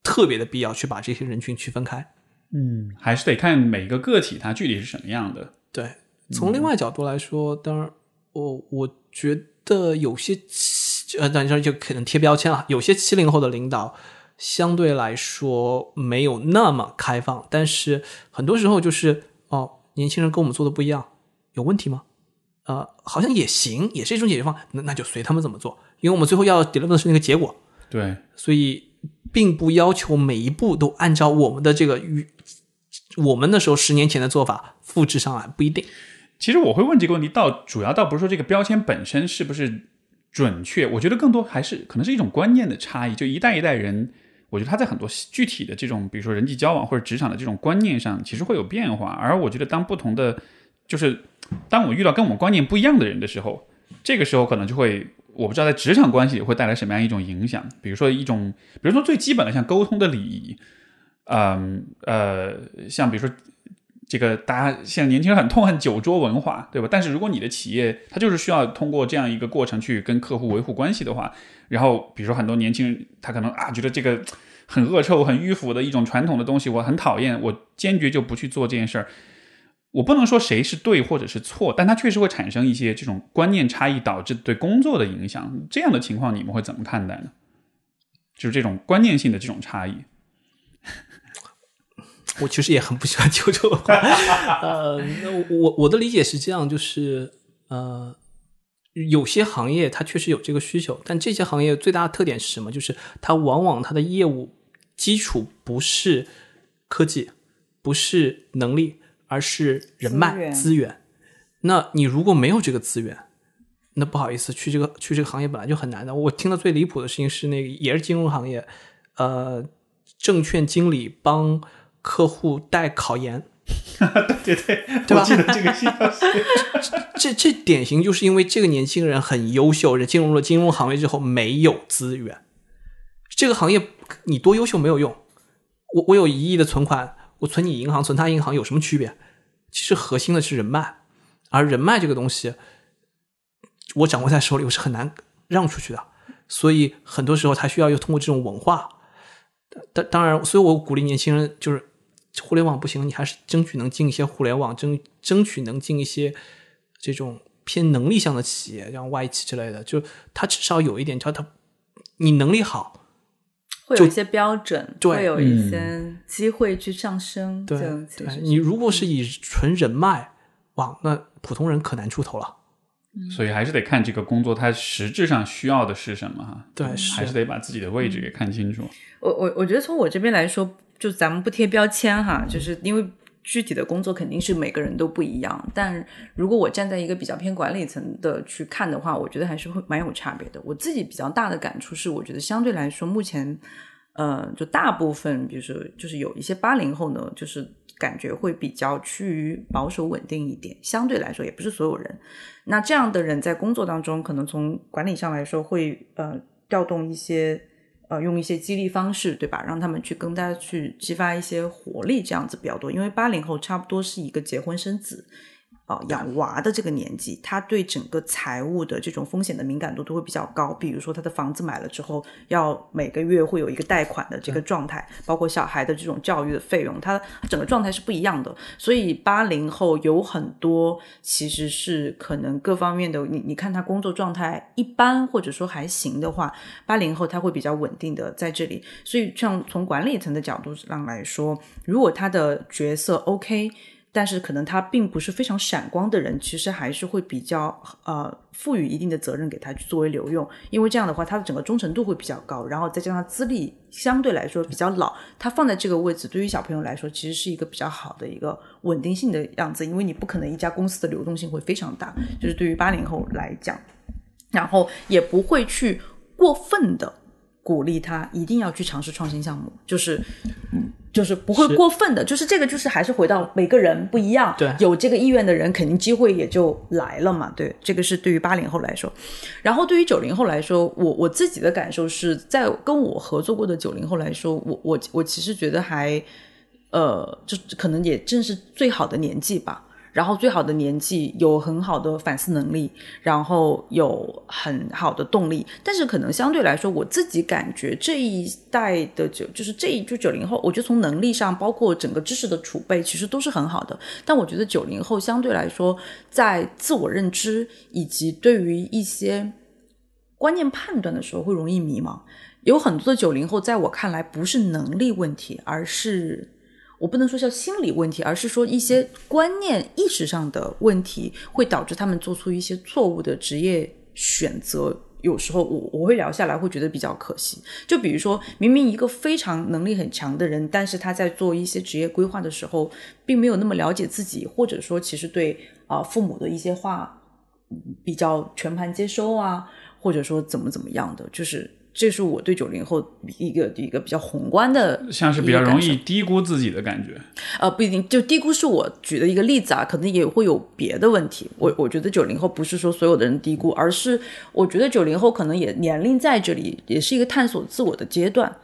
特别的必要去把这些人群区分开。嗯，还是得看每个个体它具体是什么样的。对，从另外角度来说，当然，我我觉得有些七呃，当然就可能贴标签了。有些七零后的领导相对来说没有那么开放，但是很多时候就是哦，年轻人跟我们做的不一样，有问题吗？呃，好像也行，也是一种解决方案，那那就随他们怎么做，因为我们最后要 deliver 的是那个结果，对，所以并不要求每一步都按照我们的这个与我们那时候十年前的做法复制上来，不一定。其实我会问这个问题，倒主要倒不是说这个标签本身是不是准确，我觉得更多还是可能是一种观念的差异。就一代一代人，我觉得他在很多具体的这种，比如说人际交往或者职场的这种观念上，其实会有变化。而我觉得当不同的，就是当我遇到跟我们观念不一样的人的时候，这个时候可能就会，我不知道在职场关系会带来什么样一种影响。比如说一种，比如说最基本的像沟通的礼仪，嗯呃，像比如说。这个大家现在年轻人很痛恨酒桌文化，对吧？但是如果你的企业它就是需要通过这样一个过程去跟客户维护关系的话，然后比如说很多年轻人他可能啊觉得这个很恶臭、很迂腐的一种传统的东西，我很讨厌，我坚决就不去做这件事儿。我不能说谁是对或者是错，但它确实会产生一些这种观念差异导致对工作的影响。这样的情况你们会怎么看待呢？就是这种观念性的这种差异。我其实也很不喜欢秋秋的话。呃，我我的理解是这样，就是呃，有些行业它确实有这个需求，但这些行业最大的特点是什么？就是它往往它的业务基础不是科技，不是能力。而是人脉资源，那你如果没有这个资源，那不好意思，去这个去这个行业本来就很难的。我听到最离谱的事情是，那个也是金融行业，呃，证券经理帮客户带考研，对对对，我记得这个新闻。这这典型就是因为这个年轻人很优秀，人进入了金融行业之后没有资源，这个行业你多优秀没有用。我我有一亿的存款。我存你银行，存他银行有什么区别？其实核心的是人脉，而人脉这个东西，我掌握在手里，我是很难让出去的。所以很多时候，他需要又通过这种文化。当当然，所以我鼓励年轻人，就是互联网不行，你还是争取能进一些互联网，争争取能进一些这种偏能力向的企业，像外企之类的。就他至少有一点，叫他你能力好。会有一些标准，会有一些机会去上升。对，你如果是以纯人脉，哇，那普通人可难出头了。所以还是得看这个工作，它实质上需要的是什么哈。对，还是得把自己的位置给看清楚。我我我觉得从我这边来说，就咱们不贴标签哈，就是因为。具体的工作肯定是每个人都不一样，但如果我站在一个比较偏管理层的去看的话，我觉得还是会蛮有差别的。我自己比较大的感触是，我觉得相对来说，目前，呃，就大部分，比如说，就是有一些八零后呢，就是感觉会比较趋于保守稳定一点。相对来说，也不是所有人。那这样的人在工作当中，可能从管理上来说，会呃调动一些。呃，用一些激励方式，对吧？让他们去更加去激发一些活力，这样子比较多。因为八零后差不多是一个结婚生子。啊，养娃的这个年纪，他对整个财务的这种风险的敏感度都会比较高。比如说，他的房子买了之后，要每个月会有一个贷款的这个状态，包括小孩的这种教育的费用，他整个状态是不一样的。所以，八零后有很多其实是可能各方面的，你你看他工作状态一般或者说还行的话，八零后他会比较稳定的在这里。所以，像从管理层的角度上来说，如果他的角色 OK。但是可能他并不是非常闪光的人，其实还是会比较呃赋予一定的责任给他去作为留用，因为这样的话他的整个忠诚度会比较高，然后再加上资历相对来说比较老，他放在这个位置对于小朋友来说其实是一个比较好的一个稳定性的样子，因为你不可能一家公司的流动性会非常大，就是对于八零后来讲，然后也不会去过分的。鼓励他一定要去尝试创新项目，就是嗯，就是不会过分的，就是这个就是还是回到每个人不一样，对，有这个意愿的人肯定机会也就来了嘛，对，这个是对于八零后来说，然后对于九零后来说，我我自己的感受是在跟我合作过的九零后来说，我我我其实觉得还，呃，就可能也正是最好的年纪吧。然后最好的年纪有很好的反思能力，然后有很好的动力，但是可能相对来说，我自己感觉这一代的九就是这一就九零后，我觉得从能力上，包括整个知识的储备，其实都是很好的。但我觉得九零后相对来说，在自我认知以及对于一些观念判断的时候，会容易迷茫。有很多的九零后，在我看来，不是能力问题，而是。我不能说叫心理问题，而是说一些观念意识上的问题，会导致他们做出一些错误的职业选择。有时候我我会聊下来，会觉得比较可惜。就比如说明明一个非常能力很强的人，但是他在做一些职业规划的时候，并没有那么了解自己，或者说其实对啊父母的一些话比较全盘接收啊，或者说怎么怎么样的，就是。这是我对九零后一个一个比较宏观的，像是比较容易低估自己的感觉。呃，不一定，就低估是我举的一个例子啊，可能也会有别的问题。我我觉得九零后不是说所有的人低估，而是我觉得九零后可能也年龄在这里也是一个探索自我的阶段。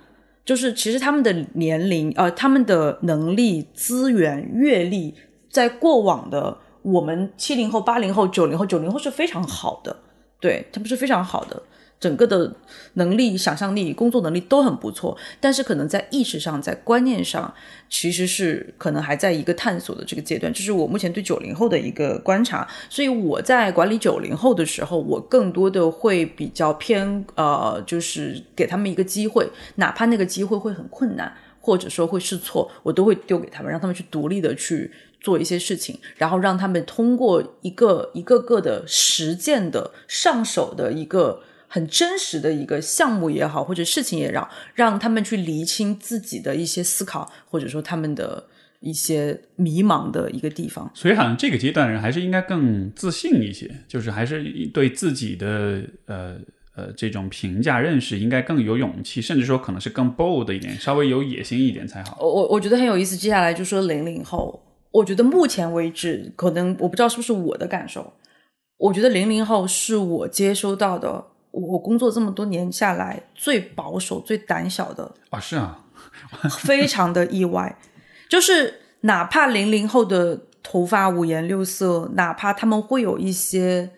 就是其实他们的年龄，呃，他们的能力、资源、阅历，在过往的我们七零后、八零后、九零后，九零后是非常好的，对他们是非常好的。整个的能力、想象力、工作能力都很不错，但是可能在意识上、在观念上，其实是可能还在一个探索的这个阶段。这是我目前对九零后的一个观察。所以我在管理九零后的时候，我更多的会比较偏呃，就是给他们一个机会，哪怕那个机会会很困难，或者说会试错，我都会丢给他们，让他们去独立的去做一些事情，然后让他们通过一个一个个的实践的上手的一个。很真实的一个项目也好，或者事情也让让他们去厘清自己的一些思考，或者说他们的一些迷茫的一个地方。所以，好像这个阶段的人还是应该更自信一些，就是还是对自己的呃呃这种评价认识应该更有勇气，甚至说可能是更 bold 一点，稍微有野心一点才好。我我我觉得很有意思。接下来就说零零后，我觉得目前为止，可能我不知道是不是我的感受，我觉得零零后是我接收到的。我工作这么多年下来，最保守、最胆小的啊，是啊，非常的意外。就是哪怕零零后的头发五颜六色，哪怕他们会有一些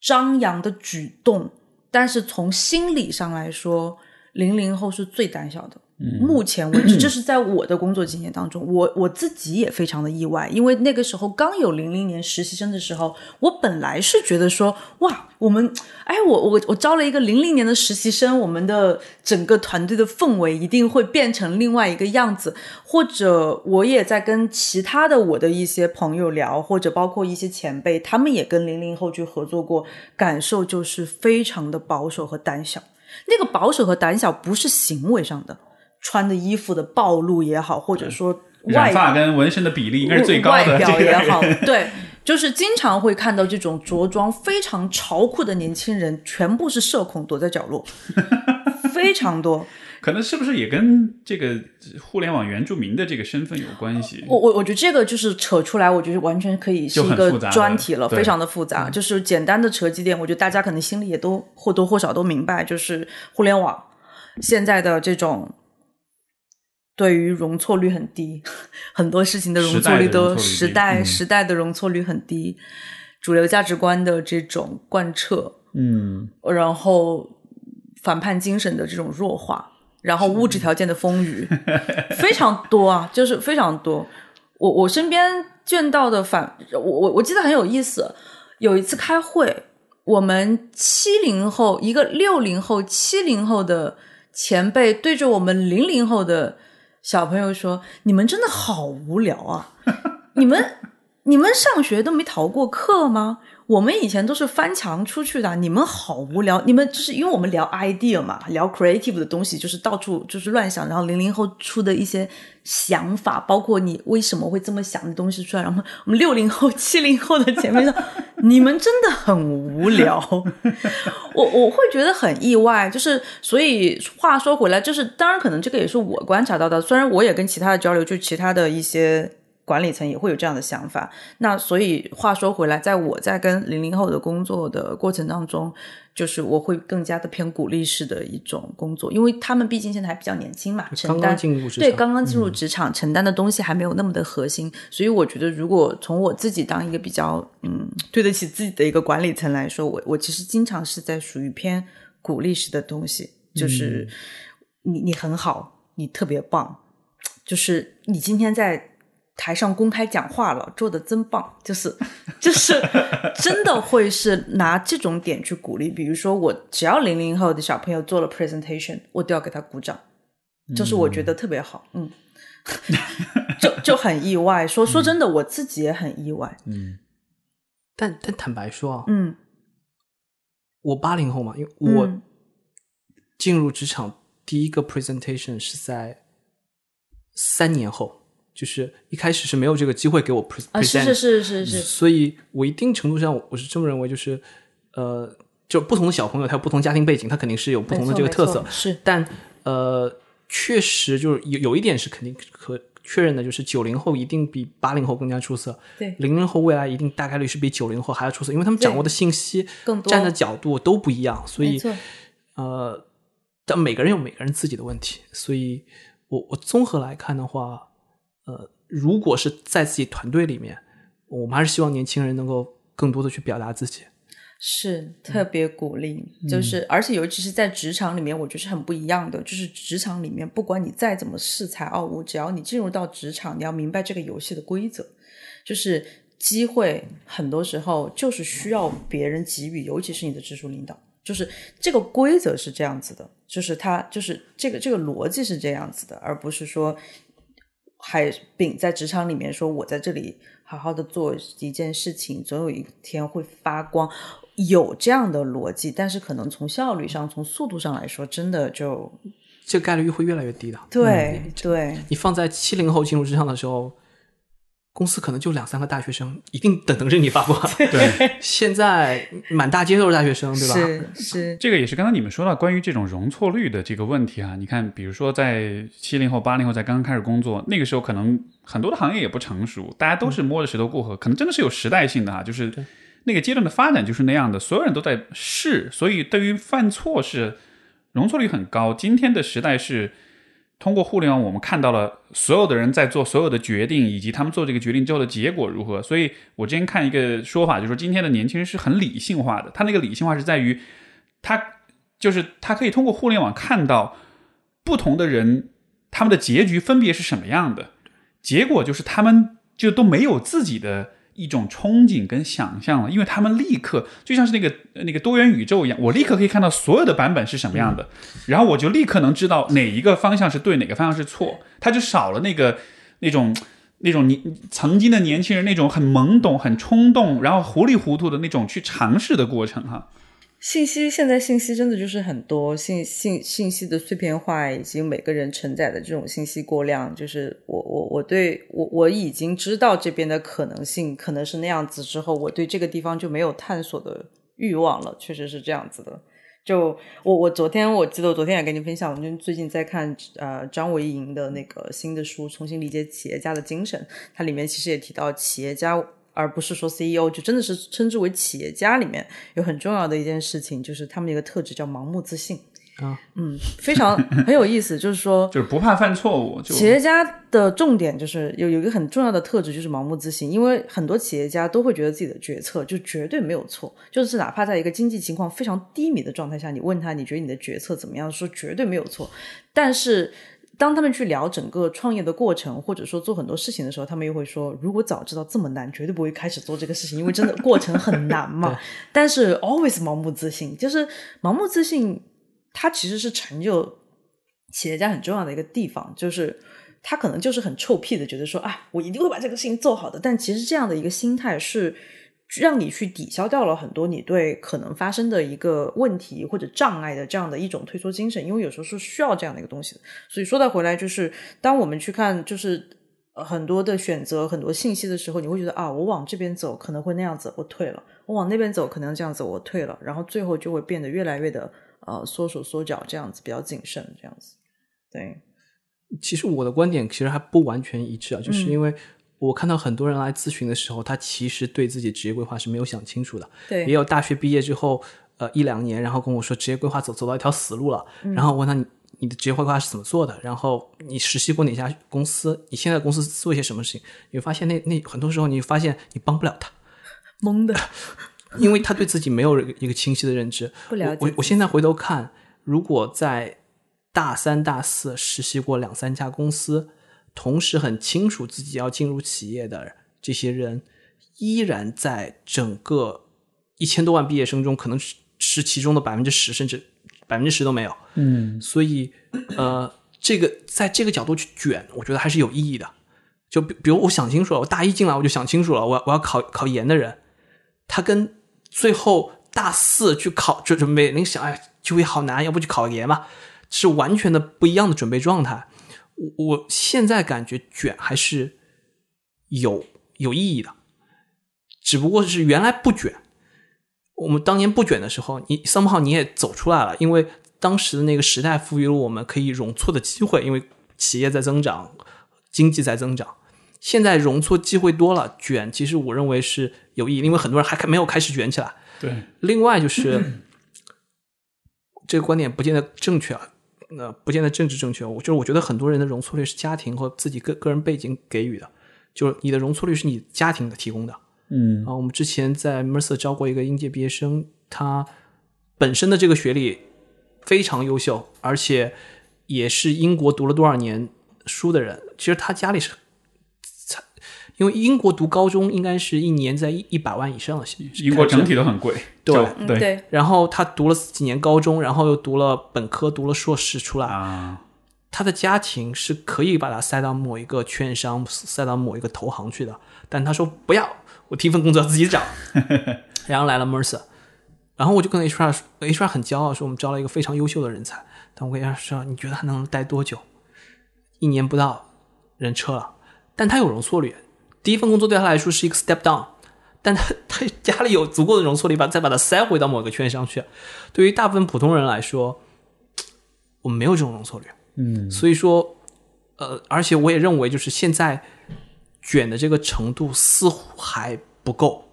张扬的举动，但是从心理上来说，零零后是最胆小的。目前为止，这 是在我的工作经验当中，我我自己也非常的意外，因为那个时候刚有零零年实习生的时候，我本来是觉得说，哇，我们，哎，我我我招了一个零零年的实习生，我们的整个团队的氛围一定会变成另外一个样子，或者我也在跟其他的我的一些朋友聊，或者包括一些前辈，他们也跟零零后去合作过，感受就是非常的保守和胆小，那个保守和胆小不是行为上的。穿的衣服的暴露也好，或者说染发跟纹身的比例应该是最高的。外表也好，对，就是经常会看到这种着装非常潮酷的年轻人，全部是社恐，躲在角落，非常多。可能是不是也跟这个互联网原住民的这个身份有关系？我我我觉得这个就是扯出来，我觉得完全可以是一个专题了，非常的复杂。就是简单的扯几点，我觉得大家可能心里也都或多或少都明白，就是互联网现在的这种。对于容错率很低，很多事情的容错率都时代时代的容错率很低，主流价值观的这种贯彻，嗯，然后反叛精神的这种弱化，然后物质条件的丰腴，非常多啊，就是非常多。我我身边见到的反，我我我记得很有意思，有一次开会，我们七零后一个六零后七零后的前辈对着我们零零后的。小朋友说：“你们真的好无聊啊！你们你们上学都没逃过课吗？我们以前都是翻墙出去的。你们好无聊！你们就是因为我们聊 idea 嘛，聊 creative 的东西，就是到处就是乱想。然后零零后出的一些想法，包括你为什么会这么想的东西出来。然后我们六零后、七零后的前辈说：你们真的很无聊。我我会觉得很意外。就是所以话说回来，就是当然可能这个也是我观察到的。虽然我也跟其他的交流，就其他的一些。管理层也会有这样的想法，那所以话说回来，在我在跟零零后的工作的过程当中，就是我会更加的偏鼓励式的一种工作，因为他们毕竟现在还比较年轻嘛，承担对刚刚进入职场承担的东西还没有那么的核心，所以我觉得如果从我自己当一个比较嗯对得起自己的一个管理层来说，我我其实经常是在属于偏鼓励式的东西，就是你你很好，你特别棒，就是你今天在。台上公开讲话了，做的真棒，就是 就是真的会是拿这种点去鼓励。比如说，我只要零零后的小朋友做了 presentation，我都要给他鼓掌，就是我觉得特别好，嗯，就就很意外。说说真的，我自己也很意外，嗯。但但坦白说啊，嗯，我八零后嘛，因为我进入职场第一个 presentation 是在三年后。就是一开始是没有这个机会给我 present，是是是是是，所以我一定程度上我是这么认为，就是呃，就不同的小朋友他有不同家庭背景，他肯定是有不同的这个特色，是。但呃，确实就是有有一点是肯定可确认的，就是九零后一定比八零后更加出色，对，零零后未来一定大概率是比九零后还要出色，因为他们掌握的信息、更多站的角度都不一样，所以呃，但每个人有每个人自己的问题，所以我我综合来看的话。呃，如果是在自己团队里面，我们还是希望年轻人能够更多的去表达自己。是特别鼓励，就是而且尤其是在职场里面，我觉得是很不一样的。就是职场里面，不管你再怎么恃才傲物，只要你进入到职场，你要明白这个游戏的规则，就是机会很多时候就是需要别人给予，尤其是你的直属领导，就是这个规则是这样子的，就是他就是这个这个逻辑是这样子的，而不是说还秉在职场里面说我在这里好好的做一件事情，总有一天会发光。有这样的逻辑，但是可能从效率上、从速度上来说，真的就这个概率会越来越低的。对对，你放在七零后进入职场的时候，公司可能就两三个大学生，一定等等着你发光。对，现在满大街都是大学生，对吧？是 是，这个也是刚才你们说到关于这种容错率的这个问题啊。你看，比如说在七零后、八零后在刚刚开始工作那个时候，可能很多的行业也不成熟，大家都是摸着石头过河，可能真的是有时代性的哈，就是。那个阶段的发展就是那样的，所有人都在试，所以对于犯错是容错率很高。今天的时代是通过互联网，我们看到了所有的人在做所有的决定，以及他们做这个决定之后的结果如何。所以我之前看一个说法，就是说今天的年轻人是很理性化的。他那个理性化是在于，他就是他可以通过互联网看到不同的人他们的结局分别是什么样的，结果就是他们就都没有自己的。一种憧憬跟想象了，因为他们立刻就像是那个那个多元宇宙一样，我立刻可以看到所有的版本是什么样的，然后我就立刻能知道哪一个方向是对，哪个方向是错，他就少了那个那种那种你曾经的年轻人那种很懵懂、很冲动，然后糊里糊涂的那种去尝试的过程哈。信息现在信息真的就是很多信信信息的碎片化，以及每个人承载的这种信息过量，就是我我我对我我已经知道这边的可能性可能是那样子之后，我对这个地方就没有探索的欲望了，确实是这样子的。就我我昨天我记得我昨天也跟你分享，我就最近在看呃张维迎的那个新的书《重新理解企业家的精神》，它里面其实也提到企业家。而不是说 CEO 就真的是称之为企业家里面有很重要的一件事情，就是他们一个特质叫盲目自信啊，嗯，非常很有意思，就是说 就是不怕犯错误。企业家的重点就是有有一个很重要的特质就是盲目自信，因为很多企业家都会觉得自己的决策就绝对没有错，就是哪怕在一个经济情况非常低迷的状态下，你问他你觉得你的决策怎么样，说绝对没有错，但是。当他们去聊整个创业的过程，或者说做很多事情的时候，他们又会说：“如果早知道这么难，绝对不会开始做这个事情，因为真的过程很难嘛。”但是 always 盲目自信，就是盲目自信，它其实是成就企业家很重要的一个地方，就是他可能就是很臭屁的觉得说：“啊，我一定会把这个事情做好的。”但其实这样的一个心态是。让你去抵消掉了很多你对可能发生的一个问题或者障碍的这样的一种退缩精神，因为有时候是需要这样的一个东西的。所以说到回来，就是当我们去看就是很多的选择、很多信息的时候，你会觉得啊，我往这边走可能会那样子，我退了；我往那边走可能这样子，我退了。然后最后就会变得越来越的呃缩手缩脚，这样子比较谨慎，这样子。对，其实我的观点其实还不完全一致啊，就是因为。我看到很多人来咨询的时候，他其实对自己职业规划是没有想清楚的。对，也有大学毕业之后，呃，一两年，然后跟我说职业规划走走到一条死路了。然后问他你你的职业规划是怎么做的？然后你实习过哪家公司？你现在公司做一些什么事情？你会发现那那很多时候你发现你帮不了他，懵的，因为他对自己没有一个清晰的认知。不了解。我我现在回头看，如果在大三大四实习过两三家公司。同时很清楚自己要进入企业的这些人，依然在整个一千多万毕业生中，可能是是其中的百分之十，甚至百分之十都没有。嗯，所以呃，这个在这个角度去卷，我觉得还是有意义的。就比比如我想清楚了，我大一进来我就想清楚了，我我要考考研的人，他跟最后大四去考就准备，你想哎，就业好难，要不去考研吧，是完全的不一样的准备状态。我我现在感觉卷还是有有意义的，只不过是原来不卷。我们当年不卷的时候，你 somehow 你也走出来了，因为当时的那个时代赋予了我们可以容错的机会，因为企业在增长，经济在增长。现在容错机会多了，卷其实我认为是有意义，因为很多人还没有开始卷起来。对，另外就是这个观点不见得正确啊。那不见得政治正确，我就是我觉得很多人的容错率是家庭和自己个个人背景给予的，就是你的容错率是你家庭的提供的，嗯。啊，我们之前在 Mercer 招过一个应届毕业生，他本身的这个学历非常优秀，而且也是英国读了多少年书的人。其实他家里是，因为英国读高中应该是一年在一一百万以上的，英国整体都很贵，对对对，然后他读了几年高中，然后又读了本科，读了硕士出来。啊，他的家庭是可以把他塞到某一个券商、塞到某一个投行去的，但他说不要，我第一份工作要自己找。然后来了 Mercer，然后我就跟 HR 说 HR 很骄傲说我们招了一个非常优秀的人才，但我跟 HR 说你觉得他能待多久？一年不到，人撤了，但他有容错率，第一份工作对他来说是一个 step down。但他他家里有足够的容错率，把再把他塞回到某个圈上去。对于大部分普通人来说，我们没有这种容错率。嗯所以说，呃，而且我也认为，就是现在卷的这个程度似乎还不够。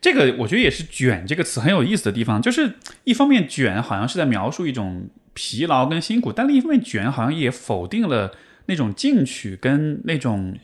这个我觉得也是“卷”这个词很有意思的地方，就是一方面卷好像是在描述一种疲劳跟辛苦，但另一方面卷好像也否定了那种进取跟那种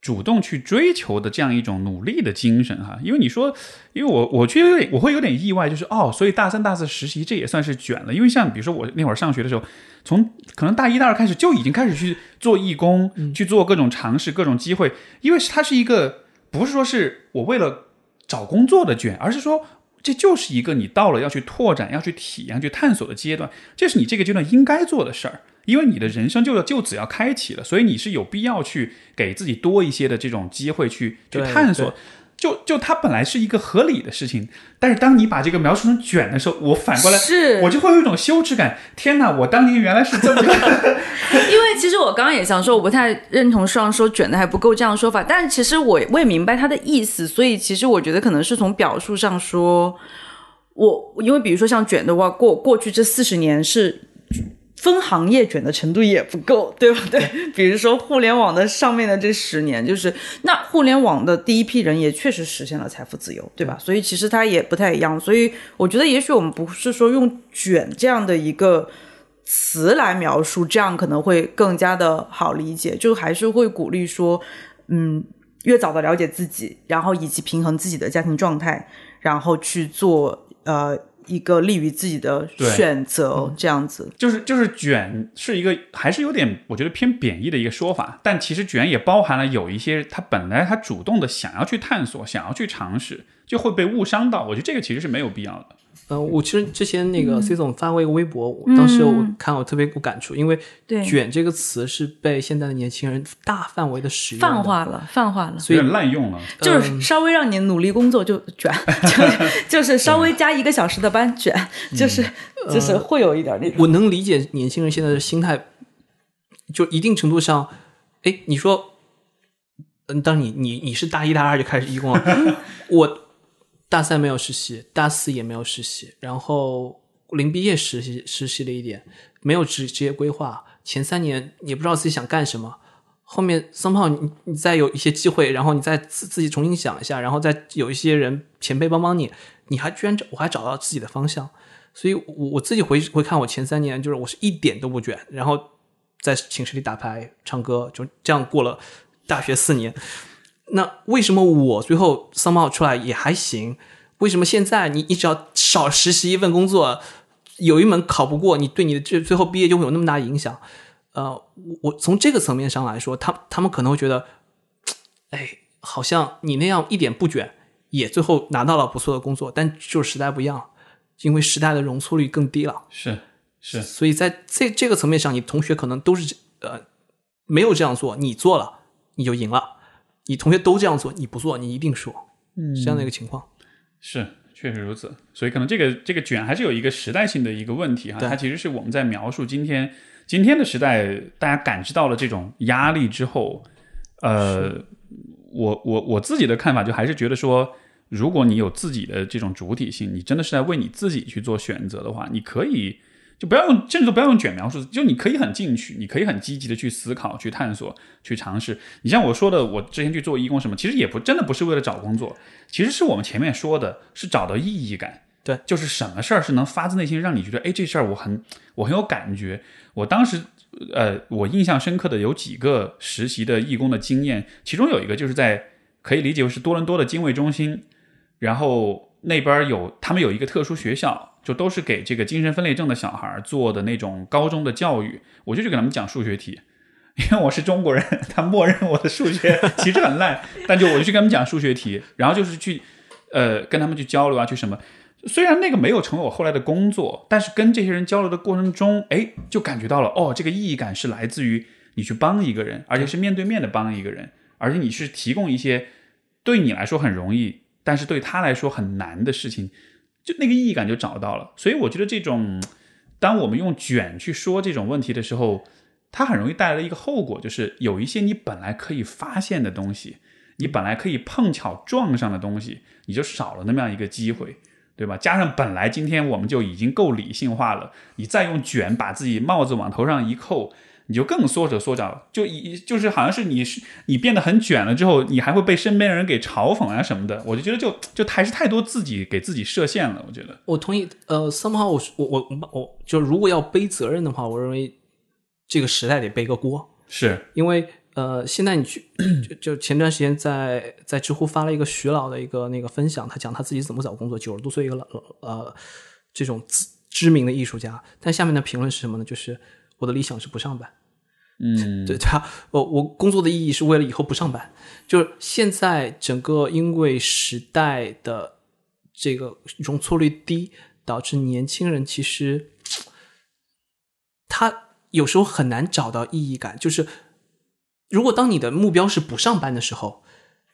主动去追求的这样一种努力的精神哈。因为你说，因为我我觉得有点我会有点意外，就是哦，所以大三大四实习这也算是卷了，因为像比如说我那会儿上学的时候，从可能大一大二开始就已经开始去做义工，去做各种尝试、各种机会，因为它是一个不是说是我为了找工作的卷，而是说这就是一个你到了要去拓展、要去体验、去探索的阶段，这是你这个阶段应该做的事儿。因为你的人生就就此要开启了，所以你是有必要去给自己多一些的这种机会去去探索。就就它本来是一个合理的事情，但是当你把这个描述成卷的时候，我反过来是我就会有一种羞耻感。天哪，我当年原来是这么 因为其实我刚刚也想说，我不太认同上说卷的还不够这样的说法，但其实我我也明白他的意思，所以其实我觉得可能是从表述上说，我因为比如说像卷的话，过过去这四十年是。分行业卷的程度也不够，对不对？比如说互联网的上面的这十年，就是那互联网的第一批人也确实实现了财富自由，对吧？所以其实它也不太一样。所以我觉得，也许我们不是说用“卷”这样的一个词来描述，这样可能会更加的好理解。就还是会鼓励说，嗯，越早的了解自己，然后以及平衡自己的家庭状态，然后去做呃一个利于自己的选择，这样子。就是就是卷是一个还是有点我觉得偏贬义的一个说法，但其实卷也包含了有一些他本来他主动的想要去探索、想要去尝试，就会被误伤到。我觉得这个其实是没有必要的。呃，我其实之前那嗯个 C 总发过一个微博，我当时我看我特别有感触，因为“卷”这个词是被现在的年轻人大范围的使用的泛，化了，泛化了，所以滥用了。就是稍微让你努力工作就卷，就是就是稍微加一个小时的班卷，就是就是会有一点那种。我能理解年轻人现在的心态，就一定程度上，哎，你说，嗯，当你你你是大一大二就开始义工了，我大三没有实习，大四也没有实习，然后临毕业实习实习了一点，没有职职业规划，前三年也不知道自己想干什么。后面 somehow 你你再有一些机会，然后你再自自己重新想一下，然后再有一些人前辈帮帮你，你还居然找我还找到自己的方向，所以我我自己回回看我前三年，就是我是一点都不卷，然后在寝室里打牌、唱歌，就这样过了大学四年。那为什么我最后 somehow 出来也还行？为什么现在你你只要少实习一份工作，有一门考不过，你对你的这最后毕业就会有那么大影响？呃，我我从这个层面上来说，他他们可能会觉得，哎，好像你那样一点不卷，也最后拿到了不错的工作，但就是时代不一样，因为时代的容错率更低了。是是，所以在这这个层面上，你同学可能都是呃没有这样做，你做了你就赢了；你同学都这样做，你不做你一定输，是这样的一个情况。是，确实如此。所以可能这个这个卷还是有一个时代性的一个问题哈，它其实是我们在描述今天今天的时代，大家感知到了这种压力之后，呃，我我我自己的看法就还是觉得说，如果你有自己的这种主体性，你真的是在为你自己去做选择的话，你可以。就不要用，甚至都不要用卷描述，就你可以很进取，你可以很积极的去思考、去探索、去尝试。你像我说的，我之前去做义工什么，其实也不真的不是为了找工作，其实是我们前面说的，是找到意义感。对，就是什么事儿是能发自内心让你觉得，哎，这事儿我很我很有感觉。我当时，呃，我印象深刻的有几个实习的义工的经验，其中有一个就是在可以理解为是多伦多的经卫中心，然后那边有他们有一个特殊学校，就都是给这个精神分裂症的小孩做的那种高中的教育。我就去给他们讲数学题，因为我是中国人，他默认我的数学其实很烂，但就我就去跟他们讲数学题，然后就是去呃跟他们去交流啊，去什么。虽然那个没有成为我后来的工作，但是跟这些人交流的过程中，哎，就感觉到了哦，这个意义感是来自于你去帮一个人，而且是面对面的帮一个人，而且你是提供一些对你来说很容易，但是对他来说很难的事情，就那个意义感就找到了。所以我觉得这种，当我们用卷去说这种问题的时候，它很容易带来的一个后果，就是有一些你本来可以发现的东西，你本来可以碰巧撞上的东西，你就少了那么样一个机会。对吧？加上本来今天我们就已经够理性化了，你再用卷把自己帽子往头上一扣，你就更缩手缩脚，就一就是好像是你是你变得很卷了之后，你还会被身边的人给嘲讽啊什么的。我就觉得就就还是太多自己给自己设限了。我觉得我同意。呃，somehow 我我我我就如果要背责任的话，我认为这个时代得背个锅，是因为。呃，现在你去就就前段时间在在知乎发了一个徐老的一个那个分享，他讲他自己怎么找工作，九十多岁一个老呃这种知名的艺术家，但下面的评论是什么呢？就是我的理想是不上班，嗯，对他，我我工作的意义是为了以后不上班，就是现在整个因为时代的这个容错率低，导致年轻人其实他有时候很难找到意义感，就是。如果当你的目标是不上班的时候，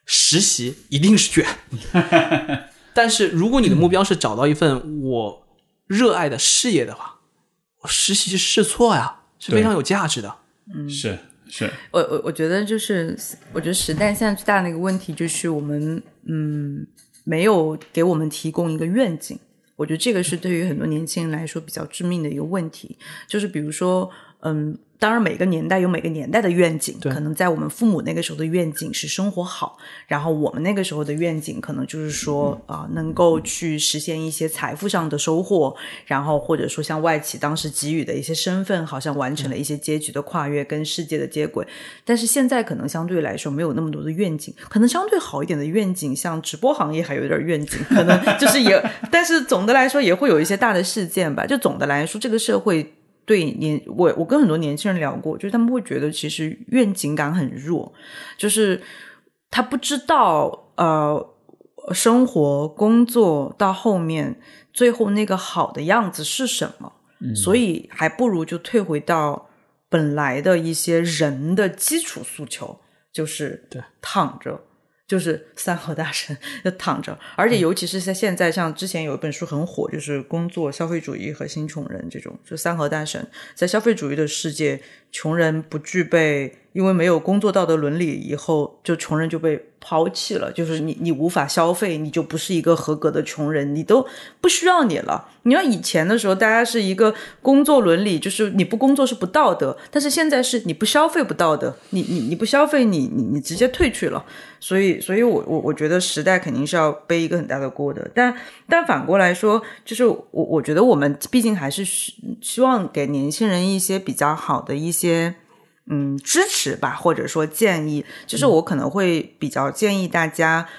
实习一定是卷。但是如果你的目标是找到一份我热爱的事业的话，实习试错呀是非常有价值的。嗯，是是。我我我觉得就是，我觉得时代现在最大的一个问题就是我们嗯没有给我们提供一个愿景。我觉得这个是对于很多年轻人来说比较致命的一个问题，就是比如说嗯。当然，每个年代有每个年代的愿景。可能在我们父母那个时候的愿景是生活好，然后我们那个时候的愿景可能就是说啊，能够去实现一些财富上的收获，然后或者说像外企当时给予的一些身份，好像完成了一些阶级的跨越跟世界的接轨。但是现在可能相对来说没有那么多的愿景，可能相对好一点的愿景，像直播行业还有点愿景，可能就是也，但是总的来说也会有一些大的事件吧。就总的来说，这个社会。对年我我跟很多年轻人聊过，就是他们会觉得其实愿景感很弱，就是他不知道呃生活工作到后面最后那个好的样子是什么，所以还不如就退回到本来的一些人的基础诉求，就是对躺着。就是三和大神就躺着，而且尤其是在现在，像之前有一本书很火，就是《工作、消费主义和新穷人》这种，就三和大神在消费主义的世界，穷人不具备。因为没有工作道德伦理，以后就穷人就被抛弃了。就是你，你无法消费，你就不是一个合格的穷人，你都不需要你了。你要以前的时候，大家是一个工作伦理，就是你不工作是不道德。但是现在是你不消费不道德，你你你不消费，你你你直接退去了。所以，所以我我我觉得时代肯定是要背一个很大的锅的。但但反过来说，就是我我觉得我们毕竟还是希希望给年轻人一些比较好的一些。嗯，支持吧，或者说建议，就是我可能会比较建议大家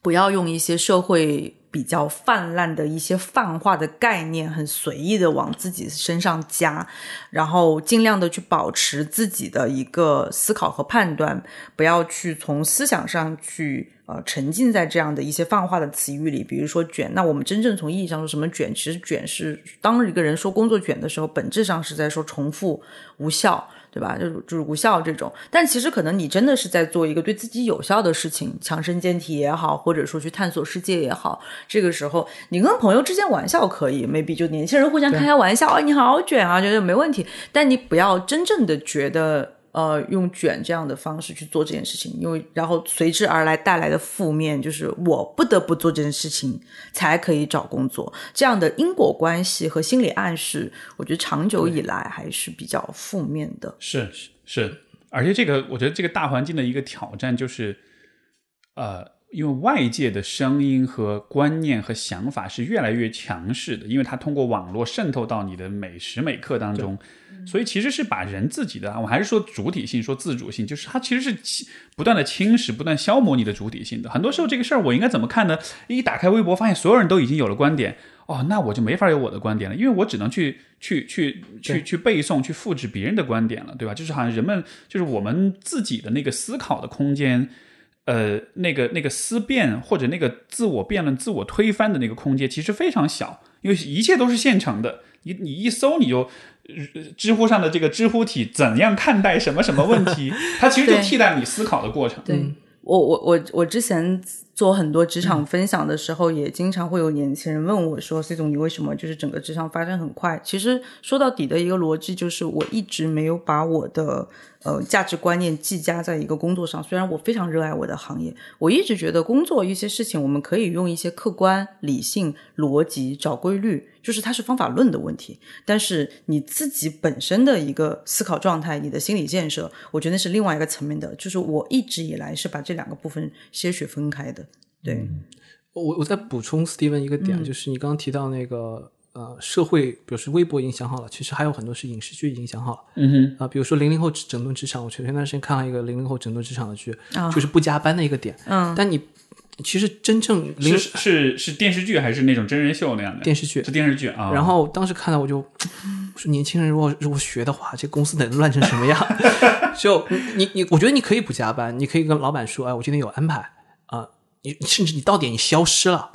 不要用一些社会比较泛滥的一些泛化的概念，很随意的往自己身上加，然后尽量的去保持自己的一个思考和判断，不要去从思想上去。呃，沉浸在这样的一些泛化的词语里，比如说卷。那我们真正从意义上说，什么卷？其实卷是当一个人说工作卷的时候，本质上是在说重复、无效，对吧？就是就是无效这种。但其实可能你真的是在做一个对自己有效的事情，强身健体也好，或者说去探索世界也好。这个时候，你跟朋友之间玩笑可以，maybe 就年轻人互相开开玩笑，啊，你好卷啊，觉得没问题。但你不要真正的觉得。呃，用卷这样的方式去做这件事情，因为然后随之而来带来的负面就是我不得不做这件事情才可以找工作，这样的因果关系和心理暗示，我觉得长久以来还是比较负面的。是是是，而且这个我觉得这个大环境的一个挑战就是，呃，因为外界的声音和观念和想法是越来越强势的，因为它通过网络渗透到你的每时每刻当中，所以其实是把人自己的，我还是说主体性，说自主性，就是它其实是侵不断的侵蚀、不断消磨你的主体性的。很多时候这个事儿我应该怎么看呢？一打开微博，发现所有人都已经有了观点，哦，那我就没法有我的观点了，因为我只能去去去去去背诵、去复制别人的观点了，对吧？就是好像人们就是我们自己的那个思考的空间。呃，那个那个思辨或者那个自我辩论、自我推翻的那个空间其实非常小，因为一切都是现成的。你你一搜，你就呃知乎上的这个知乎体怎样看待什么什么问题，它其实就替代你思考的过程。对我我我我之前做很多职场分享的时候，也经常会有年轻人问我说：“C 总，你为什么就是整个职场发展很快？”其实说到底的一个逻辑就是，我一直没有把我的呃价值观念寄加在一个工作上。虽然我非常热爱我的行业，我一直觉得工作一些事情，我们可以用一些客观、理性、逻辑找规律，就是它是方法论的问题。但是你自己本身的一个思考状态，你的心理建设，我觉得是另外一个层面的。就是我一直以来是把这两个部分些许分开的。对，我我再补充 Steven 一个点，就是你刚刚提到那个呃社会，比如说微博影响好了，其实还有很多是影视剧影响好了。嗯啊、比如说零零后整顿职场，我前段时间看了一个零零后整顿职场的剧，啊就是不加班的一个点。嗯，但你其实真正是是是电视剧还是那种真人秀那样的？电视剧是电视剧啊。然后当时看到我就我说，年轻人如果如果学的话，这公司得乱成什么样？就你你，我觉得你可以不加班，你可以跟老板说，哎，我今天有安排啊、你甚至你到点你消失了，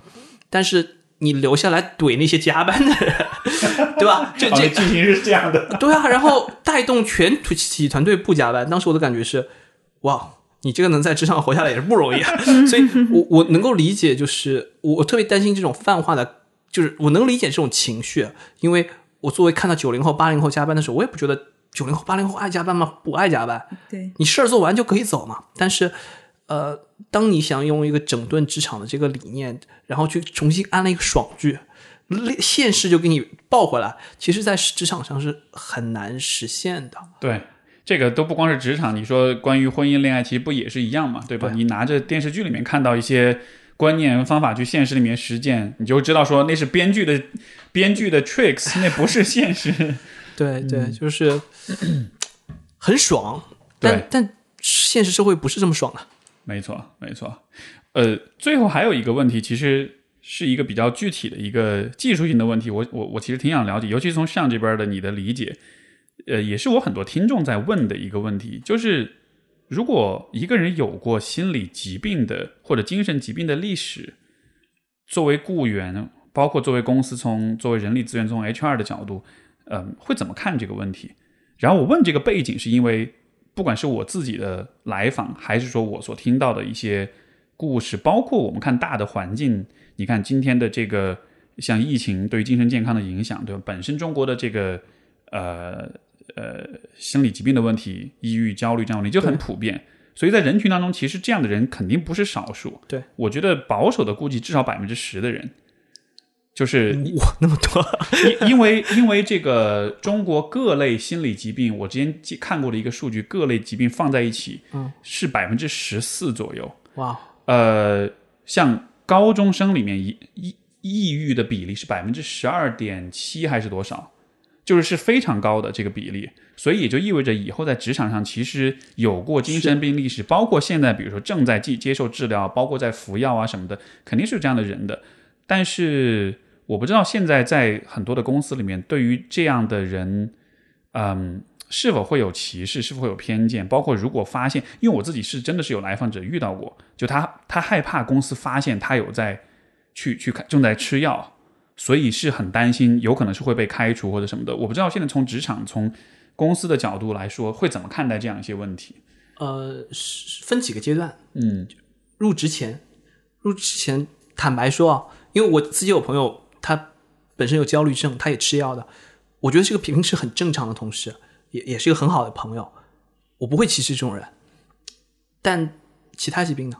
但是你留下来怼那些加班的人，对吧？这 哦这剧情是这样的。对啊，然后带动全团队不加班。当时我的感觉是，哇，你这个能在职场活下来也是不容易啊。所以我我能够理解，就是我我特别担心这种泛化的，就是我能理解这种情绪，因为我作为看到九零后、八零后加班的时候，我也不觉得九零后、八零后爱加班吗？不爱加班，对，你事儿做完就可以走嘛。但是，呃，当你想用一个整顿职场的这个理念，然后去重新安了一个爽剧，现实就给你抱回来，其实，在职场上是很难实现的。对，这个都不光是职场，你说关于婚姻恋爱，其实不也是一样嘛，对吧？对你拿着电视剧里面看到一些观念方法去现实里面实践，你就知道说那是编剧的编剧的 tricks，那不是现实。对对，就是很爽，但对但现实社会不是这么爽的。没错，没错。呃，最后还有一个问题，其实是一个比较具体的一个技术性的问题，我我我其实挺想了解，尤其是从上这边的你的理解，呃，也是我很多听众在问的一个问题，就是如果一个人有过心理疾病的或者精神疾病的历史，作为雇员，包括作为公司从作为人力资源从 HR 的角度，嗯、会怎么看这个问题？然后我问这个背景，是因为不管是我自己的来访，还是说我所听到的一些故事，包括我们看大的环境，你看今天的这个像疫情对于精神健康的影响，对吧？本身中国的这个呃呃心理疾病的问题，抑郁、焦虑这样的问题就很普遍。所以在人群当中，其实这样的人肯定不是少数。对，我觉得保守的估计至少百分之十的人，就是哇，那么多，因 因为因为这个中国各类心理疾病，我之前看过的一个数据，各类疾病放在一起，嗯，是百分之十四左右。哇，呃，像高中生里面抑抑抑郁的比例是百分之十二点七还是多少？就是是非常高的这个比例，所以也就意味着以后在职场上其实有过精神病历史，包括现在比如说正在接接受治疗，包括在服药啊什么的，肯定是有这样的人的。但是我不知道现在在很多的公司里面，对于这样的人，嗯，是否会有歧视，是否会有偏见？包括如果发现，因为我自己是真的是有来访者遇到过，就他他害怕公司发现他有在去去看正在吃药，所以是很担心，有可能是会被开除或者什么的。我不知道现在从职场从公司的角度来说，会怎么看待这样一些问题？呃，是分几个阶段。嗯入职前，入职前坦白说啊，因为我自己有朋友，他本身有焦虑症，他也吃药的，我觉得这个平时很正常的同事，也也是一个很好的朋友，我不会歧视这种人。但其他疾病呢？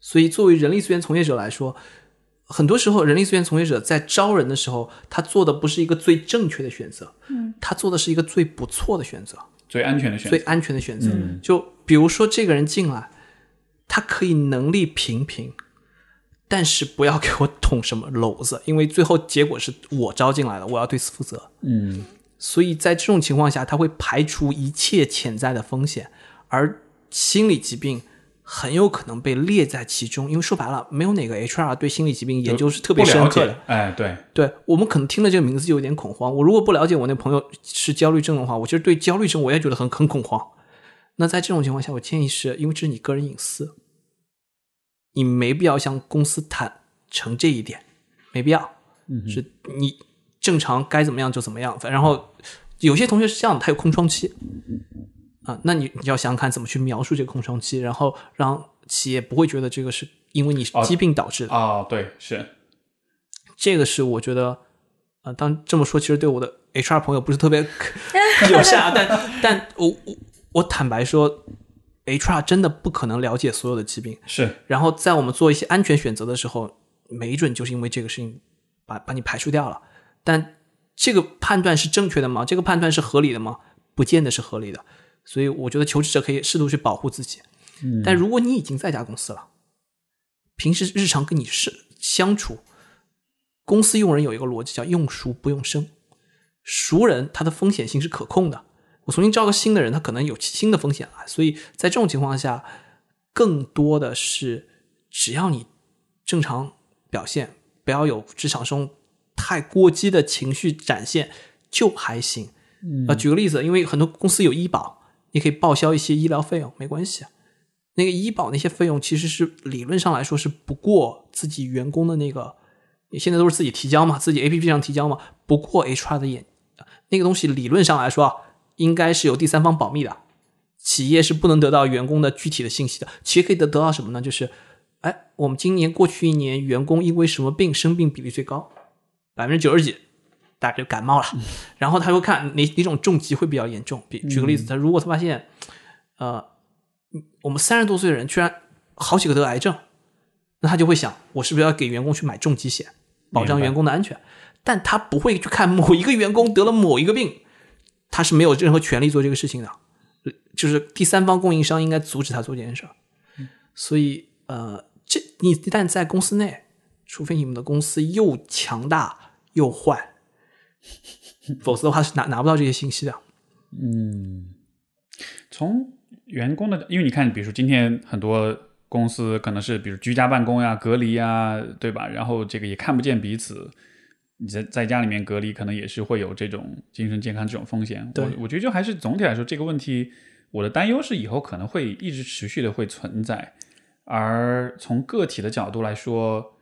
所以作为人力资源从业者来说，很多时候人力资源从业者在招人的时候，他做的不是一个最正确的选择，嗯，他做的是一个最不错的选择。最安全的选择。最安全的选择。就比如说这个人进来，他可以能力平平，但是不要给我捅什么篓子，因为最后结果是我招进来的，我要对此负责。嗯所以在这种情况下，他会排除一切潜在的风险，而心理疾病很有可能被列在其中。因为说白了，没有哪个 HR 对心理疾病研究是特别深刻的。哎，对，对我们可能听了这个名字就有点恐慌。我如果不了解我那朋友是焦虑症的话，我其实对焦虑症我也觉得很很恐慌。那在这种情况下，我建议是因为这是你个人隐私，你没必要向公司坦诚这一点，没必要。嗯是你正常该怎么样就怎么样。反然后有些同学是这样的，他有空窗期啊，那你你要想想看怎么去描述这个空窗期，然后让企业不会觉得这个是因为你哦疾病导致的。哦，对，是，这个是我觉得，呃，当这么说，其实对我的 HR 朋友不是特别 友善啊，但 但我我我坦白说，HR 真的不可能了解所有的疾病。是，然后在我们做一些安全选择的时候，没准就是因为这个事情把把你排除掉了。但这个判断是正确的吗？这个判断是合理的吗？不见得是合理的。所以我觉得求职者可以适度去保护自己。嗯但如果你已经在家公司了，平时日常跟你是相处，公司用人有一个逻辑叫用熟不用生，熟人他的风险性是可控的。我重新招个新的人，他可能有新的风险啊，所以在这种情况下，更多的是只要你正常表现，不要有职场中太过激的情绪展现，就还行。呃，举个例子，因为很多公司有医保，你可以报销一些医疗费用，没关系。那个医保那些费用其实是理论上来说是不过自己员工的那个，你现在都是自己提交嘛，自己 A P P 上提交嘛，不过 H R 的眼，那个东西理论上来说啊，应该是由第三方保密的，企业是不能得到员工的具体的信息的。企业可以得得到什么呢？就是，哎，我们今年过去一年员工因为什么病生病比例最高，百分之九十几，大概就感冒了。然后他会看哪哪种重疾会比较严重。比举个例子，他如果他发现，呃，我们三十多岁的人居然好几个得癌症，那他就会想，我是不是要给员工去买重疾险，保障员工的安全？但他不会去看某一个员工得了某一个病，他是没有任何权利做这个事情的，就是第三方供应商应该阻止他做这件事儿。所以，呃，这你一旦在公司内，除非你们的公司又强大又坏，否则的话是拿拿不到这些信息的。嗯从员工的，因为你看，比如说今天很多公司可能是比如居家办公呀、隔离呀，对吧？然后这个也看不见彼此，你在在家里面隔离，可能也是会有这种精神健康这种风险。对我我觉得就还是总体来说，这个问题我的担忧是以后可能会一直持续的会存在，而从个体的角度来说，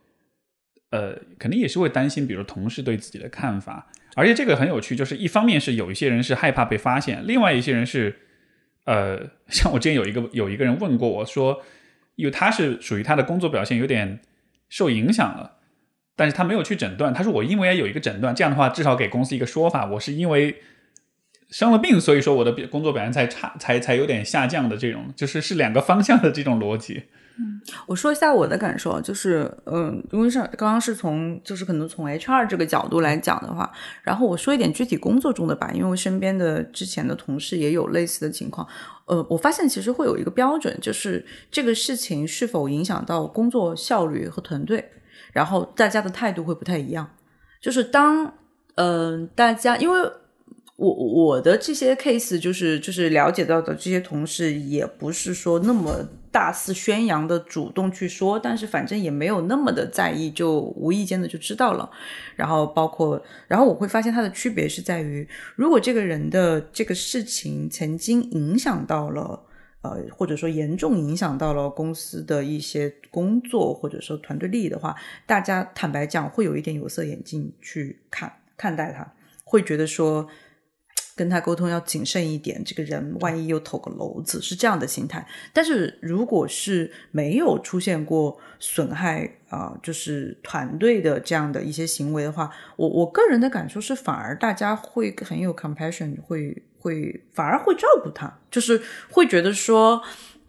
呃，肯定也是会担心，比如同事对自己的看法。而且这个很有趣，就是一方面是有一些人是害怕被发现，另外一些人是，呃，像我之前有一个有一个人问过我说，因为他是属于他的工作表现有点受影响了，但是他没有去诊断。他说我因为有一个诊断，这样的话至少给公司一个说法，我是因为生了病，所以说我的工作表现才差，才才有点下降的这种，就是是两个方向的这种逻辑。我说一下我的感受，就是，嗯，因为是刚刚是从就是可能从 HR 这个角度来讲的话，然后我说一点具体工作中的吧，因为我身边的之前的同事也有类似的情况，呃，我发现其实会有一个标准，就是这个事情是否影响到工作效率和团队，然后大家的态度会不太一样，就是当嗯、大家因为。我我的这些 case 就是就是了解到的这些同事，也不是说那么大肆宣扬的主动去说，但是反正也没有那么的在意，就无意间的就知道了。然后包括，然后我会发现它的区别是在于，如果这个人的这个事情曾经影响到了。呃，或者说严重影响到了公司的一些工作，或者说团队利益的话，大家坦白讲会有一点有色眼镜去看看待他，会觉得说跟他沟通要谨慎一点，这个人万一又投个篓子，是这样的心态。但是如果是没有出现过损害啊、呃就是团队的这样的一些行为的话，我我个人的感受是，反而大家会很有 compassion，会会反而会照顾他，就是会觉得说。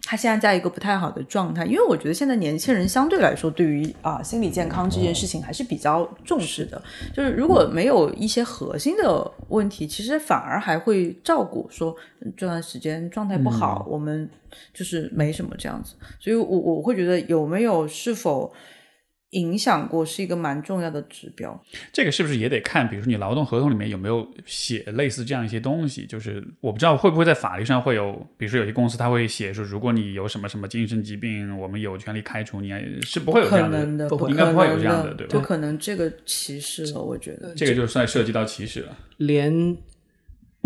他现在在一个不太好的状态，因为我觉得现在年轻人相对来说对于啊、心理健康这件事情还是比较重视的。就是如果没有一些核心的问题，其实反而还会照顾说嗯这段时间状态不好，我们就是没什么这样子。所以我我会觉得有没有是否影响过，是一个蛮重要的指标。这个是不是也得看，比如说你劳动合同里面有没有写类似这样一些东西？就是我不知道会不会在法律上会有，比如说有些公司他会写说，如果你有什么什么精神疾病，我们有权利开除你，是不会有这样的，能的，不应该不会有这样的对吧不可能这个歧视了，我觉得。这个就算涉及到歧视了连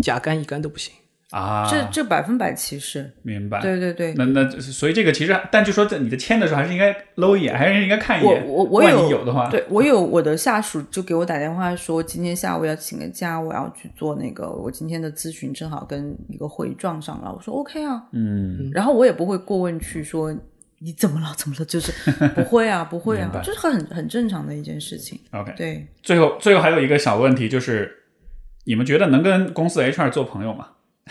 甲肝乙肝都不行。啊。这这百分百歧视，明白。对对对。那那所以这个其实，但就说在你的签的时候，还是应该搂一眼，还是应该看一眼。我我我有有的话，对我有我的下属就给我打电话说，今天下午要请个假，我要去做那个，我今天的咨询正好跟一个会撞上了。我说 OK 啊，嗯，然后我也不会过问去说你怎么了，怎么了，就是 不会啊，不会啊，就是很很正常的一件事情。OK。对，最后最后还有一个小问题，就是你们觉得能跟公司 HR 做朋友吗？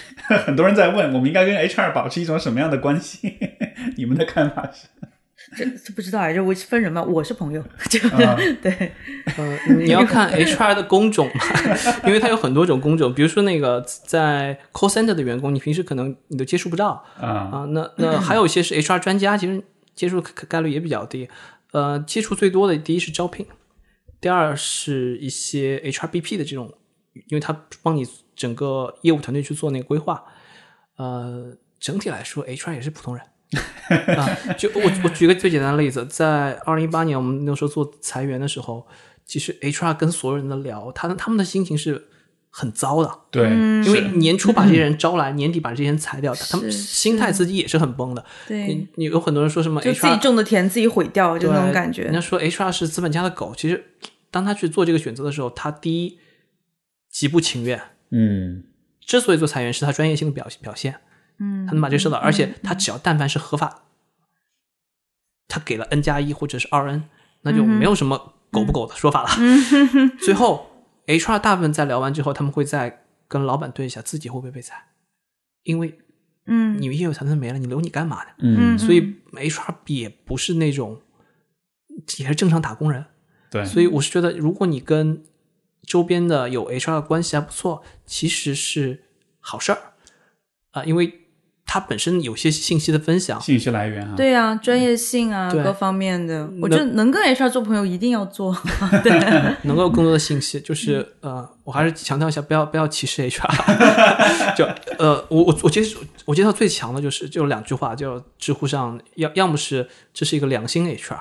很多人在问，我们应该跟 HR 保持一种什么样的关系？你们的看法是？这这不知道哎，这我分人嘛，我是朋友，就啊对，呃，你要看 HR 的工种嘛，因为它有很多种工种，比如说那个在 call center 的员工，你平时可能你都接触不到啊、啊。那那还有一些是 HR 专家，其实接触概概率也比较低。呃，接触最多的第一是招聘，第二是一些 HRBP 的这种，因为他帮你整个业务团队去做那个规划。呃，整体来说，HR 也是普通人。啊，就我我举个最简单的例子，在二零一八年我们那时候做裁员的时候，其实 HR 跟所有人的聊，他他们的心情是很糟的，对，因为年初把这些人 招来，年底把这些人裁掉，他们心态自己也是很崩的。对你，你有很多人说什么就自己种的田自己毁掉，就那种感觉人。家说 HR 是资本家的狗，其实当他去做这个选择的时候，他第一极不情愿。嗯之所以做裁员，是他专业性的表表现，嗯，他能把这个收到，而且他只要但凡是合法，他给了 N 加一或者是二 N，那就没有什么狗不狗的说法了。最后 HR 大部分在聊完之后，他们会再跟老板对一下自己会不会被裁，因为嗯你业务团队没了，你留你干嘛呢？嗯，所以 HR 也不是那种也是正常打工人，对，所以我是觉得，如果你跟周边的有 HR 的关系还不错，其实是好事儿。啊、因为它本身有些信息的分享，信息来源啊，对啊，专业性啊，对。各方面的，我觉得能跟 HR 做朋友一定要做。对，能够有更多的信息，就是呃，我还是强调一下，不要不要歧视 HR。就呃，我我我接触我接到最强的就是就两句话，就知乎上要要么是这是一个良心 HR，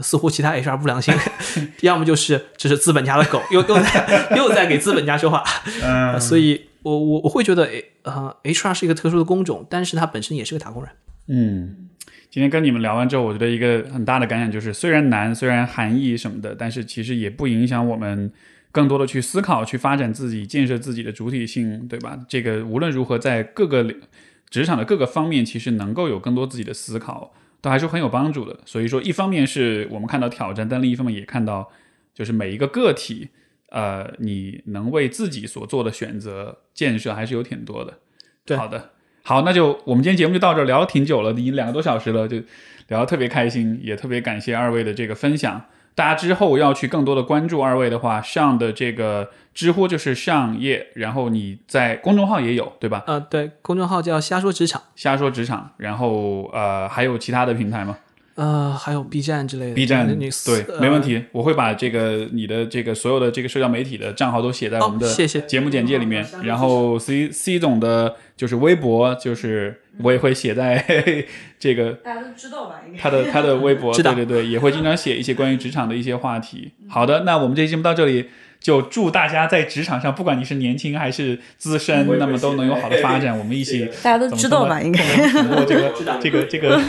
似乎其他 HR 不良心；要么就是这是资本家的狗，又又在又在给资本家说话。嗯，所以我我我会觉得呃，HR 是一个特殊的工种，但是它本身也是个打工人。嗯，今天跟你们聊完之后，我觉得一个很大的感想就是，虽然难，虽然含义什么的，但是其实也不影响我们更多的去思考、去发展自己、建设自己的主体性，对吧？这个无论如何，在各个领职场的各个方面，其实能够有更多自己的思考，都还是很有帮助的。所以说，一方面是我们看到挑战，但另一方面也看到，就是每一个个体，呃，你能为自己所做的选择建设还是有挺多的。对好的。好，那就我们今天节目就到这儿，聊挺久了，已经两个多小时了，就聊得特别开心，也特别感谢二位的这个分享。大家之后要去更多的关注二位的话，上的这个知乎就是上页，然后你在公众号也有，对吧？呃，对，公众号叫“瞎说职场瞎说职场，然后呃还有其他的平台吗？”，呃，还有 B 站之类的。B 站你对，呃没问题，我会把这个你的这个所有的这个社交媒体的账号都写在我们的节目简介里面。然后 C C 总的就是微博，就是我也会写在 这个大家都知道吧？应该他的他的微博，对对对，也会经常写一些关于职场的一些话题。好的，那我们这期节目到这里，就祝大家在职场上，不管你是年轻还是资深，那么都能有好的发展。我们一起大家都知道吧？应该挺过这个这个这个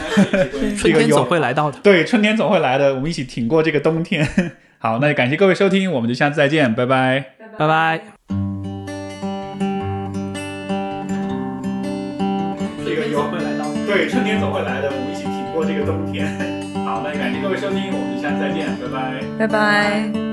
春天总会来到的。对，春天总会来的，我们一起挺过这个冬天。好，那感谢各位收听，我们就下次再见，拜拜。拜拜。这个有会来到的。对，春天总会来的，我们一起挺过这个冬天。好，那感谢各位收听，我们就下次再见，拜拜。拜拜。